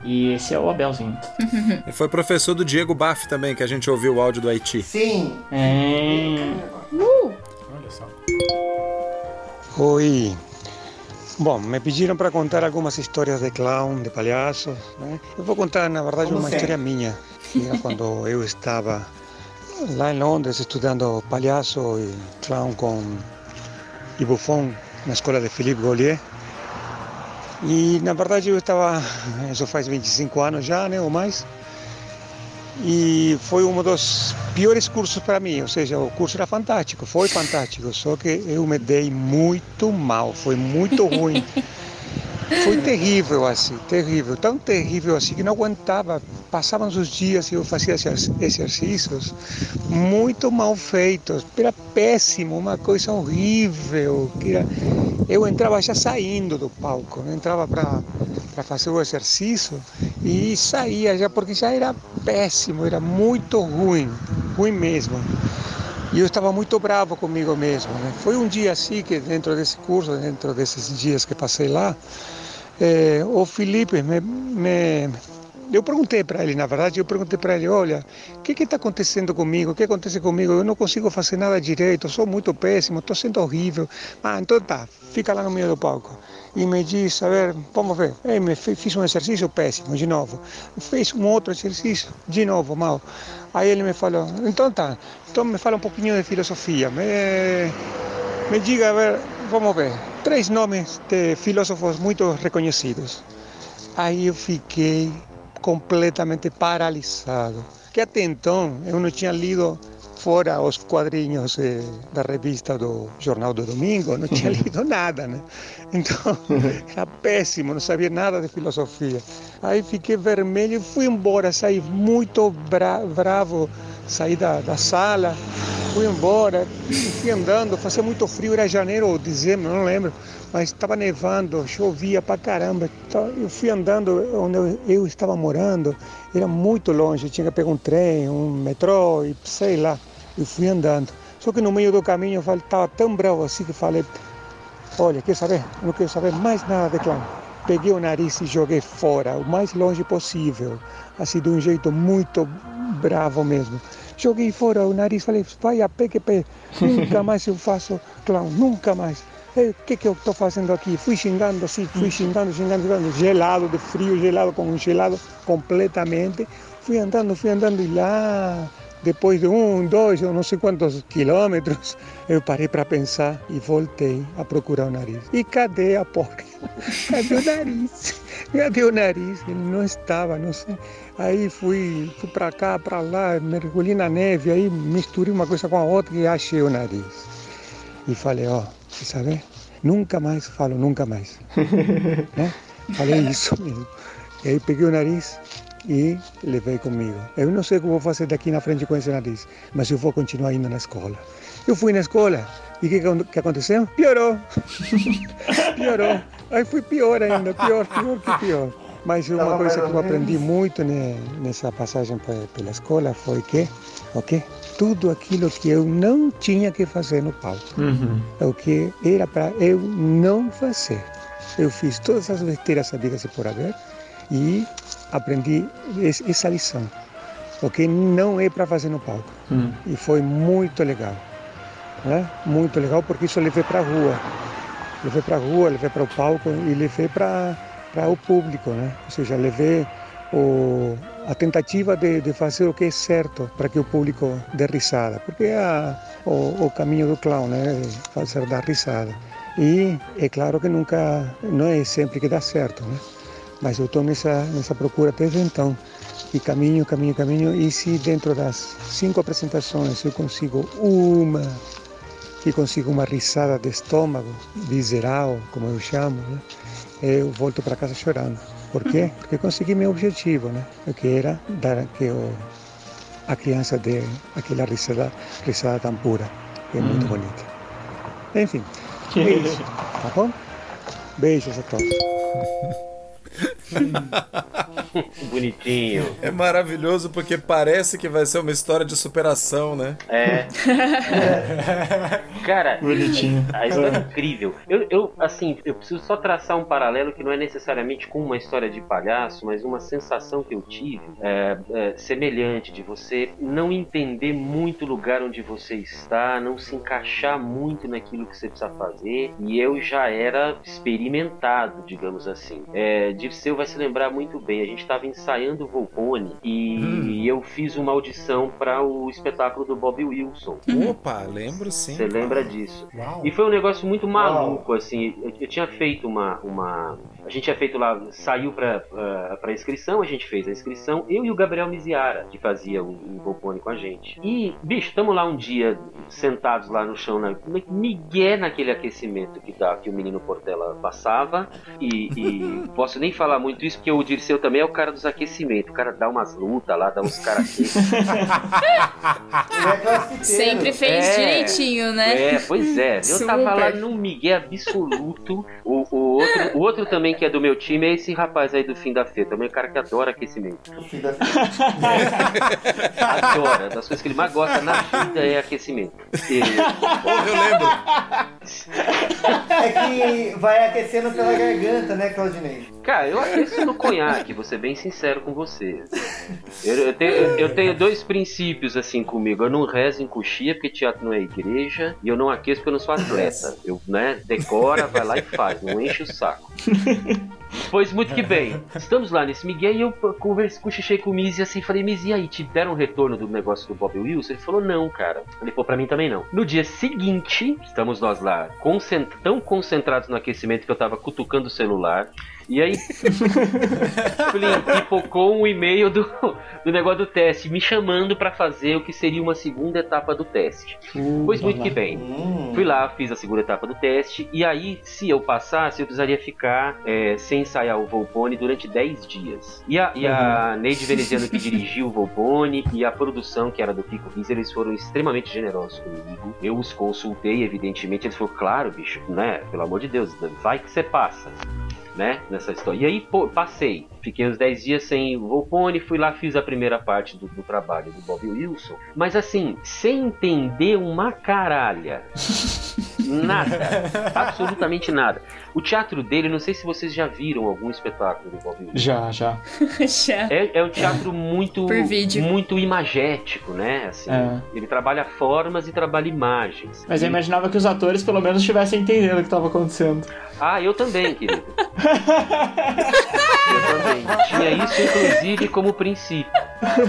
E esse é o Abelzinho. <laughs> E foi professor do Diego Baff também, que a gente ouviu o áudio do Haiti. Sim. É... Olha só. Oi. Bom, me pediram para contar algumas histórias de clown, de palhaços. Né? Eu vou contar, na verdade, Como uma sempre. história minha. Era <laughs> quando eu estava lá em Londres estudando palhaço e clown com e Buffon na escola de Philippe Gaulier. E na verdade eu estava, isso faz 25 anos já, né, ou mais. E foi um dos piores cursos para mim, ou seja, o curso era fantástico, foi fantástico, só que eu me dei muito mal, foi muito <laughs> ruim. Foi terrível assim, terrível, tão terrível assim que não aguentava. Passavam os dias e eu fazia exercícios muito mal feitos, era péssimo, uma coisa horrível. Era... Eu entrava já saindo do palco, eu entrava para fazer o exercício e saía já porque já era péssimo, era muito ruim, ruim mesmo. E eu estava muito bravo comigo mesmo. Né? Foi um dia assim que dentro desse curso, dentro desses dias que passei lá, eh, o Felipe me, me eu perguntei para ele, na verdade, eu perguntei para ele, olha, o que está acontecendo comigo? O que acontece comigo? Eu não consigo fazer nada direito, sou muito péssimo, estou sendo horrível. Ah, então tá, fica lá no meio do palco. E me disse, a ver, vamos ver. Aí me fe- fiz um exercício péssimo, de novo. Fez um outro exercício, de novo, mal. Aí ele me falou, então tá, então me fala um pouquinho de filosofia. Me, me diga, a ver, vamos ver, três nomes de filósofos muito reconhecidos. Aí eu fiquei completamente paralisado. Que até então eu não tinha lido fora os quadrinhos eh, da revista do Jornal do Domingo, não tinha <laughs> lido nada, né? Então era péssimo, não sabia nada de filosofia. Aí fiquei vermelho e fui embora, saí muito bra bravo, saí da, da sala, fui embora, fui andando, fazia muito frio, era janeiro ou dezembro, não lembro, mas estava nevando, chovia pra caramba. Então, eu fui andando onde eu, eu estava morando, era muito longe, tinha que pegar um trem, um metrô e sei lá. Eu fui andando. Só Só que no meio do caminho eu falei, estava tão bravo assim que falei, olha, quer saber? Eu não quero saber mais nada de clown. Peguei o nariz e joguei fora, o mais longe possível, assim de um jeito muito bravo mesmo. Joguei fora o nariz, falei, vai a pé que pé, <laughs> nunca mais eu faço clown, nunca mais. O que, que eu estou fazendo aqui? Fui xingando assim, fui xingando, xingando, xingando, gelado, de frio, gelado, congelado completamente. Fui andando, fui andando e lá, depois de um, dois, eu não sei quantos quilômetros, eu <laughs> parei para pensar e voltei a procurar o nariz. E cadê a porca? Cadê o nariz? <laughs> Cadê o nariz? Ele não estava, não sei. Aí fui, fui para cá, para lá, mergulhei na neve, aí misturei uma coisa com a outra e achei o nariz. E falei, ó, você sabe? Nunca mais falo, nunca mais. <laughs> né? Falei isso mesmo. E aí peguei o nariz e levei comigo. Eu não sei o que vou fazer daqui na frente com esse nariz, mas eu vou continuar indo na escola. Eu fui na escola e o que, que aconteceu? Piorou. <laughs> Piorou. Aí foi pior ainda, pior, pior que pior. Mas uma coisa que eu aprendi muito né, nessa passagem pela escola foi que, ok? Tudo aquilo que eu não tinha que fazer no palco, Uhum. é o que era para eu não fazer. Eu fiz todas as besteiras sabidas e por haver e aprendi es- essa lição. O que não é para fazer no palco. Hum. E foi muito legal. Né? Muito legal porque isso eu levei para a rua. Levei para a rua, levei para o palco e levei para o público. Né? Ou seja, levei o, a tentativa de, de fazer o que é certo para que o público dê risada. Porque é a, o, o caminho do clown, né? fazer dar risada. E é claro que nunca, não é sempre que dá certo, né? Mas eu estou nessa, nessa procura desde então. E caminho, caminho, caminho. E se dentro das cinco apresentações eu consigo uma, que consigo uma risada de estômago, visceral, como eu chamo, né? eu volto para casa chorando. Por quê? Porque consegui meu objetivo, né? O que era dar que o, a criança dê aquela risada, risada tão pura, que é muito bonita. Enfim, é isso, tá bom? Beijos a todos. <laughs> <laughs> Bonitinho. É maravilhoso porque parece que vai ser uma história de superação, né? É. <laughs> Cara, Bonitinho. a história é incrível. Eu, eu, assim, eu preciso só traçar um paralelo que não é necessariamente com uma história de palhaço, mas uma sensação que eu tive é, é, semelhante de você não entender muito o lugar onde você está, não se encaixar muito naquilo que você precisa fazer. E eu já era experimentado, digamos assim. É, Dirceu vai se lembrar muito bem. A gente estava ensaiando o Volpone e eu fiz uma audição para o espetáculo do Bob Wilson. Opa, lembro sim. Você lembra disso? Uau. E foi um negócio muito maluco, assim. Eu, eu tinha feito uma, uma. A gente tinha feito lá, saiu pra, pra, pra inscrição, a gente fez a inscrição, eu e o Gabriel Miziara, que fazia o, o Volpone com a gente. E, bicho, tamo lá um dia, sentados lá no chão, na, migué naquele aquecimento que, dá, que o menino Portela passava. E, e <laughs> posso nem falar muito isso, porque o Dirceu também é o cara dos aquecimentos. O cara dá umas lutas lá, dá uns karatê. <laughs> Ele é. Sempre fez É. direitinho, né? É, pois é. Eu tava Super. lá num migué absoluto. O, o, outro, o outro também que é do meu time é esse rapaz aí do fim da feira. Também é um cara que adora aquecimento. <laughs> Adora. Das coisas que ele mais gosta na vida é aquecimento. E- Porra, eu lembro. É que vai aquecendo pela garganta, né, Claudinei? Cara, eu aqueço no conhaque, vou ser bem sincero com você. Eu, eu tenho, eu tenho dois princípios assim comigo. Eu não rezo em coxia, porque teatro não é igreja, e eu não aqueço porque eu não sou atleta. Eu, né, decora, vai lá e faz, não enche o saco. Pois muito que bem. Estamos lá nesse Miguel e eu conversei com o Xixi com o Mizi assim, falei, Mizi, e aí, te deram retorno do negócio do Bob Wilson? Ele falou, não, cara. Ele falou, pra mim também não. No dia seguinte, estamos nós lá, concent- tão concentrados no aquecimento que eu tava cutucando o celular. E aí, <laughs> pipocou um e-mail do, do negócio do teste, me chamando pra fazer o que seria uma segunda etapa do teste. pois muito que bem. Fui lá, fiz a segunda etapa do teste, e aí, se eu passasse, eu precisaria ficar é, sem ensaiar o Volpone durante 10 dias. E a, e a Neide Veneziano que dirigiu o Volpone e a produção, que era do Pico Riz, eles foram extremamente generosos comigo. Eu os consultei, evidentemente, eles falaram, claro, bicho, né? Pelo amor de Deus, vai que você passa. Né? Nessa história. E aí, pô, passei. Fiquei uns 10 dias sem Volpone, fui lá, fiz a primeira parte do, do trabalho do Bob Wilson. Mas assim, sem entender uma caralha. <laughs> Nada. absolutamente nada. O teatro dele, não sei se vocês já viram algum espetáculo do Bob Wilson. Já, já. <laughs> Já. É, é um teatro muito, muito imagético, né? Assim, É. Ele trabalha formas e trabalha imagens. Mas eu imaginava que os atores pelo menos estivessem entendendo o que estava acontecendo. Ah, eu também, querido. <laughs> eu também. Tinha isso, inclusive, como princípio.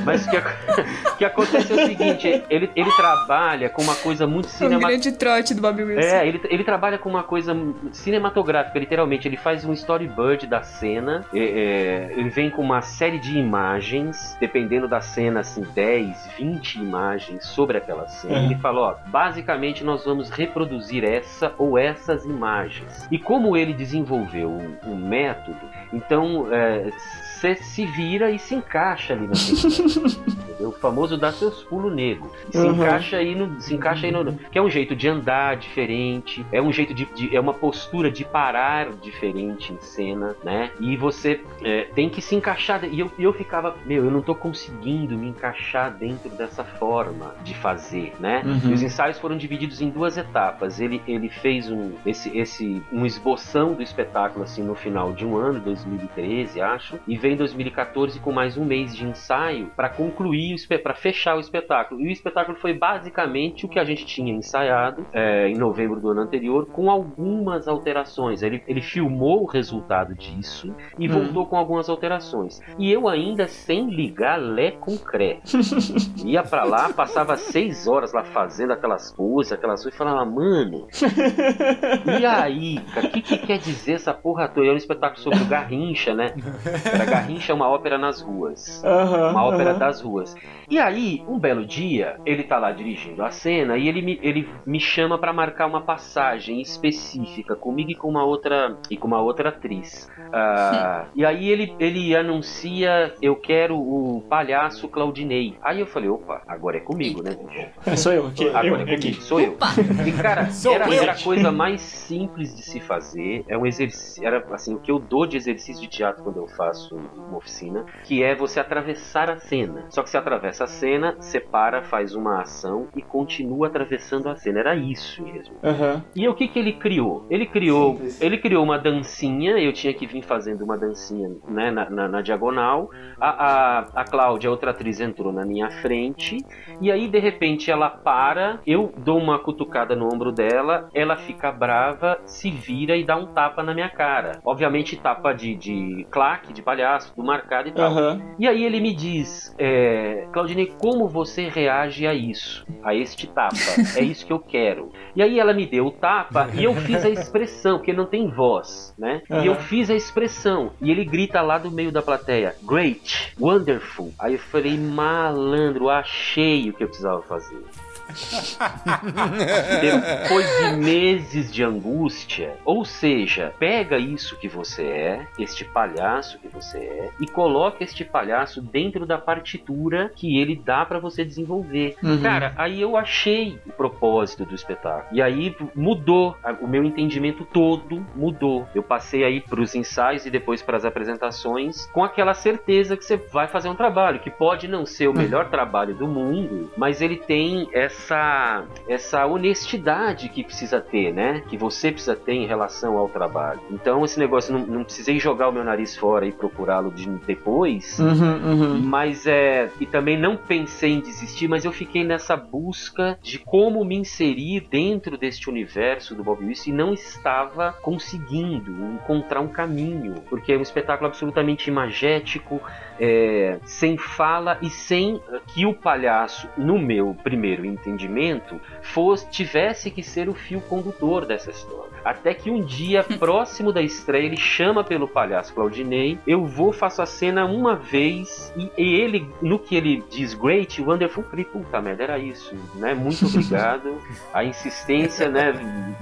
Mas o que, <laughs> o que acontece é o seguinte: ele, ele trabalha com uma coisa muito O cinematográfica. grande trote do Bob Wilson. É, ele, ele trabalha com uma coisa cinematográfica, literalmente. Ele faz um storyboard da cena, é, é, ele vem com uma série de imagens, dependendo da cena, assim, 10, 20 imagens sobre aquela cena. Uhum. Ele fala, ó, basicamente nós vamos reproduzir essa ou essas imagens. E como ele desenvolveu um, um método, então você se vira e se encaixa ali <laughs> entendeu? O famoso dá seus pulos negros. Se Uhum. encaixa aí no. Se encaixa aí no. Que é um jeito de andar diferente, é um jeito de. de- é uma postura de parar diferente em cena, né? E você é, tem que se encaixar. E eu, eu ficava, meu, eu não tô conseguindo me encaixar dentro dessa forma de fazer, né? Uhum. E os ensaios foram divididos em duas etapas. Ele, ele fez um, esse, esse, um esboção do espetáculo assim no final de um ano, 2013, acho, e vem 2014 com mais um mês de ensaio para concluir, para fechar o espetáculo. E o espetáculo foi basicamente o que a gente tinha ensaiado é, em novembro do ano anterior, com algumas alterações. Ele, ele filmou o resultado disso e Hum. voltou com algumas alterações. E eu ainda sem ligar Lé com Cré. <laughs> Ia pra lá, passava seis horas lá fazendo aquelas coisas, aquelas coisas, e falava, mano, e aí, o que, que quer dizer essa porra toda? Era um espetáculo sobre o Garrincha, né? Era <laughs> Garrincha é uma ópera nas ruas. Aham, Uma ópera aham. das ruas. E aí, um belo dia, ele tá lá dirigindo a cena e ele me, ele me chama pra marcar uma passagem específica comigo e com uma outra e com uma outra atriz. Ah, <laughs> e aí ele, ele anuncia eu quero o palhaço Claudinei. Aí eu falei, opa, agora é comigo, né? bicho? É, sou eu aqui. Agora eu, é aqui. comigo, sou eu. E cara, <laughs> Sou era, eu. era a coisa mais simples de se fazer. É um exercício, era assim, o que eu dou de exercício de teatro quando eu faço uma oficina, que é você atravessar a cena. Só que você atravessa a cena, separa, faz uma ação e continua atravessando a cena. Era isso mesmo. Aham. E o que que ele criou? Ele criou, ele criou uma dancinha. Eu tinha que vir fazendo uma dancinha, né, na, na- na diagonal. A, a, a Cláudia, outra atriz, entrou na minha frente. E aí, de repente, ela para. Eu dou uma cutucada no ombro dela. Ela fica brava, se vira e dá um tapa na minha cara. Obviamente, tapa de, de claque, de palhaço, do marcado e tal. Aham. E aí ele me diz, é, Claudinei, como você reage a isso? A este tapa? É isso que eu quero. E aí ela me deu o tapa e eu fiz a expressão, porque ele não tem voz, né? E eu fiz a expressão. E ele grita lá do meio da plateia, great, wonderful. Aí eu falei, malandro, achei o que eu precisava fazer. Depois de meses de angústia, ou seja, pega isso que você é, este palhaço que você é, e coloca este palhaço dentro da partitura que ele dá pra você desenvolver. Uhum. Cara, aí eu achei o propósito do espetáculo. E aí mudou, o meu entendimento todo mudou. Eu passei aí pros ensaios e depois pras apresentações com aquela certeza que você vai fazer um trabalho que pode não ser o melhor trabalho do mundo, mas ele tem essa essa honestidade que precisa ter, né? Que você precisa ter em relação ao trabalho. Então esse negócio não, não precisei jogar o meu nariz fora e procurá-lo de- depois. Uhum, uhum. Mas é. E também não pensei em desistir, mas eu fiquei nessa busca de como me inserir dentro deste universo do Bob Wilson e não estava conseguindo encontrar um caminho. Porque é um espetáculo absolutamente imagético, é, sem fala e sem que o palhaço, no meu primeiro entendimento, fosse, tivesse que ser o fio condutor dessa história. Até que um dia, <laughs> próximo da estreia, ele chama pelo palhaço Claudinei. Eu vou, faço a cena uma vez e, e ele, no que ele diz great, wonderful, eu falei, puta merda, era isso, né? Muito obrigado. A insistência, né,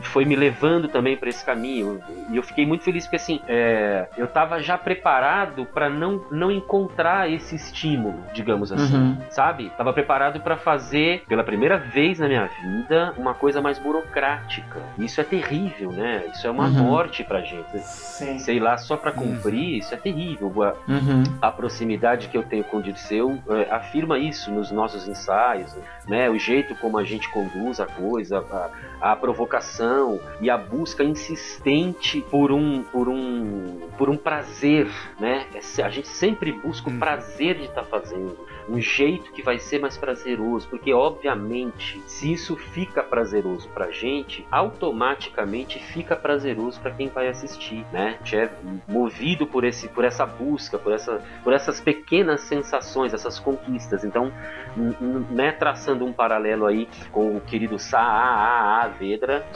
foi me levando também para esse caminho. E eu fiquei muito feliz porque, assim, é, eu tava já preparado para não, não encontrar esse estímulo, digamos assim, Uhum. sabe? Tava preparado para fazer, pela primeira vez na minha vida, uma coisa mais burocrática. Isso é terrível né? Isso é uma Uhum. morte pra gente. Sim. Sei lá, só pra cumprir, isso é terrível. A, Uhum. a proximidade que eu tenho com o Dirceu é, afirma isso nos nossos ensaios, né? O jeito como a gente conduz a coisa, a, a provocação e a busca insistente por um, por um, por um prazer, né? É se- A gente sempre busca o prazer de estar fazendo, um jeito que vai ser mais prazeroso, porque obviamente, se isso fica prazeroso pra gente, automaticamente fica prazeroso pra quem vai assistir, né? É movido por esse, por essa busca, por essa, por essas pequenas sensações, essas conquistas. Então, né, traçando um paralelo aí com o querido Saa Vedra,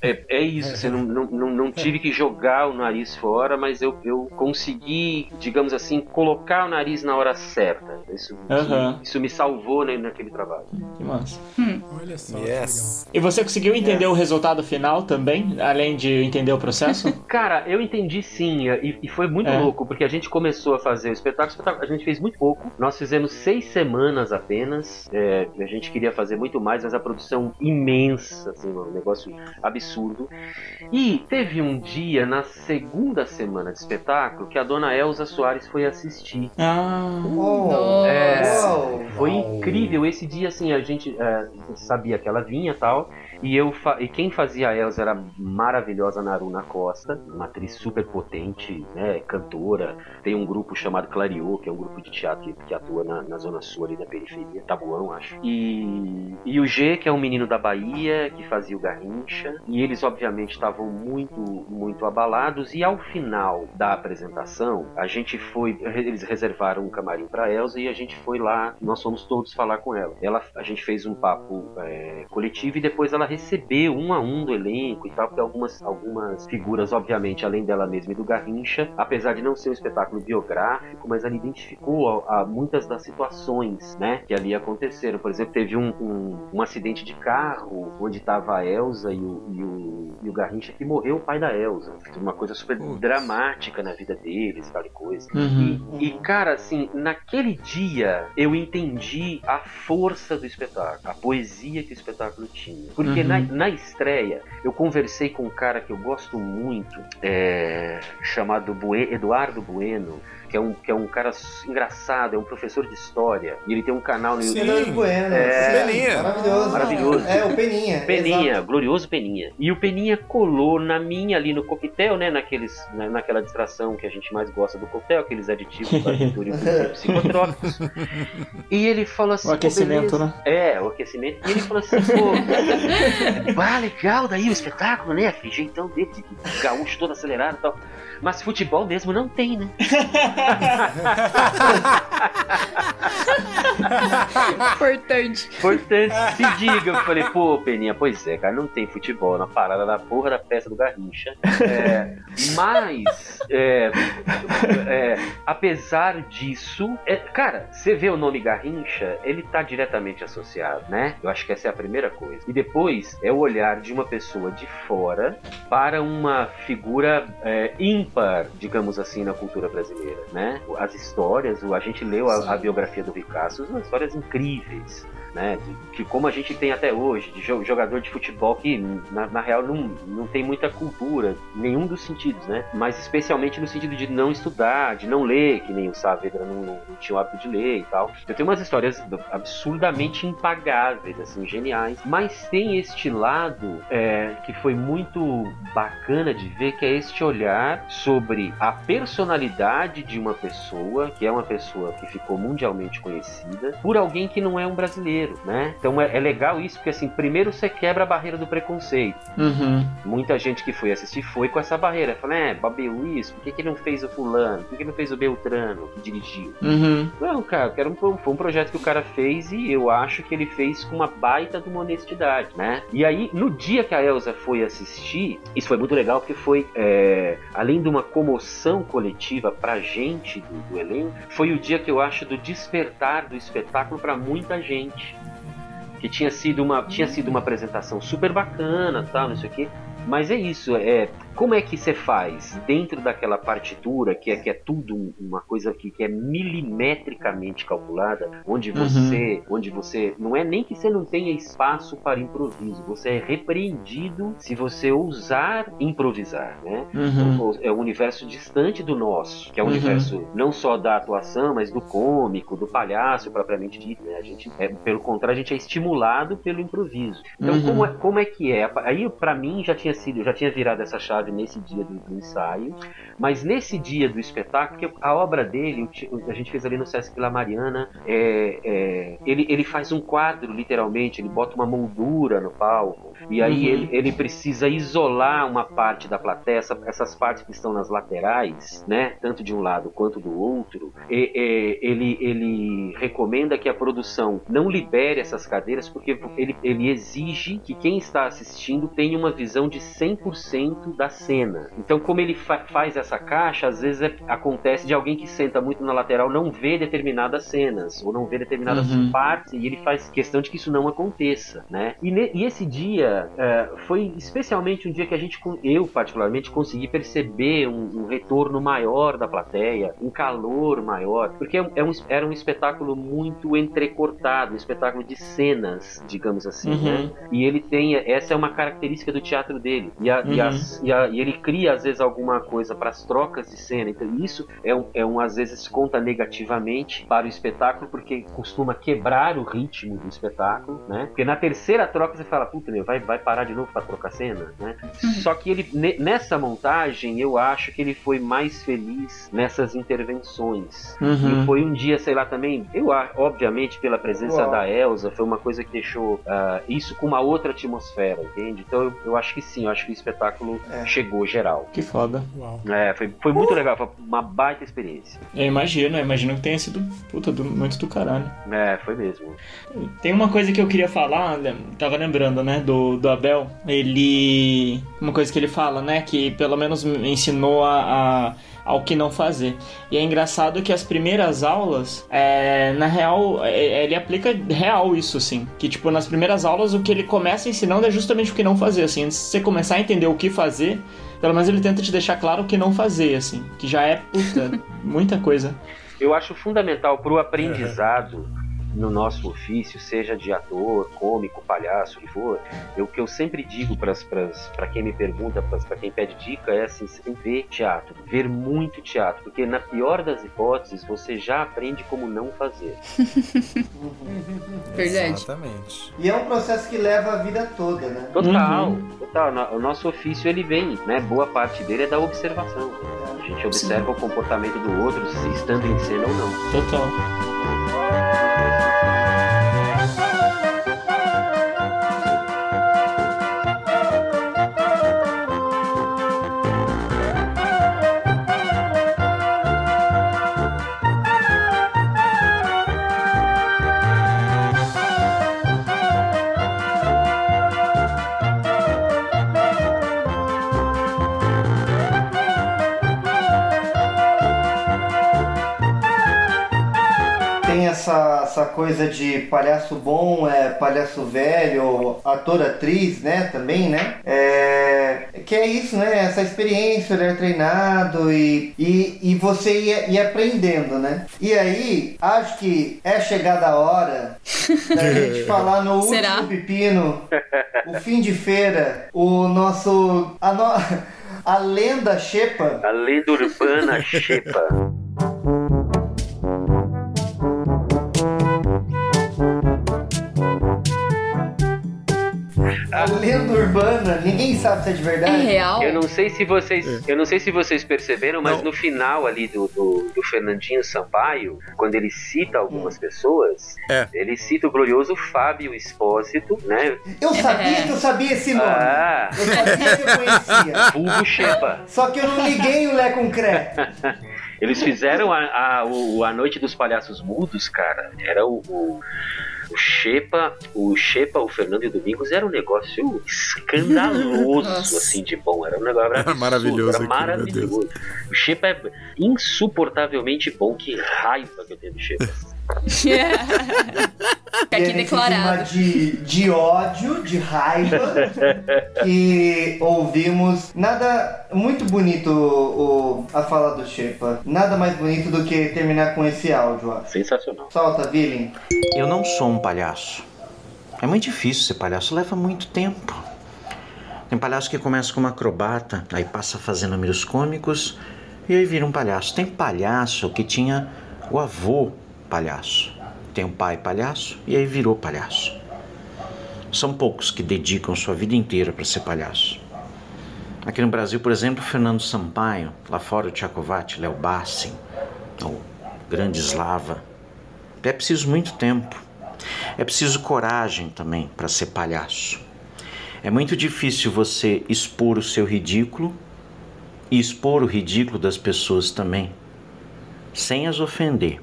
é, <laughs> é, é isso. Você não, não, não, não tive que jogar o nariz fora, mas eu, eu consegui, digamos assim, colocar o nariz na hora certa. Isso, Aham. isso me salvou né, naquele trabalho. Que massa. Olha só. Yes. E você conseguiu entender o resultado final também, além de entender o processo? <laughs> Cara, eu entendi sim, e, e foi muito É. louco, porque a gente começou a fazer o espetáculo, o espetáculo, a gente fez muito pouco, nós fizemos seis semanas apenas, é, a gente queria fazer muito mais, mas a produção imensa, assim, um negócio absurdo. E teve um dia, na segunda semana de espetáculo, que a dona Elza Soares foi assistir. Ah, Oh, É, foi incrível. Esse dia, assim, a gente é, sabia que ela vinha e tal. E, eu e quem fazia a Elsa era a maravilhosa Naruna Costa, uma atriz super potente, né, cantora. Tem um grupo chamado Clariô, que é um grupo de teatro que, que atua na, na zona sul ali da periferia, Tabuão, acho. E, e o G, que é um menino da Bahia, que fazia o Garrincha. E eles, obviamente, estavam muito, muito abalados. E ao final da apresentação, a gente foi. Eles reservaram um camarim para Elsa e a gente foi lá. Nós fomos todos falar com ela. ela a gente fez um papo é, coletivo e depois ela recebeu um a um do elenco e tal, porque algumas, algumas figuras, obviamente, além dela mesma e do Garrincha, apesar de não ser um espetáculo biográfico, mas ela identificou a, a muitas das situações, né, que ali aconteceram. Por exemplo, teve um, um, um acidente de carro onde estava a Elsa e o, e, o, e o Garrincha que morreu o pai da Elsa. Uma coisa super dramática na vida deles, tal e coisa. Uhum. E, e, cara, assim, naquele dia eu entendi a força do espetáculo, a poesia que o espetáculo tinha. Porque Uhum. Na, na estreia eu conversei com um cara que eu gosto muito, é, chamado Bue- Eduardo Bueno. Que é, um, que é um cara engraçado, é um professor de história. E ele tem um canal no Sim. YouTube. Eduardo Bueno. É, Peninha. Maravilhoso. Maravilhoso. É, o Peninha. Peninha, exato. glorioso Peninha. E o Peninha colou na minha ali no coquetel, né? Naqueles, na, naquela distração que a gente mais gosta do coquetel, aqueles aditivos barbitúricos e <laughs> psicotrópicos. E ele falou assim: O aquecimento, né? É, o aquecimento. E ele falou assim: pô, <laughs> ah, legal daí o espetáculo, né? Aquele jeitão dele, de gaúcho todo acelerado e tal. Mas futebol mesmo não tem, né? <laughs> Importante. Importante se diga. Eu falei, pô, Peninha, pois é, cara, não tem futebol na parada da porra da peça do Garrincha. É, mas, é, é, apesar disso, é, cara, você vê o nome Garrincha, ele tá diretamente associado, né? Eu acho que essa é a primeira coisa. E depois é o olhar de uma pessoa de fora para uma figura é, ímpar, digamos assim, na cultura brasileira, né? As histórias, a gente leu a, a biografia do Ricasso, são histórias incríveis. Né, de, como a gente tem até hoje, de jo- jogador de futebol que na, na real não, não tem muita cultura, nenhum dos sentidos, né? Mas especialmente no sentido de não estudar, de não ler, que nem o Saavedra não, não, não tinha o hábito de ler e tal. Eu tenho umas histórias absurdamente impagáveis, assim, geniais. Mas tem este lado é, que foi muito bacana de ver, que é este olhar sobre a personalidade de uma pessoa, que é uma pessoa que ficou mundialmente conhecida, por alguém que não é um brasileiro, né? Então é, é legal isso, porque assim, primeiro você quebra a barreira do preconceito. Uhum. Muita gente que foi assistir foi com essa barreira. Fala, é, Bobby Luiz, por que, que ele não fez o fulano? Por que, que ele não fez o Beltrano que dirigiu? Uhum. Não, cara, era um, foi um projeto que o cara fez e eu acho que ele fez com uma baita de uma honestidade, né? E aí, no dia que a Elsa foi assistir, isso foi muito legal porque foi, é, além de uma comoção coletiva pra gente do, do elenco, foi o dia que eu acho do despertar do espetáculo pra muita gente. Que tinha sido uma, tinha sido uma apresentação super bacana, tal, não sei o quê. Mas é isso, é, como é que você faz dentro daquela partitura que é, que é tudo uma coisa que, que é milimetricamente calculada, onde Uhum. você, onde você não é nem que você não tenha espaço para improviso, você é repreendido se você ousar improvisar, né? Uhum. Então, É um universo distante do nosso, que é um Uhum. universo não só da atuação, mas do cômico, do palhaço propriamente dito, né? A gente, é, pelo contrário, a gente é estimulado pelo improviso. Então, Uhum. como, é, como é que é? Aí, pra mim, já tinha sido, já tinha virado essa chave nesse dia do, do ensaio, mas nesse dia do espetáculo, que a obra dele, a gente fez ali no Sesc Vila Mariana, é, é, ele, ele faz um quadro, literalmente, ele bota uma moldura no palco, e aí Uhum. ele, ele precisa isolar uma parte da plateia, essa- essas partes que estão nas laterais, né, tanto de um lado quanto do outro, e- e- ele, ele recomenda que a produção não libere essas cadeiras, porque ele, ele exige que quem está assistindo tenha uma visão de 100% da cena. Então, como ele fa- faz essa caixa, às vezes é- acontece de alguém que senta muito na lateral não ver determinadas cenas, ou não ver determinadas Uhum. partes, e ele faz questão de que isso não aconteça, né? E, ne- e esse dia é, foi especialmente um dia que a gente, eu particularmente, consegui perceber um, um retorno maior da plateia, um calor maior, porque é um- é era um espetáculo muito entrecortado, um espetáculo de cenas, digamos assim, Uhum. né? E ele tem, essa é uma característica do teatro dele. E, a- e Uhum. as- e a- e ele cria, às vezes, alguma coisa para as trocas de cena. Então, isso é um, é um, às vezes, conta negativamente para o espetáculo, porque costuma quebrar o ritmo do espetáculo, né? Porque na terceira troca você fala, puta, meu, vai, vai parar de novo para trocar cena, né? Só que ele, ne- nessa montagem, eu acho que ele foi mais feliz nessas intervenções. Uhum. E foi um dia, sei lá, também, eu obviamente pela presença Uau. da Elsa, foi uma coisa que deixou ah, isso com uma outra atmosfera, entende? Então eu, eu acho que sim, eu acho que o espetáculo É. chegou geral. Que foda. Uau. É, foi, foi muito legal, foi uma baita experiência. Eu imagino, eu imagino que tenha sido puta, do, muito do caralho. É, foi mesmo. Tem uma coisa que eu queria falar, tava lembrando, né, do, do Abel. Ele. Uma coisa que ele fala, né, que pelo menos me ensinou a, a- ao que não fazer. E é engraçado que as primeiras aulas, é, na real, é, ele aplica real isso, assim. Que, tipo, nas primeiras aulas, o que ele começa ensinando é justamente o que não fazer, assim. Antes de você começar a entender o que fazer, pelo menos ele tenta te deixar claro o que não fazer, assim. Que já é, puta, <laughs> muita coisa. Eu acho fundamental para o aprendizado no nosso ofício, seja de ator, cômico, palhaço, o que for, o que eu sempre digo para quem me pergunta, para quem pede dica, é assim, você tem que ver teatro, ver muito teatro, porque na pior das hipóteses, você já aprende como não fazer. <laughs> Verdade. Exatamente. E é um processo que leva a vida toda, né? Total, Uhum. total. O nosso ofício, ele vem, né? Boa parte dele é da observação. A gente observa o comportamento do outro, se estando em cena ou não. Total. Thank you. Essa, essa coisa de palhaço bom, é palhaço velho, ator, atriz, né? Também, né? É, que é isso, né? Essa experiência, ele é treinado e, e, e você ia, ia aprendendo, né? E aí, acho que é chegada a hora da <laughs> gente falar no último Será? pepino, o fim de feira, o nosso. A, no, <laughs> a lenda Xepa. A lenda urbana Xepa. A lenda urbana, ninguém sabe se é de É verdade. real? Eu não sei se vocês, eu não sei se vocês perceberam, mas Não. no final ali do, do, do Fernandinho Sampaio, quando ele cita algumas pessoas, É. ele cita o glorioso Fábio Espósito, né? Eu sabia que eu sabia esse nome. Ah, Eu sabia que eu conhecia. <laughs> Só que eu não liguei o Lé com Cré. Eles fizeram a, a, o- a Noite dos Palhaços Mudos, cara. Era o, o, o Xepa, o Xepa, o Fernando e o Domingos era um negócio escandaloso, assim, de bom. Era um negócio absurdo, Maravilhoso Era meu maravilhoso. O Xepa é insuportavelmente bom. Que raiva que eu tenho do Xepa. <laughs> Fica aqui declarado. clima De, de ódio, de raiva. <laughs> e ouvimos nada muito bonito o, a fala do Shepa. Nada mais bonito do que terminar com esse áudio, ó. Sensacional. Solta, Villain. Eu não sou um palhaço. É muito difícil ser palhaço, leva muito tempo. Tem palhaço que começa como acrobata, aí passa fazendo números cômicos e aí vira um palhaço. Tem palhaço que tinha o avô palhaço, tem o pai palhaço e aí virou palhaço. São poucos que dedicam sua vida inteira para ser palhaço. Aqui no Brasil, por exemplo, Fernando Sampaio, lá fora o Tchaikovsky, Léo Bassi, o grande Slava. É preciso muito tempo. É preciso coragem também para ser palhaço. É muito difícil você expor o seu ridículo e expor o ridículo das pessoas também, sem as ofender.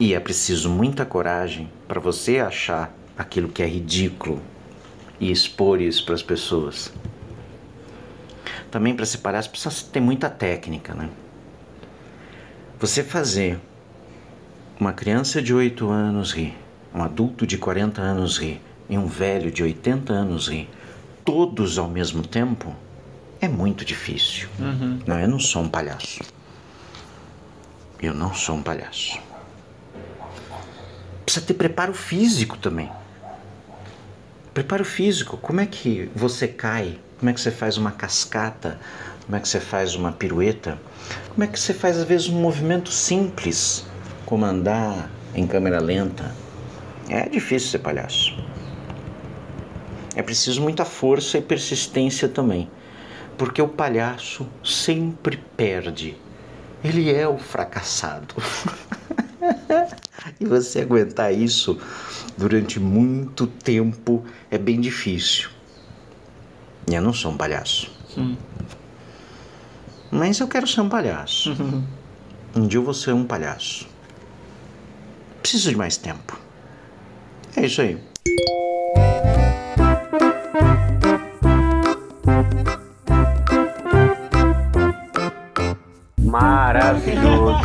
E é preciso muita coragem para você achar aquilo que é ridículo e expor isso para as pessoas. Também para se palhaço precisa ter muita técnica, né? Você fazer uma criança de 8 anos rir, um adulto de 40 anos rir e um velho de 80 anos rir, todos ao mesmo tempo, é muito difícil. Uhum. Não, eu não sou um palhaço. Eu não sou um palhaço. Precisa ter preparo físico também. Preparo físico. Como é que você cai? Como é que você faz uma cascata? Como é que você faz uma pirueta? Como é que você faz, às vezes, um movimento simples, como andar em câmera lenta? É difícil ser palhaço. É preciso muita força e persistência também, porque o palhaço sempre perde. Ele é o fracassado. <laughs> <laughs> e você aguentar isso durante muito tempo é bem difícil. E eu não sou um palhaço. Sim. Mas eu quero ser um palhaço. Um dia eu vou ser um palhaço. Preciso de mais tempo. É isso aí. Maravilhoso.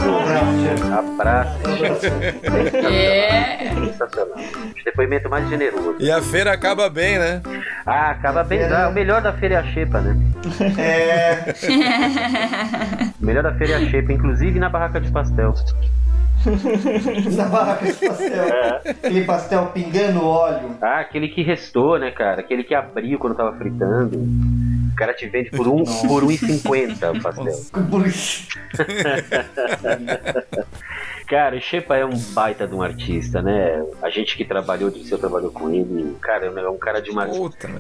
Abraço. É. Sensacional. Depoimento mais generoso. E a feira acaba bem, né? Ah, acaba bem. Ah, O melhor da feira é a xepa, né? É. O <laughs> melhor da feira é a xepa, inclusive na barraca de pastel. <laughs> Na barraca de pastel. Aquele pastel pingando óleo. Ah, aquele que restou, né, cara? Aquele que abriu quando tava fritando. O cara te vende por um por 1,50 o pastel. Cara, o Shepa é um baita de um artista, né? A gente que trabalhou, de você trabalhou com ele, cara, é um cara de uma,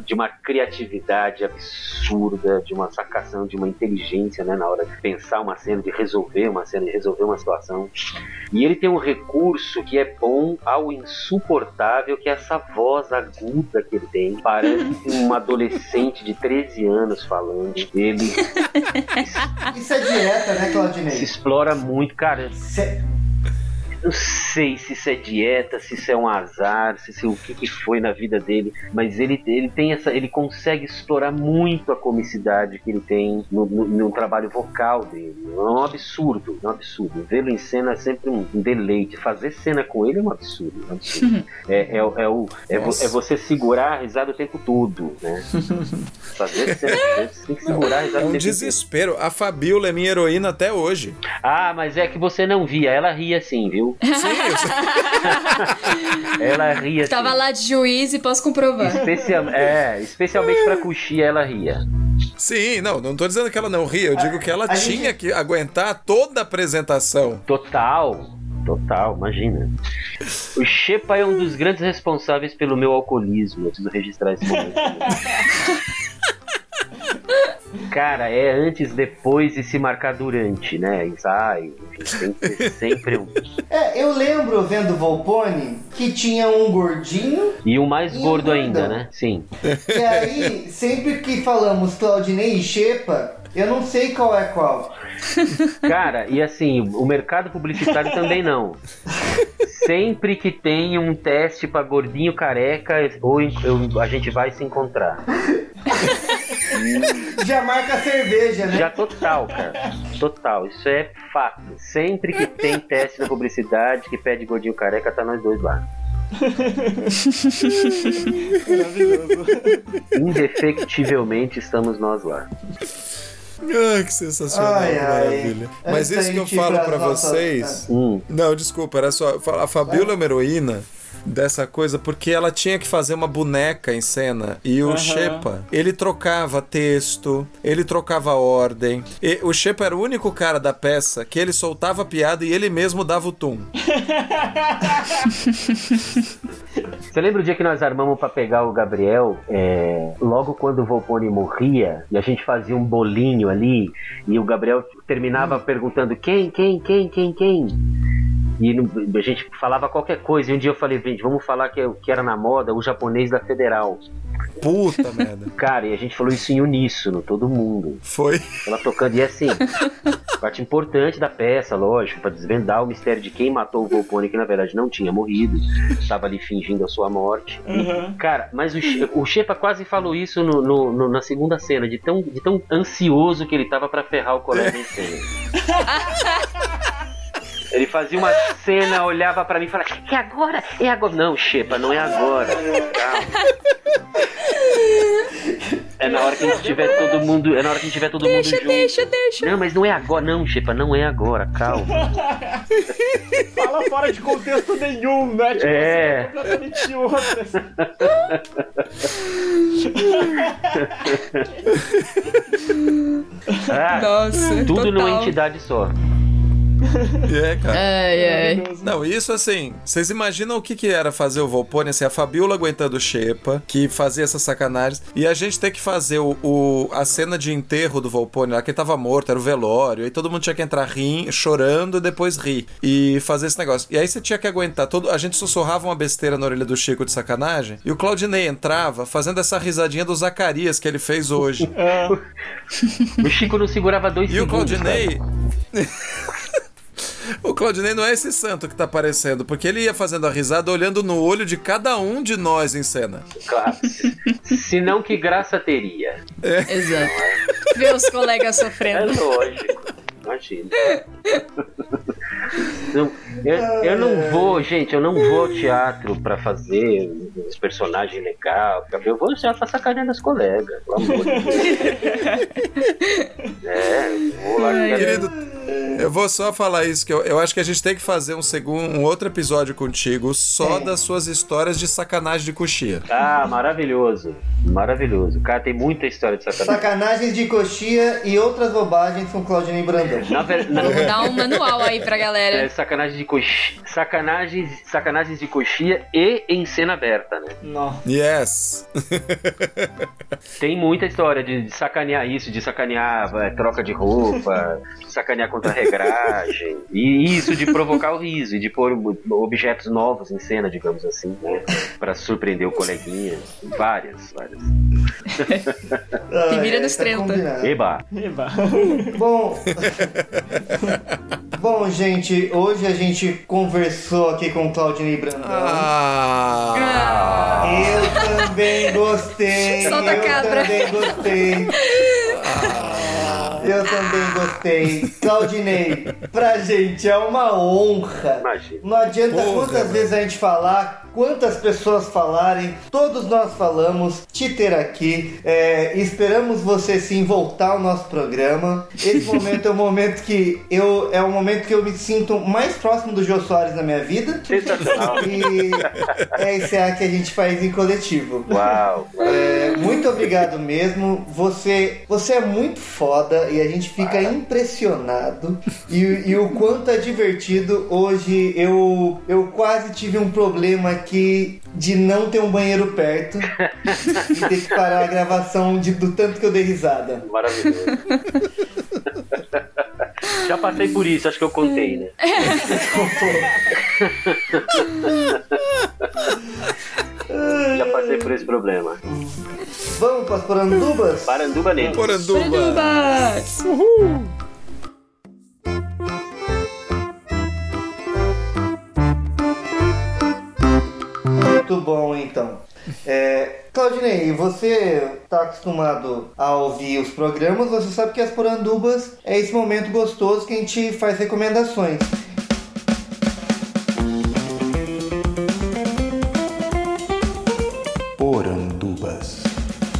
de uma criatividade absurda, de uma sacação, de uma inteligência, né? Na hora de pensar uma cena, de resolver uma cena, de resolver uma situação. E ele tem um recurso que é bom ao insuportável, que é essa voz aguda que ele tem. Parece um <laughs> adolescente de 13 anos falando. Ele <laughs> Isso é dieta, né, se Claudinei? explora muito, cara. Não sei se isso é dieta, se isso é um azar, se isso é o que, que foi na vida dele, mas ele, ele tem essa, ele consegue explorar muito a comicidade que ele tem no, no, no trabalho vocal dele. É um absurdo, é um absurdo. Vê-lo em cena é sempre um, deleite. Fazer cena com ele é um absurdo. É, um absurdo. <laughs> é, é, o- é, o, é, vo- Nossa. é você segurar a risada o tempo todo, né? <laughs> Fazer cena, você tem que segurar a risada É o um inteiro. desespero. A Fabiola é minha heroína até hoje. Ah, mas é que você não via. Ela ria sim, viu? <laughs> ela ria sim. Tava lá de juiz e posso comprovar. Especial, é, especialmente pra coxia ela ria. Sim, não, não tô dizendo que ela não ria, eu digo que ela a tinha gente- que aguentar toda a apresentação. Total, total, imagina. O Shepa é um dos grandes responsáveis pelo meu alcoolismo. Eu preciso registrar esse momento. <laughs> Cara, é antes, depois e se marcar durante, né? Ensaio, enfim, sempre um. É, eu lembro vendo Volpone que tinha um gordinho E o mais E um gordo gordão. ainda, né? Sim. E aí, sempre que falamos Claudinei e Xepa, eu não sei qual é qual. Cara, e assim, o mercado publicitário também não. Sempre que tem um teste pra gordinho careca, ou eu- a gente vai se encontrar. Já marca a cerveja, né? Já total, cara. Total. Isso é fato. Sempre que tem teste na publicidade que pede gordinho careca, tá nós dois lá. Indefectivelmente estamos nós lá. Ai, que sensacional, Ai, maravilha. Mas Antes isso que eu falo nossas- vocês. Hum. Não, desculpa, era só. A Fabiola é uma heroína dessa coisa porque ela tinha que fazer uma boneca em cena e o Aham. Shepa, ele trocava texto, ele trocava ordem. E o Shepa era o único cara da peça que ele soltava a piada e ele mesmo dava o tum. <laughs> Você lembra o dia que nós armamos pra pegar o Gabriel? é, logo quando o Volpone morria, e a gente fazia um bolinho ali, e o Gabriel terminava perguntando quem, quem, quem, quem, quem? E a gente falava qualquer coisa. E um dia eu falei, gente, vamos falar que, que era na moda o japonês da Federal. Puta <laughs> merda. Cara, e a gente falou isso em uníssono, todo mundo. Foi. Ela tocando, e assim, <laughs> parte importante da peça, lógico, pra desvendar o mistério de quem matou o Volpone, que na verdade não tinha morrido, estava ali fingindo a sua morte. Uhum. Cara, mas o, o Shepa quase falou isso no- no- no- na segunda cena, de tão, de tão ansioso que ele tava pra ferrar o colega em cena. <laughs> Ele fazia uma cena, olhava pra mim e falava: É agora? É agora? Não, Shepa, não é agora. Calma. É na hora que a gente tiver todo mundo. É na hora que a gente tiver todo Deixa, mundo junto. deixa, deixa. Não, mas não é agora, não, Shepa, não é agora, calma. Fala fora de contexto nenhum, né? Tipo, É. assim, completamente outra. <laughs> Ah, Nossa, tudo numa total. entidade só. <laughs> É, cara. Ai, ai. Não, isso assim, vocês imaginam o que que era fazer o Volpone, assim, a Fabiola aguentando o Shepa, que fazia essas sacanagens, e a gente ter que fazer o, o- a cena de enterro do Volpone lá, que ele tava morto, era o velório, aí todo mundo tinha que entrar ri, chorando e depois rir, e fazer esse negócio. E aí você tinha que aguentar, todo, a gente sussurrava uma besteira na orelha do Chico de sacanagem, e o Claudinei entrava fazendo essa risadinha do Zacarias que ele fez hoje. <laughs> O Chico não segurava dois E o segundos. Claudinei. <laughs> <laughs> O Claudinei não é esse santo que tá aparecendo, porque ele ia fazendo a risada olhando no olho de cada um de nós em cena. Claro. Se não, que graça teria. Exato. Ver os colegas É sofrendo. lógico. Imagina. <laughs> Não, eu, eu não vou, gente, eu não vou ao teatro pra fazer os personagens legais. Eu vou já pra sacanear das colegas, pelo amor de Deus. <laughs> É, eu vou lá. Ai, Querido, eu vou só falar isso, que eu, eu acho que a gente tem que fazer um segundo, um outro episódio contigo só das suas histórias de sacanagem de coxia. Ah, maravilhoso. Maravilhoso. Cara, tem muita história de sacanagem. Sacanagens de coxia e outras bobagens com Claudinei Brandão. Na ver- na- Vamos dar um manual aí pra É, galera. sacanagem de coxia. Sacanagens, sacanagens de coxia e em cena aberta, né? Não. Yes! Tem muita história de, de sacanear isso, de sacanear é, troca de roupa, de <laughs> sacanear contra a regragem. E isso de provocar o riso e de pôr ob- objetos novos em cena, digamos assim, né? Pra surpreender o coleguinha. Várias, várias. <laughs> Nos tá 30. combinado. Eba! Eba. <laughs> Bom. Bom, gente, hoje a gente conversou aqui com o Claudinei Brandão. Ah! Eu também gostei. <laughs> Solta a eu cabra. também gostei. Eu também gostei. Claudinei, pra gente é uma honra. Imagina. Não adianta Porra, quantas mano. vezes a gente falar, quantas pessoas falarem, todos nós falamos, te ter aqui. É, esperamos você sim voltar ao nosso programa. Esse <laughs> momento é o momento que eu é o momento que eu me sinto mais próximo do Jô Soares na minha vida. Sensacional. E é esse é que a gente faz em coletivo. Uau! É, muito obrigado mesmo. Você, você é muito foda e a gente fica impressionado. E, e o quanto é divertido. Hoje eu, eu quase tive um problema aqui de não ter um banheiro perto e ter que parar a gravação de, do tanto que eu dei risada. Maravilhoso. Já passei por isso, acho que eu contei, né? <laughs> Já passei por esse problema. Vamos para as porandubas? Paranduba neles. Poranduba! Bandubas! Muito bom então. É, Claudinei, você tá acostumado a ouvir os programas, você sabe que as porandubas é esse momento gostoso que a gente faz recomendações. Porandubas.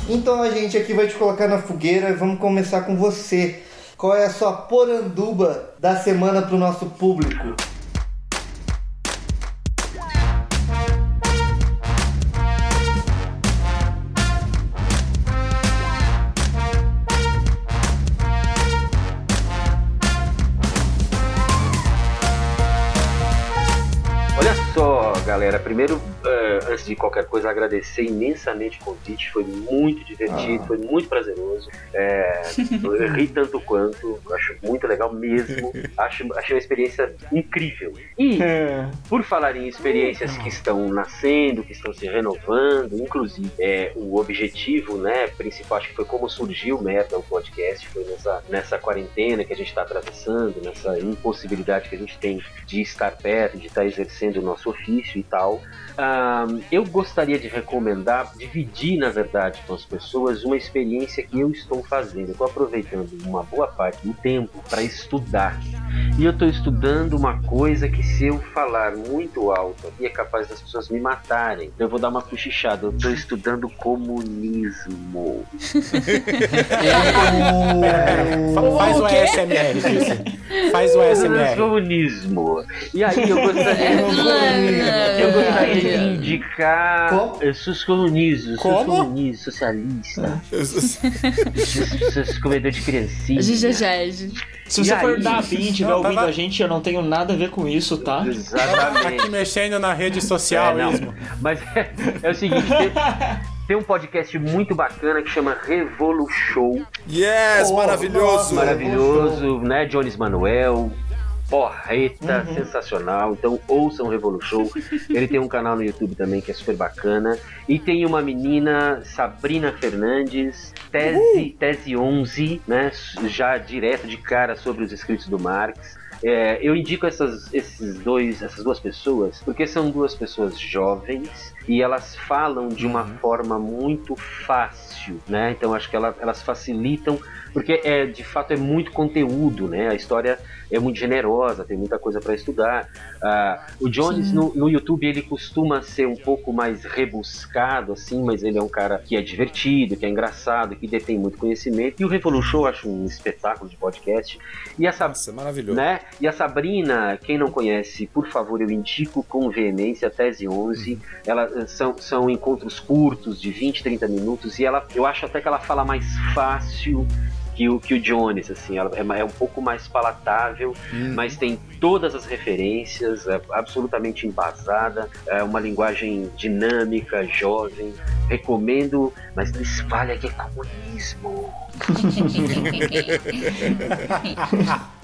Então a gente aqui vai te colocar na fogueira e vamos começar com você. Qual é a sua poranduba da semana pro nosso público? Galera. Primeiro, eh, antes de qualquer coisa, agradecer imensamente o convite. Foi muito divertido, Ah. foi muito prazeroso. É, <laughs> eu ri tanto quanto. Acho muito legal mesmo. <laughs> Acho, achei uma experiência incrível. E, por falar em experiências que estão nascendo, que estão se renovando, inclusive, é, o objetivo né, principal, acho que foi como surgiu o Merda, o podcast, foi nessa, nessa quarentena que a gente está atravessando, nessa impossibilidade que a gente tem de estar perto, de estar exercendo o nosso ofício e tal. Ah, eu gostaria de recomendar, dividir, na verdade, com as pessoas uma experiência que eu estou fazendo. Estou aproveitando uma boa parte do tempo para estudar. E eu estou estudando uma coisa que, se eu falar muito alto aqui, é capaz das pessoas me matarem. Então eu vou dar uma cochichada. Eu estou estudando comunismo. Fa- Faz o ASMR, Fícia. Faz o ASMR. Comunismo. E aí eu gostaria, eu gostaria de indicar seus Como? comunistas, socialistas, seus, seus comedores de criancinha. Se E você for aí? da BIM e estiver Não, ouvindo tava- a gente, eu não tenho nada a ver com isso, tá? Exatamente. Aqui mexendo na rede social É, mesmo. Mas é, é o seguinte, tem, tem um podcast muito bacana que chama Revolu Show. Yes, maravilhoso. Maravilhoso, né? Jones Manuel. Porreta, sensacional. Então ouçam Revolu Show. Ele tem um canal no YouTube também que é super bacana. E tem uma menina, Sabrina Fernandes, tese, tese 11, né? Já direto de cara sobre os escritos do Marx. É, eu indico essas, esses dois, essas duas pessoas porque são duas pessoas jovens e elas falam de uma forma muito fácil, né? Então acho que ela- elas facilitam porque é de fato é muito conteúdo, né? A história é muito generosa, tem muita coisa para estudar. Ah, o Jones no, no YouTube ele costuma ser um pouco mais rebuscado, assim, mas ele é um cara que é divertido, que é engraçado, que detém muito conhecimento. E o Revolution eu acho um espetáculo de podcast. E essa Isso é maravilhoso. né? E a Sabrina, quem não conhece, por favor, eu indico com veemência a Tese 11. Ela, eh, são, são encontros curtos, de 20, 30 minutos, e ela, eu acho até que ela fala mais fácil que o, que o Jones, assim, ela é, é um pouco mais palatável, mas tem todas as referências, é absolutamente embasada, é uma linguagem dinâmica, jovem. Recomendo, mas não espalha que é comunismo. <laughs> <laughs>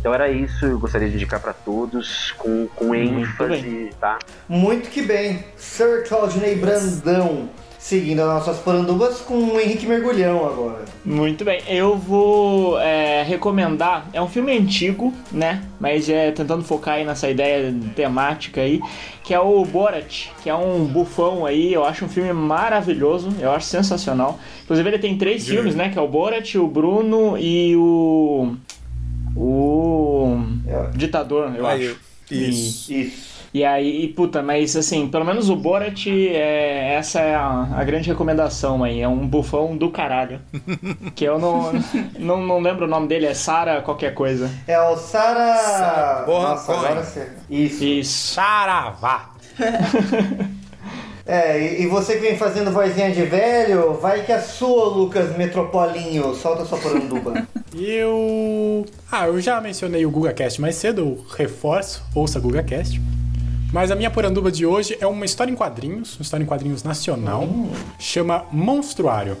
Então era isso, eu gostaria de indicar para todos com, com ênfase, tá? Muito que bem. Sir Claudinei Brandão. Seguindo as nossas porandubas com o Henrique Mergulhão agora. Muito bem, eu vou é, recomendar. É um filme antigo, né? Mas é tentando focar aí nessa ideia temática aí, que é o Borat, que é um bufão aí. Eu acho um filme maravilhoso, eu acho sensacional. Inclusive ele tem três Sim. filmes, né? Que é o Borat, o Bruno e o o ditador, eu Aí, acho. isso. E, E aí, e, puta, mas assim, pelo menos o Borat, é, essa é a, a grande recomendação aí. É um bufão do caralho. <laughs> que eu não, não, não lembro o nome dele, é Sara qualquer coisa. É o Sara. Nossa, agora você. Isso. Isso. Saravá. <laughs> É, e, e você que vem fazendo vozinha de velho, vai que é sua, Lucas Metropolinho. Solta sua poranduba. <laughs> Eu. Ah, eu já mencionei o GugaCast mais cedo, eu reforço, ouça GugaCast. Mas a minha poranduba de hoje é uma história em quadrinhos, uma história em quadrinhos nacional, chama Monstruário.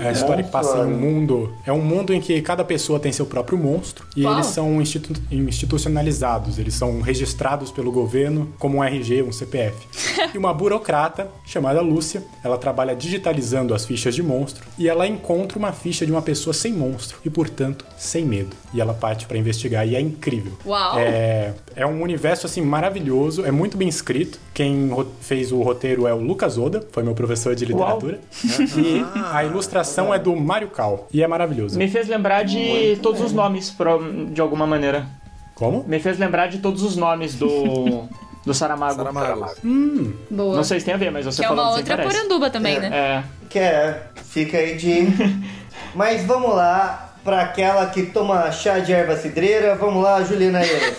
É a história que passa em um mundo. É um mundo em que cada pessoa tem seu próprio monstro e Uau. eles são institu- institucionalizados, eles são registrados pelo governo como um RG, um CPF. <laughs> e uma burocrata chamada Lúcia, ela trabalha digitalizando as fichas de monstro e ela encontra uma ficha de uma pessoa sem monstro e, portanto, sem medo. E ela parte pra investigar e é incrível. Uau! É, é um universo assim maravilhoso, é muito bem escrito. Quem fez o roteiro é o Lucas Oda, foi meu professor de literatura. <laughs> E a ilustração é do Mário Cal. E é maravilhoso. Me fez lembrar de todos os nomes, pro- de alguma maneira. Como? Me fez lembrar de todos os nomes do. do Saramago. Saramago. Hum. Boa. Não sei se tem a ver, mas você Que é uma outra poranduba também, É. né? É. Que é, fica aí de. <laughs> Mas vamos lá, pra aquela que toma chá de erva cidreira, vamos lá, Juliana Eiras.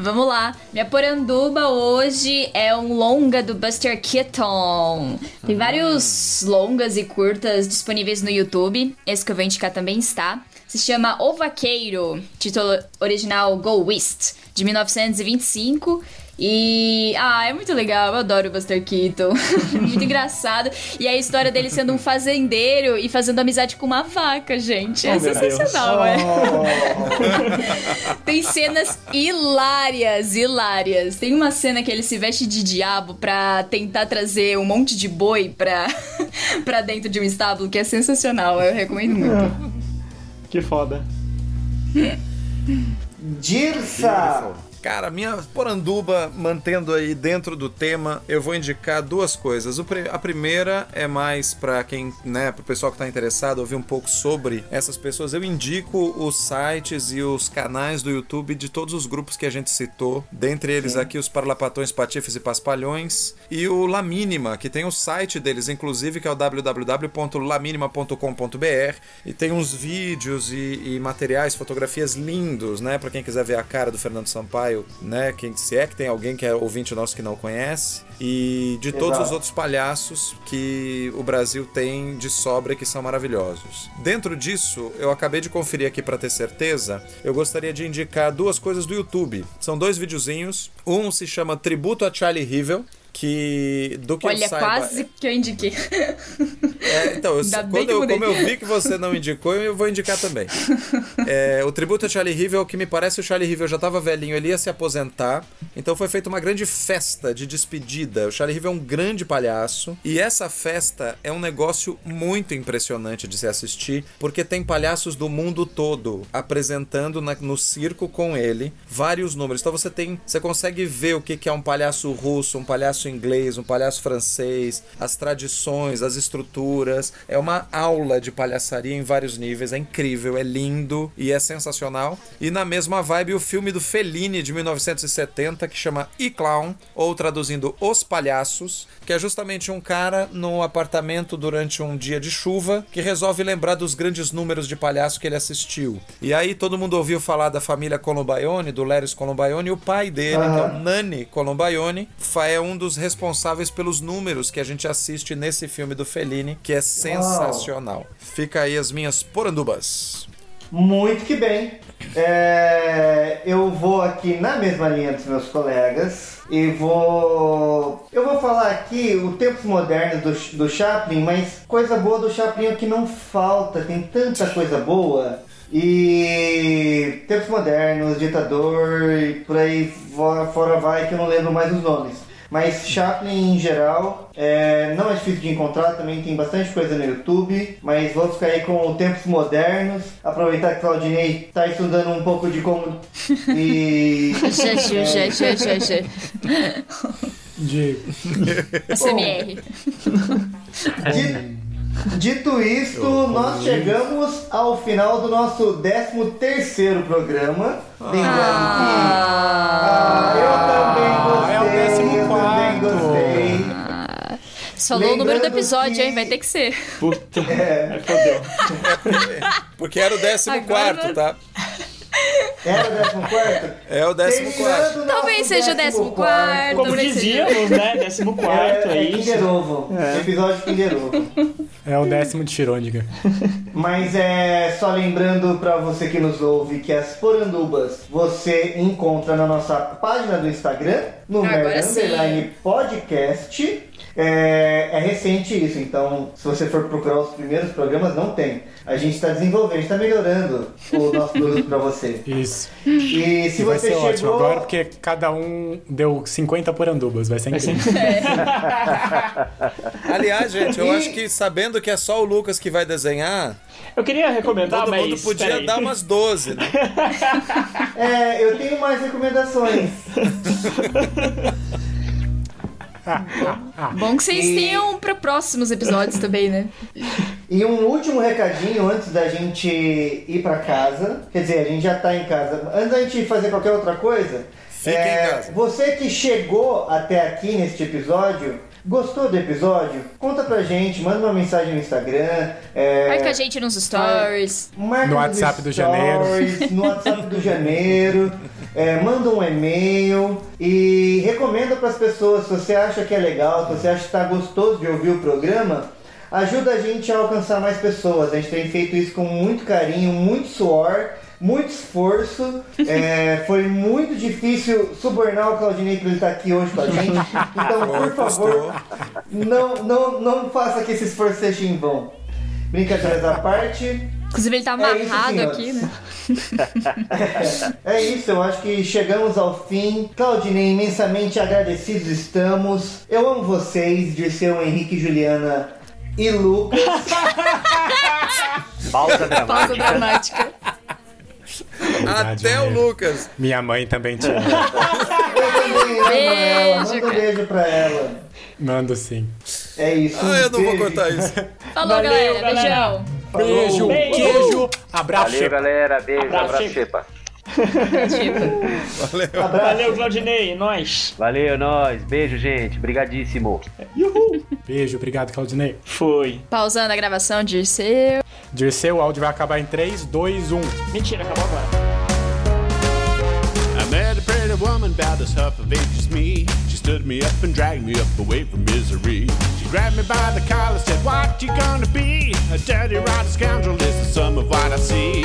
Vamos lá. Minha poranduba hoje é um longa do Buster Keaton. Tem vários longas e curtas disponíveis no YouTube. Esse que eu vou indicar também está. Se chama O Vaqueiro, título original Go West, de 1925. E. Ah, é muito legal, eu adoro o Buster Keaton. <laughs> muito engraçado. E a história dele sendo um fazendeiro e fazendo amizade com uma vaca, gente. É Oh, sensacional, é? Tem cenas hilárias, hilárias. Tem uma cena que ele se veste de diabo pra tentar trazer um monte de boi pra, <laughs> pra dentro de um estábulo, que é sensacional. Eu recomendo muito. Que foda. Dirsa! Cara, minha poranduba, mantendo aí dentro do tema, eu vou indicar duas coisas. A primeira é mais pra quem, né, pro pessoal que tá interessado ouvir um pouco sobre essas pessoas. Eu indico os sites e os canais do YouTube de todos os grupos que a gente citou. Dentre eles aqui os Parlapatões, Patifes e Paspalhões. E o La Mínima, que tem o site deles, inclusive, que é o www.laminima.com.br. E tem uns vídeos e, e materiais, fotografias lindos, né? Pra quem quiser ver a cara do Fernando Sampaio, né? Quem, se é que tem alguém que é ouvinte nosso que não conhece. E de todos Exato. os outros palhaços que o Brasil tem de sobra e que são maravilhosos. Dentro disso, eu acabei de conferir aqui pra ter certeza. Eu gostaria de indicar duas coisas do YouTube. São dois videozinhos. Um se chama Tributo a Charlie Rivel. Que do que eu Olha, saiba, quase que eu indiquei. <laughs> é, então, eu, quando eu eu, como eu vi que você não indicou, eu vou indicar também. <laughs> É, o tributo a Charlie Rivel, que me parece o Charlie Rivel já estava velhinho, ele ia se aposentar. Então foi feita uma grande festa de despedida. O Charlie Rivel é um grande palhaço. E essa festa é um negócio muito impressionante de se assistir, porque tem palhaços do mundo todo apresentando na- no circo com ele vários números. Então você tem. Você consegue ver o que, que é um palhaço russo, um palhaço inglês, um palhaço francês, as tradições, as estruturas. É uma aula de palhaçaria em vários níveis. É incrível, é lindo e é sensacional. E na mesma vibe, o filme do Fellini de 1970, que chama E Clown, ou traduzindo Os Palhaços, que é justamente um cara num apartamento durante um dia de chuva que resolve lembrar dos grandes números de palhaço que ele assistiu. E aí todo mundo ouviu falar da família Columbaione, do Lérios Columbaione, e o pai dele, que é o Nani Columbaione, fa- é um dos responsáveis pelos números que a gente assiste nesse filme do Fellini, que é sensacional. Fica aí as minhas porandubas. Muito que bem. É, eu vou aqui na mesma linha dos meus colegas e vou. Eu vou falar aqui o Tempos Modernos do, do Chaplin, mas coisa boa do Chaplin é que não falta, tem tanta coisa boa. E Tempos Modernos, Ditador e por aí fora, vai que eu não lembro mais os nomes. Mas Chaplin em geral é, não é difícil de encontrar, também tem bastante coisa no YouTube. Mas vou ficar aí com o Tempos Modernos. Aproveitar que Claudinei está estudando um pouco de como. E. <laughs> De... ACMR. Di- Dito isto, nós chegamos ao final do nosso 13 terceiro programa. Lembrando que ah, eu também gostei, é o décimo. Você falou o número do Lembrando episódio, que- hein? Vai ter que ser. Puta. <laughs> É. Fodeu. <laughs> Porque era o 14 quarto, tá? Era o 14? É o 14 quarto. Talvez seja o décimo quarto. Como talvez seja- dizíamos, né? Décimo quarto, é, É, é isso. Kinder Ovo. É. Episódio Kinder Ovo. É o décimo de Schrödinger. Mas é só lembrando pra você que nos ouve que as porandubas você encontra na nossa página do Instagram, no Merda. Underline Podcast. É, é recente isso, então se você for procurar os primeiros programas, não tem. A gente está desenvolvendo, a gente está melhorando o nosso produto para você. Isso. E se E vai você ser chegou. ótimo agora, porque cada um deu 50 porandubas. Vai ser incrível. <laughs> Aliás, gente, eu E- acho que sabendo que é só o Lucas que vai desenhar, Eu queria recomendar, todo mas. mundo podia peraí. dar umas 12, né? <laughs> É, eu tenho mais recomendações. <laughs> Bom que vocês E- tenham para próximos episódios também, né? E um último recadinho antes da gente ir pra casa. Quer dizer, a gente já tá em casa. Antes da gente fazer qualquer outra coisa. Fique em casa. Você que chegou até aqui neste episódio, gostou do episódio? Conta pra gente, manda uma mensagem no Instagram. É, Marca a gente nos stories. marca No nos WhatsApp do stories, No WhatsApp do janeiro. É, manda um e-mail e recomenda para as pessoas se você acha que é legal, se você acha que está gostoso de ouvir o programa. Ajuda a gente a alcançar mais pessoas. A gente tem feito isso com muito carinho, muito suor, muito esforço. É, foi muito difícil subornar o Claudinei para ele estar aqui hoje com a gente. Então, por favor, não, não, não faça que esse esforço seja em vão. Brincadeiras à parte. Inclusive, ele tá É isso, amarrado aqui, né? É isso, eu acho que chegamos ao fim. Claudinei, imensamente agradecidos estamos. Eu amo vocês, Dirceu, Henrique, Juliana e Lucas. Pausa Pausa dramática. Verdade, Até o? Lucas. Minha mãe também te ama. Eu também amo ela. Beijo, Manda um beijo pra ela. Mando sim. É isso. Ah, eu não vou cortar isso. Falou, Valeu, galera. galera. Beijão. Beijo, Beijo. queijo, abraço. Valeu, galera. Beijo, Abraço, abraço. Valeu. Abraço. Valeu, Claudinei. Nós. Valeu, nós. Beijo, gente. Brigadíssimo. Beijo, obrigado, Claudinei. Foi. Pausando a gravação, Dirceu. Dirceu, o áudio vai acabar em 3, 2, 1. Mentira, acabou agora. I met a pretty woman about as half of age as me. She stood me up and dragged me up away from misery. She grabbed me by the collar, said, What you gonna be? A dirty, rotten scoundrel is the sum of what I see.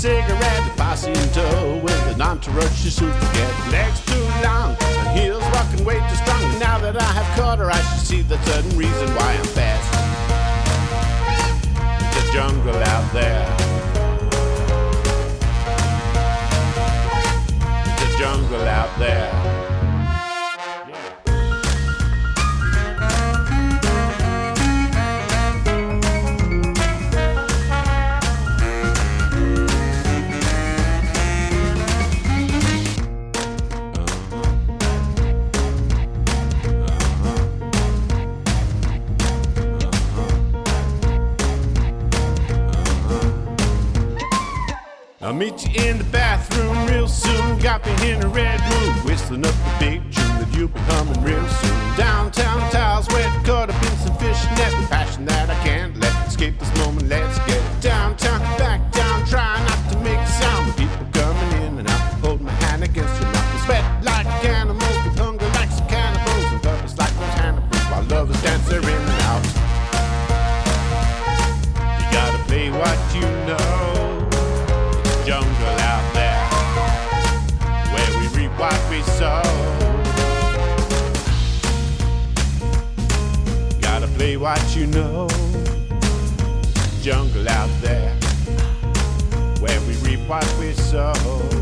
Cigarette. Posse in with an entourage she soon forget. Legs too long and heels walking way too strong. Now that I have caught her, I should see the certain reason why I'm fast. It's a jungle out there. It's a jungle out there. I'll meet you in the bathroom real soon. Got me in a red room, whistling up the big tune that you'll be humming real soon. Downtown tiles wet, caught up in some fishnet with passion that I can't let escape this moment. Let's get downtown, what you know. Jungle out there where we reap what we sow.